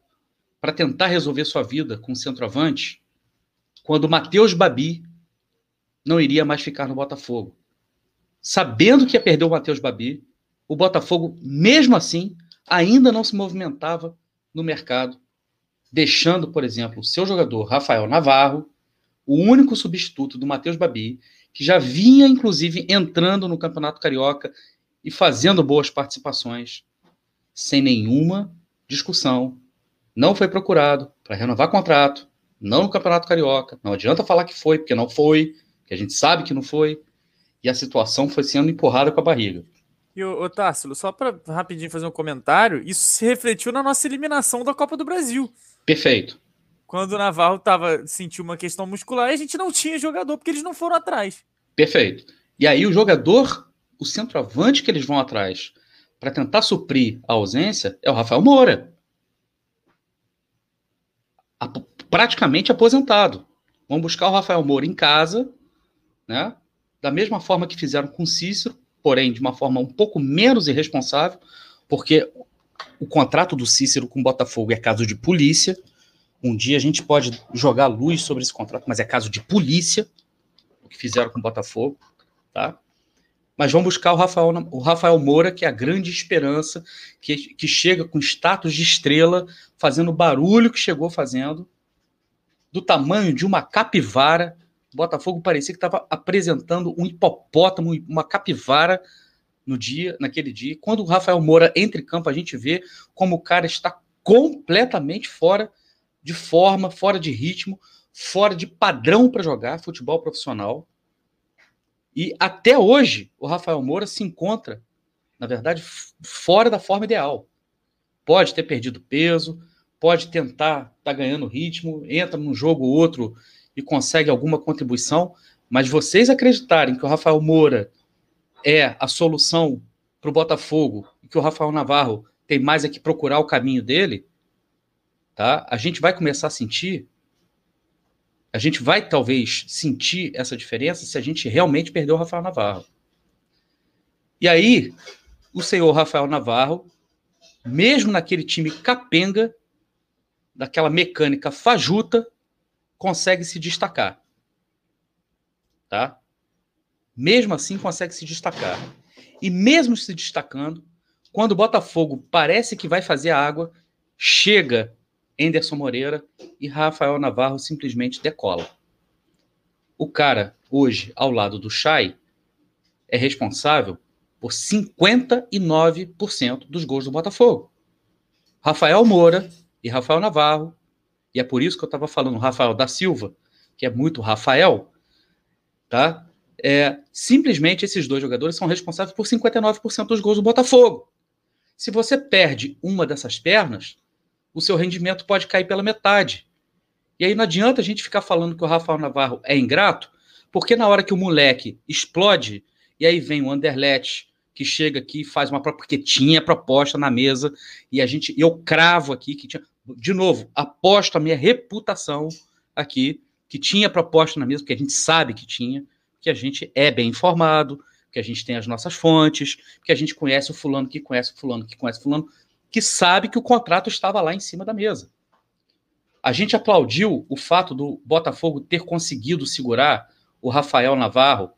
para tentar resolver sua vida com o centroavante quando o Matheus Babi não iria mais ficar no Botafogo. Sabendo que ia perder o Matheus Babi, o Botafogo, mesmo assim, ainda não se movimentava no mercado, deixando, por exemplo, o seu jogador Rafael Navarro, o único substituto do Matheus Babi, que já vinha, inclusive, entrando no Campeonato Carioca e fazendo boas participações, sem nenhuma discussão, não foi procurado para renovar contrato, não no Campeonato Carioca. Não adianta falar que foi, porque não foi, que a gente sabe que não foi. E a situação foi sendo empurrada com a barriga. E o Tássilo, só para rapidinho fazer um comentário, isso se refletiu na nossa eliminação da Copa do Brasil. Perfeito. Quando o Navarro tava, sentiu uma questão muscular e a gente não tinha jogador porque eles não foram atrás. Perfeito. E aí o jogador, o centroavante que eles vão atrás para tentar suprir a ausência é o Rafael Moura praticamente aposentado. Vão buscar o Rafael Moura em casa, né? Da mesma forma que fizeram com Cícero, porém de uma forma um pouco menos irresponsável, porque o contrato do Cícero com o Botafogo é caso de polícia. Um dia a gente pode jogar luz sobre esse contrato, mas é caso de polícia, o que fizeram com o Botafogo, tá? Mas vão buscar o Rafael, o Rafael Moura, que é a grande esperança, que, que chega com status de estrela, fazendo o barulho que chegou fazendo, do tamanho de uma capivara o Botafogo parecia que estava apresentando um hipopótamo, uma capivara no dia, naquele dia. Quando o Rafael Moura entra em campo, a gente vê como o cara está completamente fora de forma, fora de ritmo, fora de padrão para jogar futebol profissional. E até hoje, o Rafael Moura se encontra, na verdade, fora da forma ideal. Pode ter perdido peso, pode tentar estar tá ganhando ritmo, entra num jogo ou outro e consegue alguma contribuição, mas vocês acreditarem que o Rafael Moura é a solução para o Botafogo e que o Rafael Navarro tem mais é que procurar o caminho dele, tá? A gente vai começar a sentir, a gente vai talvez sentir essa diferença se a gente realmente perder o Rafael Navarro. E aí, o senhor Rafael Navarro, mesmo naquele time capenga, daquela mecânica fajuta, consegue se destacar. Tá? Mesmo assim, consegue se destacar. E mesmo se destacando, quando o Botafogo parece que vai fazer a água, chega Enderson Moreira e Rafael Navarro simplesmente decola. O cara, hoje, ao lado do Chay, é responsável por 59% dos gols do Botafogo. Rafael Moura e Rafael Navarro, e é por isso que eu estava falando Rafael da Silva, que é muito Rafael, tá? É, simplesmente esses dois jogadores são responsáveis por 59% dos gols do Botafogo. Se você perde uma dessas pernas, o seu rendimento pode cair pela metade. E aí não adianta a gente ficar falando que o Rafael Navarro é ingrato, porque na hora que o moleque explode, e aí vem o Anderlecht, que chega aqui e faz uma porque tinha proposta na mesa, e a gente, eu cravo aqui que tinha, de novo, aposto a minha reputação aqui, que tinha proposta na mesa, porque a gente sabe que tinha, que a gente é bem informado, que a gente tem as nossas fontes, que a gente conhece o fulano que conhece o fulano que conhece o fulano, que sabe que o contrato estava lá em cima da mesa. A gente aplaudiu o fato do Botafogo ter conseguido segurar o Rafael Navarro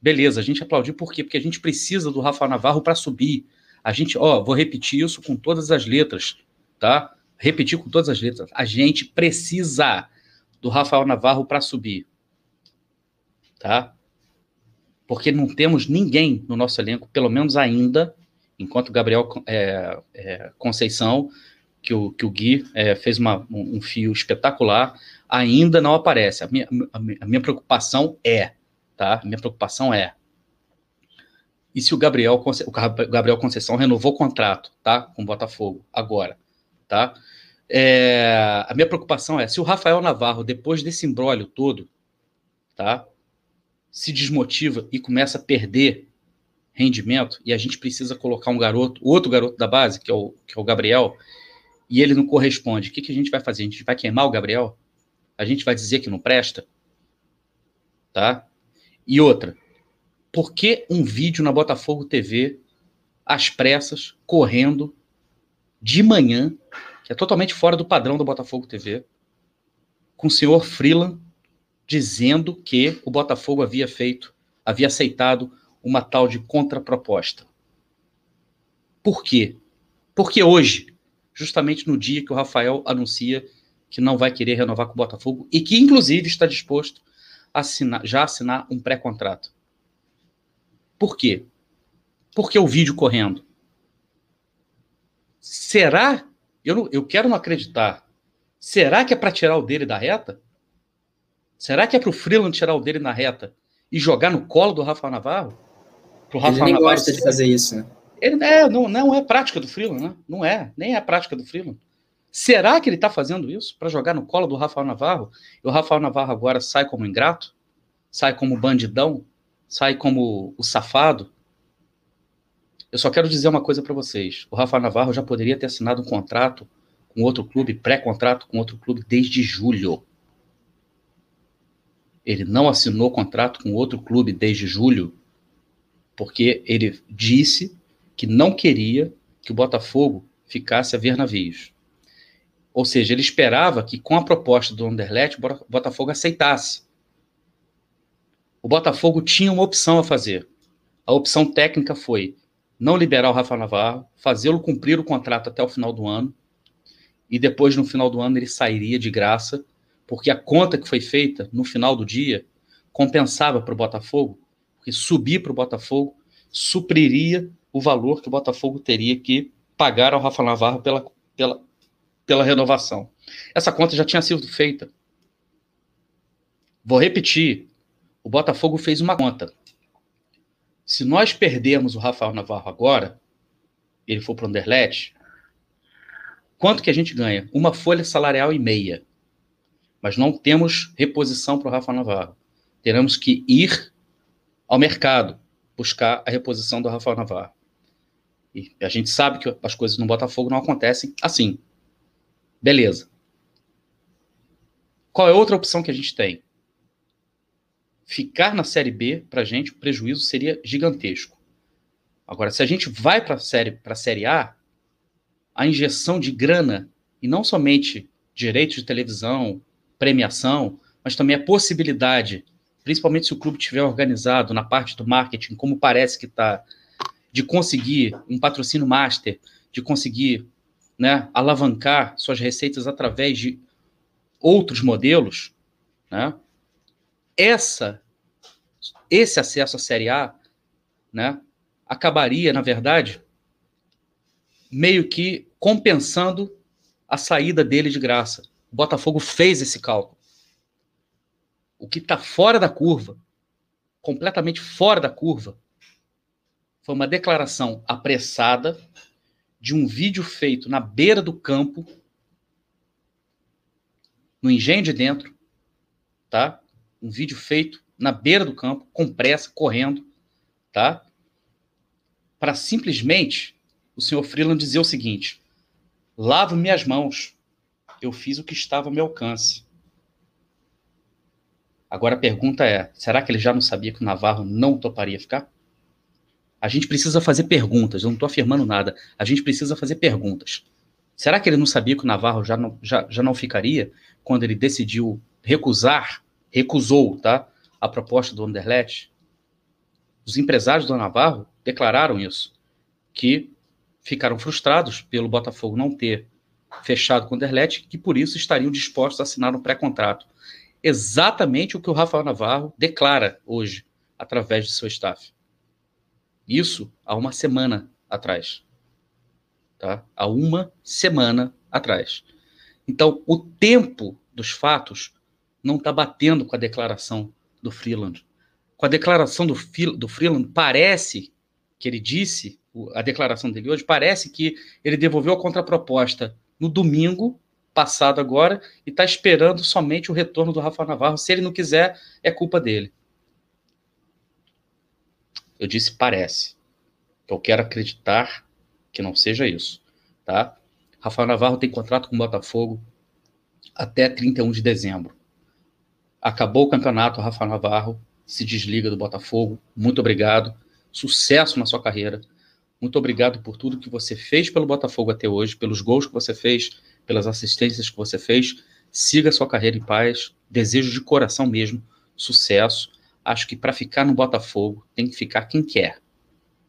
Beleza, a gente aplaudiu por quê? Porque a gente precisa do Rafael Navarro para subir. A gente, ó, vou repetir isso com todas as letras, tá? Repetir com todas as letras. A gente precisa do Rafael Navarro para subir. Tá? Porque não temos ninguém no nosso elenco, pelo menos ainda, enquanto Gabriel é, é, Conceição, que o, que o Gui é, fez uma, um, um, fio espetacular, ainda não aparece. A minha, a minha preocupação é tá? Minha preocupação é e se o Gabriel, o Gabriel Conceição renovou o contrato, tá? Com o Botafogo, agora, tá? É, a minha preocupação é se o Rafael Navarro, depois desse embrólio todo, tá? Se desmotiva e começa a perder rendimento, e a gente precisa colocar um garoto, outro garoto da base, que é o, que é o Gabriel, e ele não corresponde, o que, que a gente vai fazer? A gente vai queimar o Gabriel? A gente vai dizer que não presta? Tá? E outra, por que um vídeo na Botafogo TV, às pressas, correndo, de manhã, que é totalmente fora do padrão da Botafogo TV, com o senhor Freeland dizendo que o Botafogo havia feito, havia aceitado uma tal de contraproposta. Por quê? Porque hoje, justamente no dia que o Rafael anuncia que não vai querer renovar com o Botafogo e que, inclusive, está disposto assinar, já assinar um pré-contrato. Por quê? Porque o vídeo correndo. Será? Eu, não, eu quero não acreditar. Será que é para tirar o dele da reta? Será que é para o Freeland tirar o dele na reta e jogar no colo do Rafael Navarro? Pro Rafael Ele nem Navarro gosta de fazer isso, né? Ele, é, não, não é prática do Freeland, né? Não é, nem é prática do Freeland. Será que ele está fazendo isso para jogar no colo do Rafael Navarro? E o Rafael Navarro agora sai como ingrato? Sai como bandidão? Sai como o safado? Eu só quero dizer uma coisa para vocês. O Rafael Navarro já poderia ter assinado um contrato com outro clube, pré-contrato com outro clube desde julho. Ele não assinou contrato com outro clube desde julho porque ele disse que não queria que o Botafogo ficasse a ver navios. Ou seja, ele esperava que com a proposta do Anderlecht, o Botafogo aceitasse. O Botafogo tinha uma opção a fazer. A opção técnica foi não liberar o Rafa Navarro, fazê-lo cumprir o contrato até o final do ano, e depois, no final do ano, ele sairia de graça, porque a conta que foi feita no final do dia compensava para o Botafogo, porque subir para o Botafogo supriria o valor que o Botafogo teria que pagar ao Rafa Navarro pela, pela, pela renovação. Essa conta já tinha sido feita. Vou repetir. O Botafogo fez uma conta. Se nós perdermos o Rafael Navarro agora, ele for para o Anderlecht, quanto que a gente ganha? Uma folha salarial e meia. Mas não temos reposição para o Rafael Navarro. Teremos que ir ao mercado buscar a reposição do Rafael Navarro. E a gente sabe que as coisas no Botafogo não acontecem assim. Beleza. Qual é outra opção que a gente tem? Ficar na Série B, para a gente, o prejuízo seria gigantesco. Agora, se a gente vai para a série, série A, a injeção de grana, e não somente direitos de televisão, premiação, mas também a possibilidade, principalmente se o clube estiver organizado na parte do marketing, como parece que está, de conseguir um patrocínio master, de conseguir né, alavancar suas receitas através de outros modelos, né, essa, esse acesso à Série A né, acabaria, na verdade, meio que compensando a saída dele de graça. O Botafogo fez esse cálculo. O que está fora da curva, completamente fora da curva, foi uma declaração apressada de um vídeo feito na beira do campo, no engenho de dentro, tá? Um vídeo feito na beira do campo, com pressa, correndo, tá? Para simplesmente o senhor Freeland dizer o seguinte: lavo minhas mãos, eu fiz o que estava ao meu alcance. Agora a pergunta é: será que ele já não sabia que o Navarro não toparia ficar? A gente precisa fazer perguntas, eu não estou afirmando nada. A gente precisa fazer perguntas. Será que ele não sabia que o Navarro já não, já, já não ficaria quando ele decidiu recusar, recusou, tá? A proposta do Anderlecht? Os empresários do Navarro declararam isso, que ficaram frustrados pelo Botafogo não ter fechado com o Anderlecht, que por isso estariam dispostos a assinar um pré-contrato. Exatamente o que o Rafael Navarro declara hoje, através de seu staff. Isso há uma semana atrás. Tá? Há uma semana atrás. Então, o tempo dos fatos não está batendo com a declaração do Freeland. Com a declaração do, do Freeland, parece que ele disse, a declaração dele hoje, parece que ele devolveu a contraproposta no domingo passado agora e está esperando somente o retorno do Rafa Navarro. Se ele não quiser, é culpa dele. Eu disse parece. Eu quero acreditar que não seja isso, tá? Rafael Navarro tem contrato com o Botafogo até 31 de dezembro. Acabou o campeonato, Rafael Navarro se desliga do Botafogo. Muito obrigado. Sucesso na sua carreira. Muito obrigado por tudo que você fez pelo Botafogo até hoje, pelos gols que você fez, pelas assistências que você fez. Siga a sua carreira em paz. Desejo de coração mesmo sucesso acho que para ficar no Botafogo tem que ficar quem quer.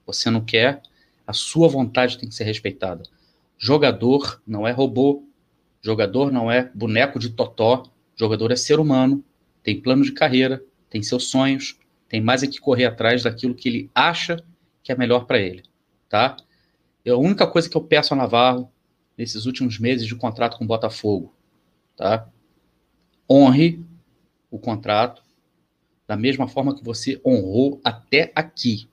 Você não quer, a sua vontade tem que ser respeitada. Jogador não é robô, jogador não é boneco de totó, jogador é ser humano, tem plano de carreira, tem seus sonhos, tem mais é que correr atrás daquilo que ele acha que é melhor para ele, tá? É a única coisa que eu peço a Navarro nesses últimos meses de contrato com o Botafogo, tá? Honre o contrato, da mesma forma que você honrou até aqui.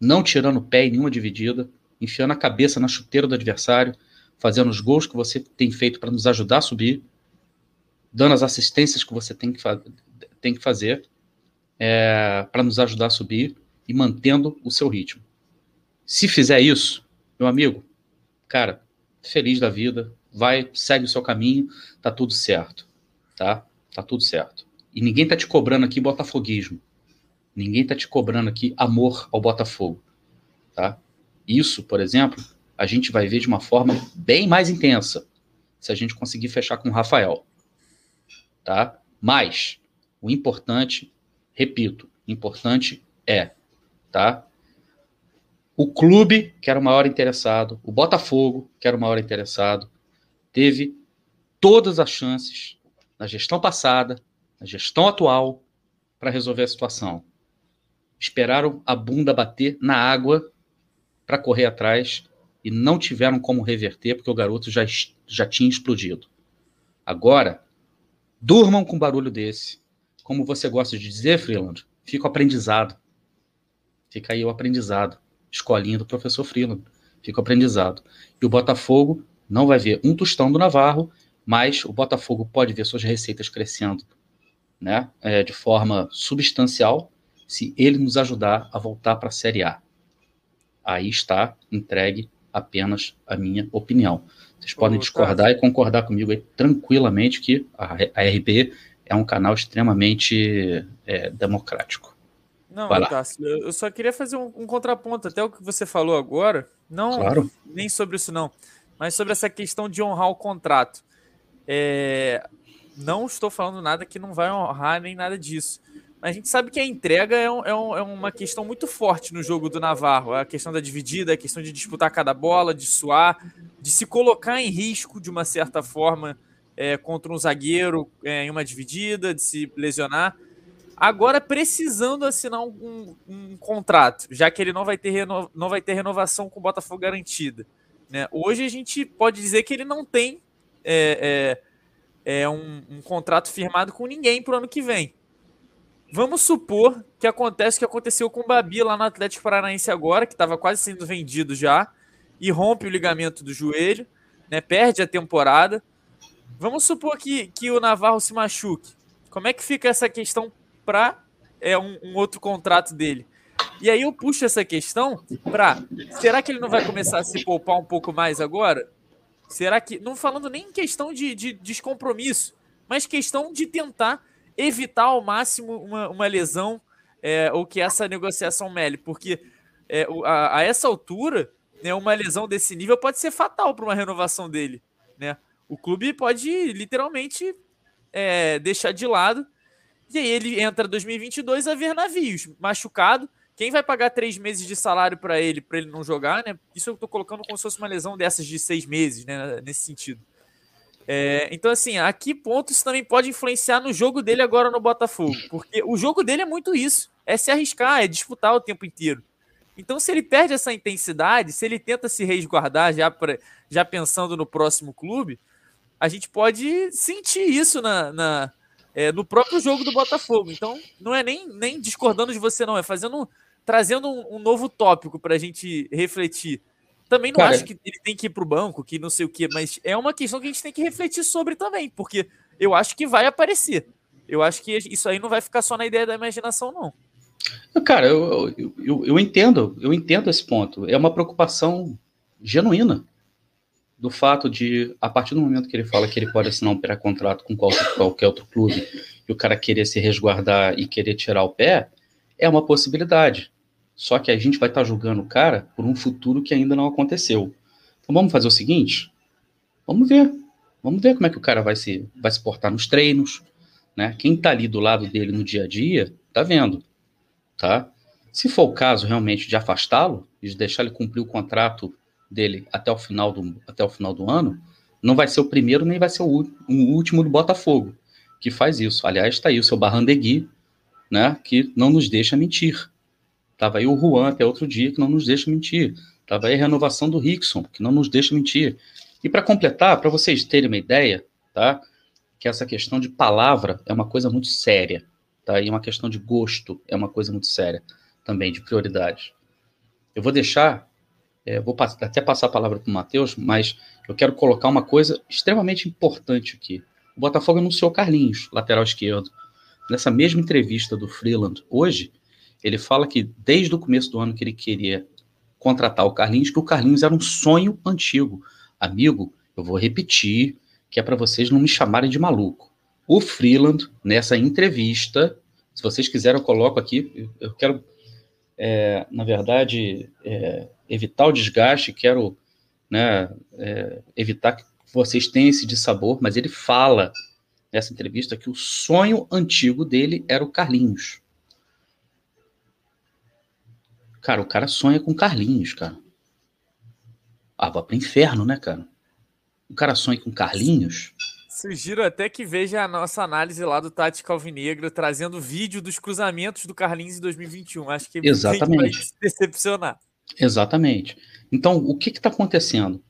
Não tirando o pé em nenhuma dividida, enfiando a cabeça na chuteira do adversário, fazendo os gols que você tem feito para nos ajudar a subir, dando as assistências que você tem que, tem que fazer é, para nos ajudar a subir e mantendo o seu ritmo. Se fizer isso, meu amigo, cara, feliz da vida, vai, segue o seu caminho, tá tudo certo, tá? Tá tudo certo. E ninguém tá te cobrando aqui botafoguismo. Ninguém tá te cobrando aqui amor ao Botafogo, tá? Isso, por exemplo, a gente vai ver de uma forma bem mais intensa se a gente conseguir fechar com o Rafael, tá? Mas o importante, repito, importante é, tá? O clube, que era o maior interessado, o Botafogo, que era o maior interessado, teve todas as chances na gestão passada, a gestão atual, para resolver a situação. Esperaram a bunda bater na água para correr atrás e não tiveram como reverter porque o garoto já, já tinha explodido. Agora, durmam com um barulho desse. Como você gosta de dizer, Freeland, fica o aprendizado. Fica aí o aprendizado. Escolinha do professor Freeland. Fica o aprendizado. E o Botafogo não vai ver um tostão do Navarro, mas o Botafogo pode ver suas receitas crescendo né, é, de forma substancial se ele nos ajudar a voltar para a Série A. Aí está entregue apenas a minha opinião. Vocês podem discordar e concordar comigo aí tranquilamente que a, a RB é um canal extremamente é, democrático. Não, Tássio, eu só queria fazer um, um, contraponto, até o que você falou agora, não claro. nem sobre isso não, mas sobre essa questão de honrar o contrato. É, não estou falando nada que não vai honrar nem nada disso. Mas a gente sabe que a entrega é, um, é, um, é, uma questão muito forte no jogo do Navarro. A questão da dividida, a questão de disputar cada bola, de suar, de se colocar em risco de uma certa forma é, contra um zagueiro é, em uma dividida, de se lesionar. Agora precisando assinar um, um, contrato, já que ele não vai ter, reno, não vai ter renovação com o Botafogo garantida. Né? Hoje a gente pode dizer que ele não tem é, é, é um, um contrato firmado com ninguém para o ano que vem. Vamos supor que acontece o que aconteceu com o Babi lá no Atlético Paranaense agora, que estava quase sendo vendido já, e rompe o ligamento do joelho, né, perde a temporada. Vamos supor que, que o Navarro se machuque. Como é que fica essa questão para é, um, um, outro contrato dele? E aí eu puxo essa questão para será que ele não vai começar a se poupar um pouco mais agora? Será que não falando nem em questão de, de descompromisso, mas questão de tentar evitar ao máximo uma, uma lesão é, ou que essa negociação mele, porque é, a, a, essa altura, né, uma lesão desse nível pode ser fatal para uma renovação dele. Né? O clube pode literalmente é, deixar de lado e aí ele entra 2022 a ver navios, machucado. Quem vai pagar três meses de salário para ele, para ele não jogar, né? Isso eu estou colocando como se fosse uma lesão dessas de seis meses, né? Nesse sentido. É, então, assim, a que ponto isso também pode influenciar no jogo dele agora no Botafogo? Porque o jogo dele é muito isso: é se arriscar, é disputar o tempo inteiro. Então, se ele perde essa intensidade, se ele tenta se resguardar já, pra, já pensando no próximo clube, a gente pode sentir isso na, na é, no próprio jogo do Botafogo. Então, não é nem, nem discordando de você, não, é fazendo trazendo um, um novo tópico para a gente refletir. Também não Cara, acho que ele tem que ir para o banco, que não sei o quê, mas é uma questão que a gente tem que refletir sobre também, porque eu acho que vai aparecer. Eu acho que isso aí não vai ficar só na ideia da imaginação, não. Cara, eu, eu, eu, eu entendo, eu entendo esse ponto. É uma preocupação genuína do fato de, a partir do momento que ele fala que ele pode assinar um pré-contrato com qualquer, qualquer outro clube e o cara querer se resguardar e querer tirar o pé, é uma possibilidade. Só que a gente vai estar tá julgando o cara por um futuro que ainda não aconteceu. Então vamos fazer o seguinte: vamos ver. Vamos ver como é que o cara vai se, vai se portar nos treinos. Né? Quem está ali do lado dele no dia a dia, tá vendo. Tá? Se for o caso realmente de afastá-lo de deixar ele cumprir o contrato dele até o final do, até o final do ano, não vai ser o primeiro nem vai ser o último do Botafogo que faz isso. Aliás, está aí o seu Barrandegui, né, que não nos deixa mentir. Estava aí o Juan até outro dia, que não nos deixa mentir. Estava aí a renovação do Rickson, que não nos deixa mentir. E para completar, para vocês terem uma ideia, tá? Que essa questão de palavra é uma coisa muito séria, tá? E uma questão de gosto é uma coisa muito séria também, de prioridade. Eu vou deixar, é, vou até passar a palavra para o Matheus, mas eu quero colocar uma coisa extremamente importante aqui. O Botafogo anunciou Carlinhos, lateral esquerdo. Nessa mesma entrevista do Freeland hoje, ele fala que desde o começo do ano que ele queria contratar o Carlinhos, que o Carlinhos era um sonho antigo. Amigo, eu vou repetir, que é para vocês não me chamarem de maluco. O Freeland, nessa entrevista, se vocês quiserem, eu coloco aqui. Eu quero, é, na verdade, é, evitar o desgaste, quero né, é, evitar que vocês tenham esse dissabor, mas ele fala nessa entrevista que o sonho antigo dele era o Carlinhos. Cara, o cara sonha com Carlinhos, cara. Ah, vai pro inferno, né, cara? O cara sonha com Carlinhos. Sugiro até que veja a nossa análise lá do Tática Alvinegro, trazendo vídeo dos cruzamentos do Carlinhos em 2021. Acho que Exatamente. vai se decepcionar. Exatamente. Então, o que está acontecendo?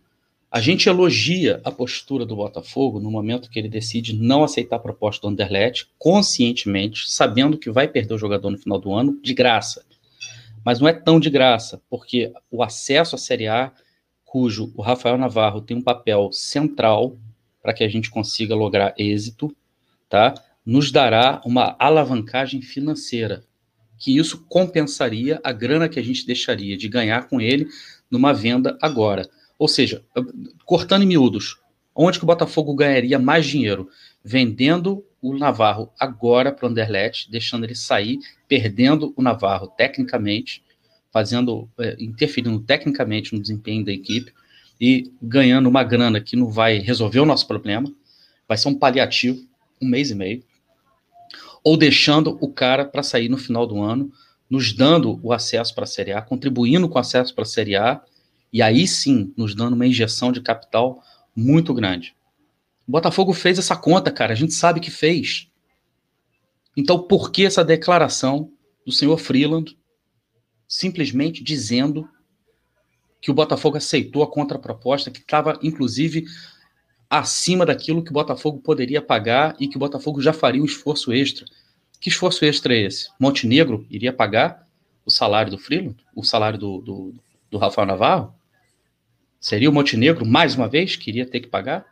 A gente elogia a postura do Botafogo no momento que ele decide não aceitar a proposta do Anderlecht, conscientemente, sabendo que vai perder o jogador no final do ano, de graça. Mas não é tão de graça, porque o acesso à Série A, cujo o Rafael Navarro tem um papel central para que a gente consiga lograr êxito, tá? nos dará uma alavancagem financeira, que isso compensaria a grana que a gente deixaria de ganhar com ele numa venda agora. Ou seja, cortando em miúdos, onde que o Botafogo ganharia mais dinheiro? Vendendo o Navarro agora para o Anderlecht, deixando ele sair, perdendo o Navarro tecnicamente, fazendo, é, interferindo tecnicamente no desempenho da equipe, e ganhando uma grana que não vai resolver o nosso problema, vai ser um paliativo, um mês e meio, ou deixando o cara para sair no final do ano, nos dando o acesso para a Série A, contribuindo com o acesso para a Série A, e aí sim nos dando uma injeção de capital muito grande. O Botafogo fez essa conta, cara, a gente sabe que fez. Então, por que essa declaração do senhor Freeland simplesmente dizendo que o Botafogo aceitou a contraproposta, que estava, inclusive, acima daquilo que o Botafogo poderia pagar e que o Botafogo já faria um esforço extra. Que esforço extra é esse? Montenegro iria pagar o salário do Freeland? O salário do, do, do Rafael Navarro? Seria o Montenegro, mais uma vez, que iria ter que pagar?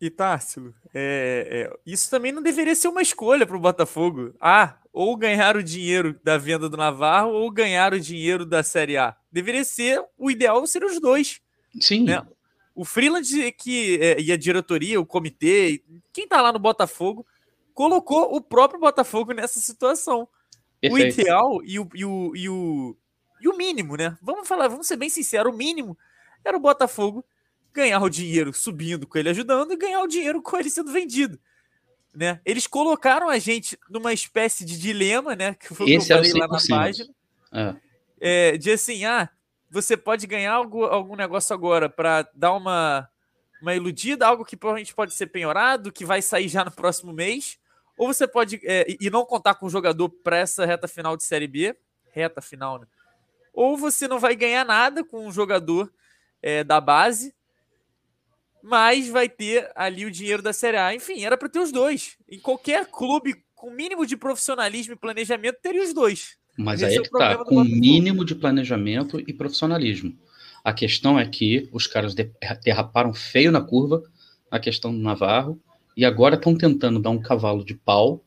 E Társilo, é, é, isso também não deveria ser uma escolha para o Botafogo. Ah, ou ganhar o dinheiro da venda do Navarro ou ganhar o dinheiro da Série A. Deveria ser o ideal ser os dois. Sim. Né? O Freeland que é, e a diretoria, o comitê, quem está lá no Botafogo, colocou o próprio Botafogo nessa situação. Perfeito. O ideal e o, e, o, e, o, e o mínimo, né? Vamos falar, vamos ser bem sinceros, o mínimo era o Botafogo ganhar o dinheiro subindo com ele ajudando e ganhar o dinheiro com ele sendo vendido. Né? Eles colocaram a gente numa espécie de dilema, né? Que foi o que eu falei lá na página. É. É, de assim, ah, você pode ganhar algo, algum negócio agora para dar uma, uma iludida, algo que provavelmente pode ser penhorado, que vai sair já no próximo mês, ou você pode é, e não contar com o jogador para essa reta final de Série B, reta final, né? Ou você não vai ganhar nada com um jogador é, da base mas vai ter ali o dinheiro da Série A. Enfim, era para ter os dois. Em qualquer clube com mínimo de profissionalismo e planejamento, teria os dois. Mas Esse aí é que tá, com mínimo de planejamento e profissionalismo. A questão é que os caras derraparam feio na curva, a questão do Navarro, e agora estão tentando dar um cavalo de pau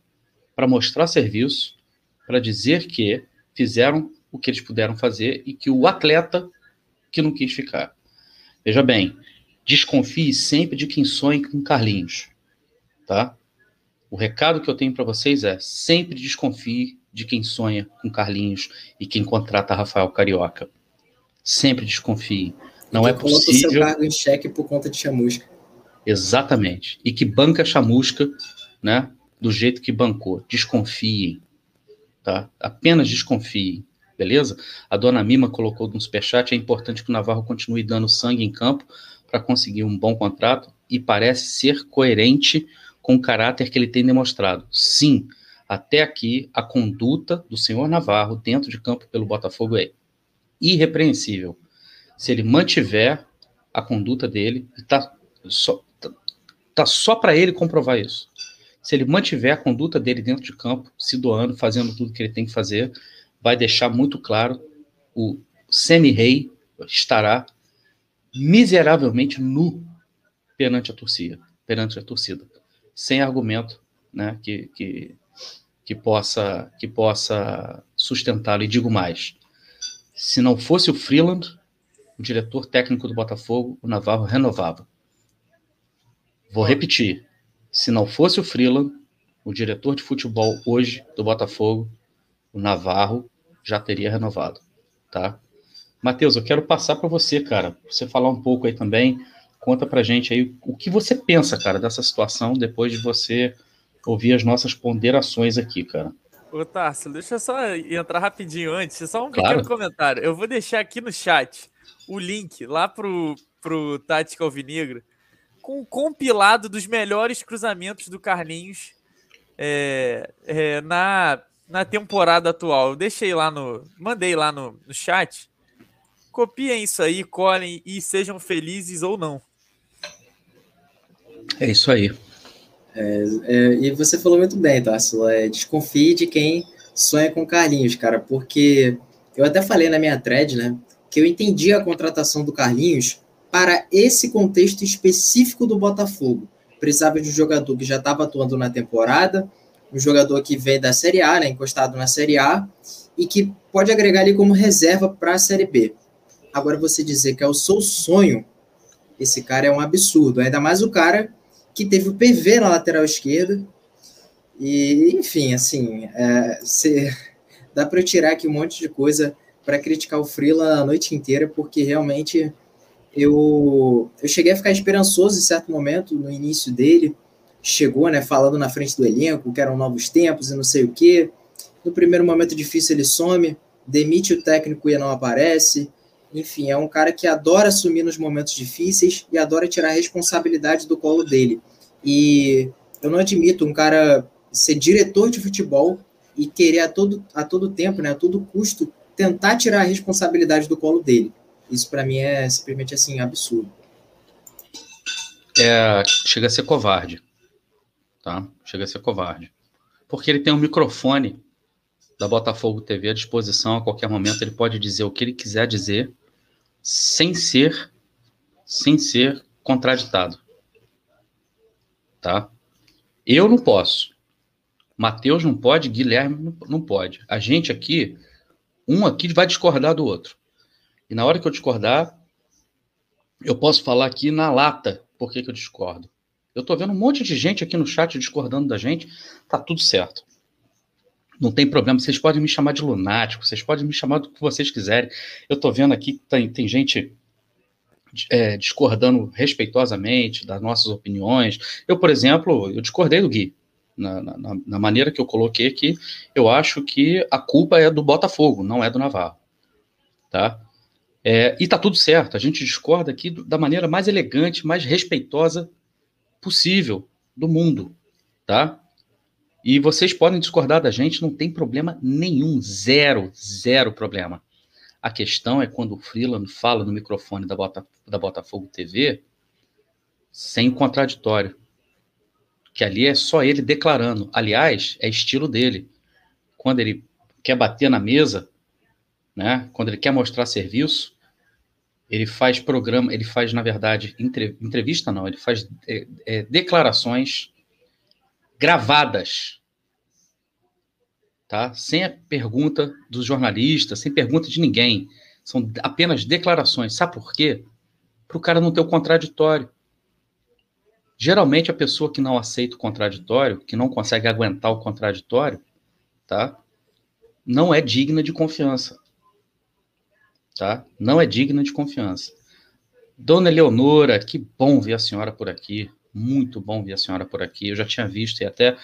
para mostrar serviço, para dizer que fizeram o que eles puderam fazer e que o atleta que não quis ficar. Veja bem, desconfie sempre de quem sonha com Carlinhos, tá? O recado que eu tenho para vocês é sempre desconfie de quem sonha com Carlinhos e quem contrata Rafael Carioca. Sempre desconfie. Não é possível. seu cargo em xeque por conta de chamusca. Exatamente. E que banca chamusca, né? Do jeito que bancou. Desconfiem, tá? Apenas desconfiem, beleza? A dona Mima colocou no superchat, é importante que o Navarro continue dando sangue em campo para conseguir um bom contrato e parece ser coerente com o caráter que ele tem demonstrado. Sim, até aqui a conduta do senhor Navarro dentro de campo pelo Botafogo é irrepreensível. Se ele mantiver a conduta dele, está só, tá, tá só para ele comprovar isso. Se ele mantiver a conduta dele dentro de campo, se doando, fazendo tudo que ele tem que fazer, vai deixar muito claro o semi-rei estará miseravelmente nu perante a torcida, perante a torcida, sem argumento, né, que, que, que possa que possa sustentá-lo. E digo mais, se não fosse o Freeland, o diretor técnico do Botafogo, o Navarro renovava. Vou repetir, se não fosse o Freeland, o diretor de futebol hoje do Botafogo, o Navarro, já teria renovado, tá? Matheus, eu quero passar para você, cara, você falar um pouco aí também. Conta para gente aí o que você pensa, cara, dessa situação depois de você ouvir as nossas ponderações aqui, cara. Ô, Tarso, deixa eu só entrar rapidinho antes, só um claro. pequeno comentário. Eu vou deixar aqui no chat o link lá pro, pro Tática Alvinegra com um compilado dos melhores cruzamentos do Carlinhos é, é, na, na temporada atual. Eu deixei lá no. Mandei lá no, no chat. Copiem isso aí, colhem e sejam felizes ou não. É isso aí. É, é, e você falou muito bem, Tarso. É, desconfie de quem sonha com Carlinhos, cara, porque eu até falei na minha thread, né, que eu entendi a contratação do Carlinhos para esse contexto específico do Botafogo. Precisava de um jogador que já estava atuando na temporada, um jogador que vem da Série A, né, encostado na Série A, e que pode agregar ali como reserva para a Série B. Agora, você dizer que é o seu sonho, esse cara é um absurdo. Ainda mais o cara que teve o PV na lateral esquerda. E, enfim, assim, é, se, dá para tirar aqui um monte de coisa para criticar o Freela a noite inteira, porque realmente eu, eu cheguei a ficar esperançoso em certo momento, no início dele, chegou, né, falando na frente do elenco que eram novos tempos e não sei o quê. No primeiro momento difícil ele some, demite o técnico e não aparece. Enfim, é um cara que adora assumir nos momentos difíceis e adora tirar a responsabilidade do colo dele. E eu não admito um cara ser diretor de futebol e querer a todo, a todo tempo, né, a todo custo, tentar tirar a responsabilidade do colo dele. Isso para mim é simplesmente assim absurdo. É, chega a ser covarde, tá? Chega a ser covarde, porque ele tem um microfone da Botafogo TV à disposição a qualquer momento. Ele pode dizer o que ele quiser dizer, sem ser, sem ser contraditado, tá? Eu não posso. Mateus não pode, Guilherme não pode. A gente aqui, um aqui vai discordar do outro. E na hora que eu discordar, eu posso falar aqui na lata por que eu discordo. Eu estou vendo um monte de gente aqui no chat discordando da gente. Tá tudo certo. Não tem problema. Vocês podem me chamar de lunático, vocês podem me chamar do que vocês quiserem. Eu estou vendo aqui tem, tem gente é, discordando respeitosamente das nossas opiniões. Eu, por exemplo, eu discordei do Gui. Na, na, na, maneira que eu coloquei aqui, eu acho que a culpa é do Botafogo, não é do Navarro. Tá? É, e tá tudo certo, a gente discorda aqui da maneira mais elegante, mais respeitosa possível do mundo, tá? E vocês podem discordar da gente, não tem problema nenhum, zero, zero problema. A questão é quando o Freeland fala no microfone da, Bota, da Botafogo TV sem contraditório. Que ali é só ele declarando. Aliás, é estilo dele. Quando ele quer bater na mesa, né? Quando ele quer mostrar serviço, ele faz programa, ele faz, na verdade, entrevista não, ele faz é, é, declarações gravadas, tá? Sem a pergunta dos jornalistas, sem pergunta de ninguém. São apenas declarações. Sabe por quê? Para o cara não ter o contraditório. Geralmente a pessoa que não aceita o contraditório, que não consegue aguentar o contraditório, tá? Não é digna de confiança tá? Não é digna de confiança. Dona Eleonora, que bom ver a senhora por aqui. Muito bom ver a senhora por aqui. Eu já tinha visto e até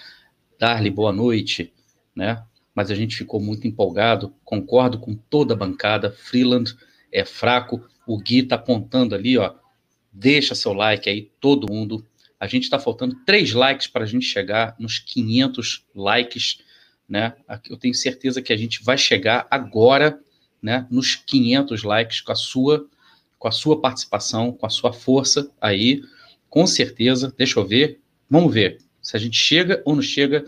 dar-lhe boa noite, né? Mas a gente ficou muito empolgado. Concordo com toda a bancada. Freeland é fraco. O Gui tá apontando ali, ó. Deixa seu like aí, todo mundo. A gente está faltando três likes para a gente chegar nos 500 likes, né? Eu tenho certeza que a gente vai chegar agora né, nos 500 likes com a sua com a sua participação, com a sua força aí, com certeza. Deixa eu ver, vamos ver se a gente chega ou não chega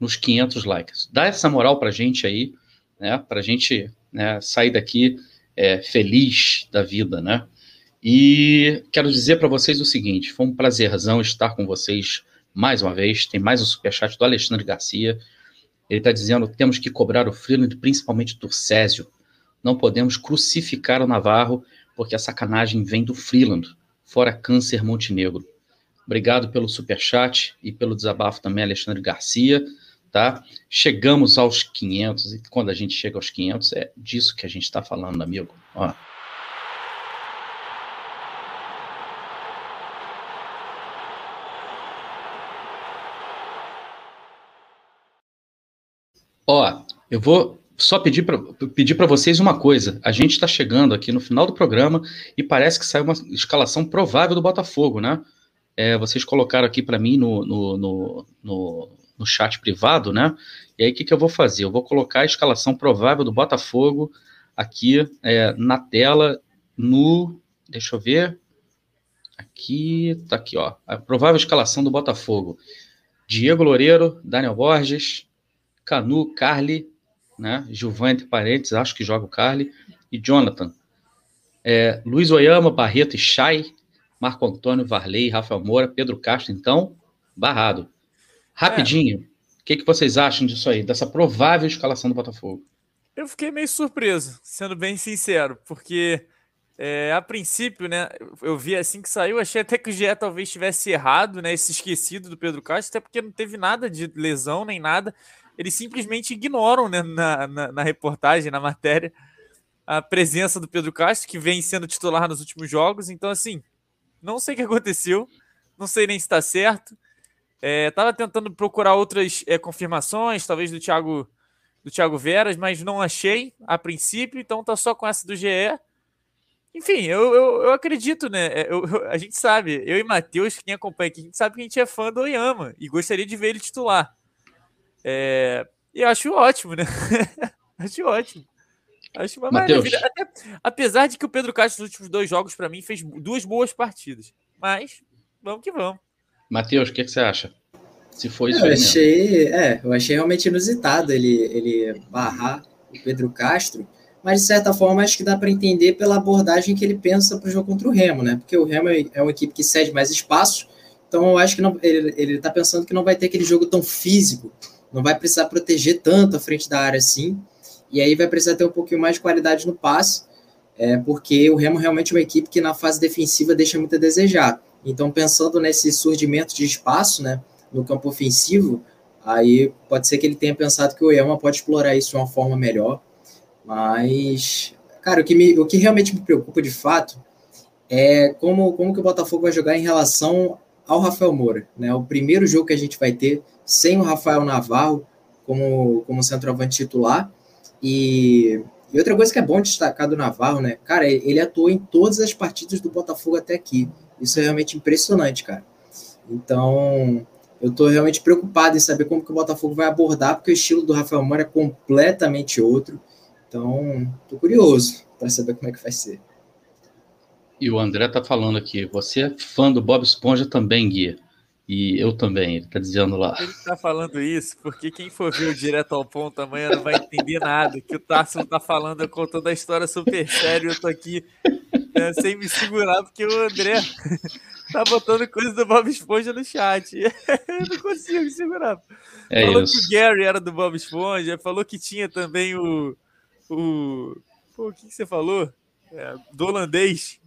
nos 500 likes. Dá essa moral para gente aí, né, para a gente né, sair daqui é, feliz da vida, né? E quero dizer para vocês o seguinte: foi um prazerzão estar com vocês mais uma vez. Tem mais um superchat do Alexandre Garcia. Ele está dizendo: temos que cobrar o Freeland, principalmente do Césio. Não podemos crucificar o Navarro, porque a sacanagem vem do Freeland, fora Câncer Montenegro. Obrigado pelo superchat e pelo desabafo também, Alexandre Garcia. Tá? Chegamos aos 500, e quando a gente chega aos 500, é disso que a gente está falando, amigo. Ó. Ó, eu vou só pedir para pedir vocês uma coisa. A gente está chegando aqui no final do programa e parece que saiu uma escalação provável do Botafogo, né? é, vocês colocaram aqui para mim no, no, no, no, no chat privado, né? E aí, o que, que eu vou fazer? Eu vou colocar a escalação provável do Botafogo aqui é, na tela, no. Deixa eu ver. Aqui, tá aqui, ó. A provável escalação do Botafogo. Diego Loureiro, Daniel Borges, Canu, Carly, né? Gilvan, entre parênteses, acho que joga o Carly, e Jonathan. É, Luiz Oyama, Barreto e Chay, Marco Antônio, Varley, Rafael Moura, Pedro Castro, então, barrado. Rapidinho, o que, que vocês acham disso aí, dessa provável escalação do Botafogo? Eu fiquei meio surpreso, sendo bem sincero, porque é, a princípio, né, eu vi assim que saiu, achei até que o GE talvez tivesse errado, né, esse esquecido do Pedro Castro, até porque não teve nada de lesão nem nada. Eles simplesmente ignoram né, na, na, na reportagem, na matéria, a presença do Pedro Castro, que vem sendo titular nos últimos jogos. Então, assim, não sei o que aconteceu, não sei nem se está certo. É, tava tentando procurar outras é, confirmações, talvez do Thiago, do Thiago Veras, mas não achei a princípio, então tá só com essa do GE. Enfim, eu, eu, eu acredito, né? É, eu, eu, a gente sabe, eu e Matheus, quem acompanha aqui, a gente sabe que a gente é fã do Oyama e gostaria de ver ele titular. É, e eu acho ótimo, né? acho ótimo. Acho uma maravilha. Até, apesar de que o Pedro Castro, nos últimos dois jogos, para mim, fez duas boas partidas. Mas, vamos que vamos. Matheus, o que, que, você acha? Se foi isso eu achei, é, eu achei realmente inusitado ele, ele barrar o Pedro Castro, mas de certa forma acho que dá para entender pela abordagem que ele pensa para o jogo contra o Remo, né? Porque o Remo é, é uma equipe que cede mais espaço, então eu acho que não, ele está pensando que não vai ter aquele jogo tão físico, não vai precisar proteger tanto a frente da área assim, e aí vai precisar ter um pouquinho mais de qualidade no passe, é, porque o Remo realmente é uma equipe que na fase defensiva deixa muito a desejar. Então, pensando nesse surgimento de espaço né, no campo ofensivo, aí pode ser que ele tenha pensado que o Oyama pode explorar isso de uma forma melhor. Mas, cara, o que, me, o que realmente me preocupa de fato é como, como que o Botafogo vai jogar em relação ao Rafael Moura. Né? O primeiro jogo que a gente vai ter sem o Rafael Navarro como, como centroavante titular. E, e outra coisa que é bom destacar do Navarro, né? Cara, ele atuou em todas as partidas do Botafogo até aqui. Isso é realmente impressionante, cara. Então, eu estou realmente preocupado em saber como que o Botafogo vai abordar, porque o estilo do Rafael Moura é completamente outro. Então, estou curioso para saber como é que vai ser. E o André tá falando aqui, você é fã do Bob Esponja também, Gui. E eu também, ele tá dizendo lá. Ele tá falando isso porque quem for ver o direto ao ponto amanhã não vai entender nada. Que o Tarso tá falando, contando a história super sério. Eu tô aqui né, sem me segurar, porque o André tá botando coisa do Bob Esponja no chat. Eu não consigo me segurar. É falou isso. que o Gary era do Bob Esponja, falou que tinha também o. o pô, o que, que você falou? É, do holandês.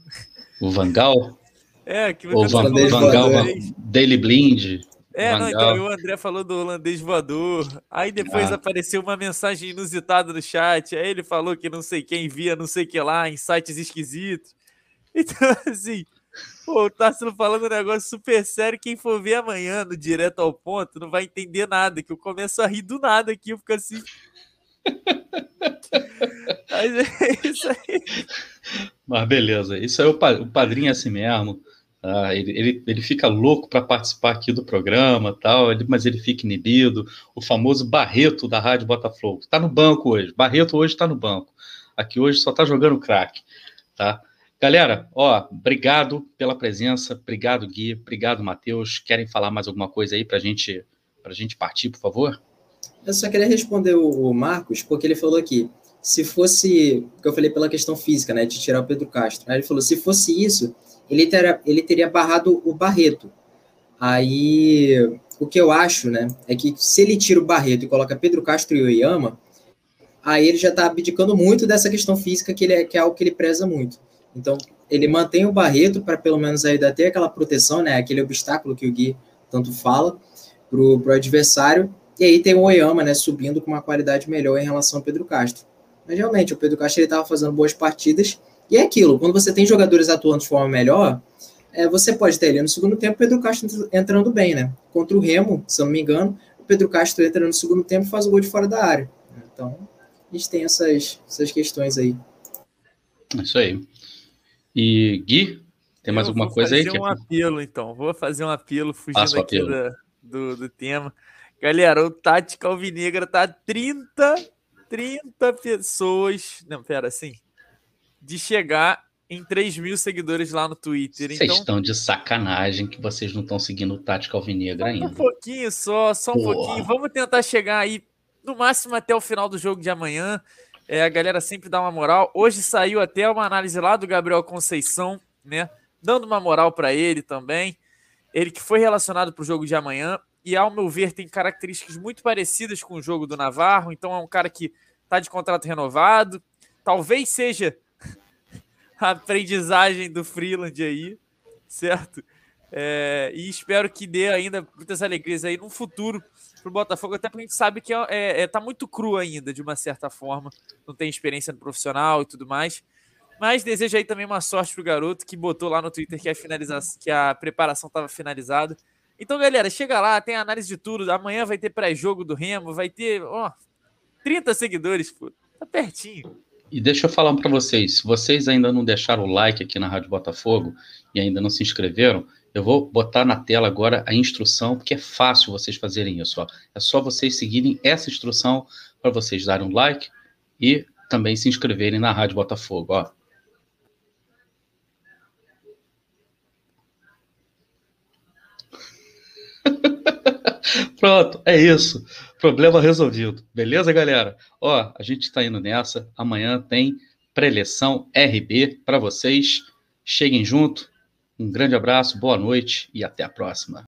O Vangal? É, que o Van, Vangal, Daily Blind. É, não, então o André falou do holandês voador. Aí depois ah. apareceu uma mensagem inusitada no chat. Aí ele falou que não sei quem via, não sei o que lá, em sites esquisitos. Então, assim, pô, o Tássilo falando um negócio super sério. Quem for ver amanhã no direto ao ponto não vai entender nada. Que eu começo a rir do nada aqui, eu fico assim. Mas é isso aí. Mas beleza, isso aí o padrinho é assim mesmo. Ah, ele, ele, ele fica louco para participar aqui do programa, tal, ele, mas ele fica inibido. O famoso Barreto da Rádio Botafogo. Está no banco hoje. Barreto hoje está no banco. Aqui hoje só está jogando craque. Tá? Galera, ó, obrigado pela presença. Obrigado, Gui. Obrigado, Matheus. Querem falar mais alguma coisa aí para gente, a gente partir, por favor? Eu só queria responder o Marcos, porque ele falou aqui, se fosse, que eu falei pela questão física, né, de tirar o Pedro Castro. Aí ele falou, se fosse isso, ele teria, ele teria barrado o Barreto. Aí, o que eu acho, né, é que se ele tira o Barreto e coloca Pedro Castro e o Oyama, aí ele já está abdicando muito dessa questão física, que, ele é, que é algo que ele preza muito. Então, ele mantém o Barreto para pelo menos ainda ter aquela proteção, né, aquele obstáculo que o Gui tanto fala, para o adversário, e aí tem o Oyama, né, subindo com uma qualidade melhor em relação ao Pedro Castro. Mas realmente, o Pedro Castro estava fazendo boas partidas, e é aquilo, quando você tem jogadores atuando de forma melhor, é, você pode ter ali no segundo tempo o Pedro Castro entrando bem, né? Contra o Remo, se eu não me engano, o Pedro Castro entra no segundo tempo e faz o gol de fora da área. Então, a gente tem essas, essas questões aí. É isso aí. E Gui, Tem mais alguma coisa aí? Vou fazer um apelo, então. Vou fazer um apelo fugindo aqui apelo. Da, do, do tema. Galera, o Tática Alvinegra tá 30, 30 pessoas. Não, pera, assim. De chegar em 3 mil seguidores lá no Twitter. Vocês então, estão de sacanagem que vocês não estão seguindo o Tática Alvinegra ainda. Um pouquinho só, só um Porra. pouquinho. Vamos tentar chegar aí, no máximo até o final do jogo de amanhã. É, a galera sempre dá uma moral. Hoje saiu até uma análise lá do Gabriel Conceição, né? Dando uma moral para ele também. Ele que foi relacionado para o jogo de amanhã e, ao meu ver, tem características muito parecidas com o jogo do Navarro. Então, é um cara que está de contrato renovado. Talvez seja a aprendizagem do Freeland aí, certo? É, e espero que dê ainda muitas alegrias aí no futuro pro Botafogo, até porque a gente sabe que é, é, é, tá muito cru ainda, de uma certa forma. Não tem experiência no profissional e tudo mais. Mas desejo aí também uma sorte pro garoto que botou lá no Twitter que a, finalização, que a preparação estava finalizada. Então, galera, chega lá, tem análise de tudo. Amanhã vai ter pré-jogo do Remo, vai ter ó, 30 seguidores, pô. Tá pertinho. E deixa eu falar para vocês, se vocês ainda não deixaram o like aqui na Rádio Botafogo e ainda não se inscreveram, eu vou botar na tela agora a instrução, porque é fácil vocês fazerem isso. Ó. É só vocês seguirem essa instrução para vocês darem um like e também se inscreverem na Rádio Botafogo. Ó. Pronto, é isso. Problema resolvido. Beleza, galera? Ó, a gente está indo nessa. Amanhã tem preleção RB para vocês. Cheguem junto. Um grande abraço, boa noite e até a próxima.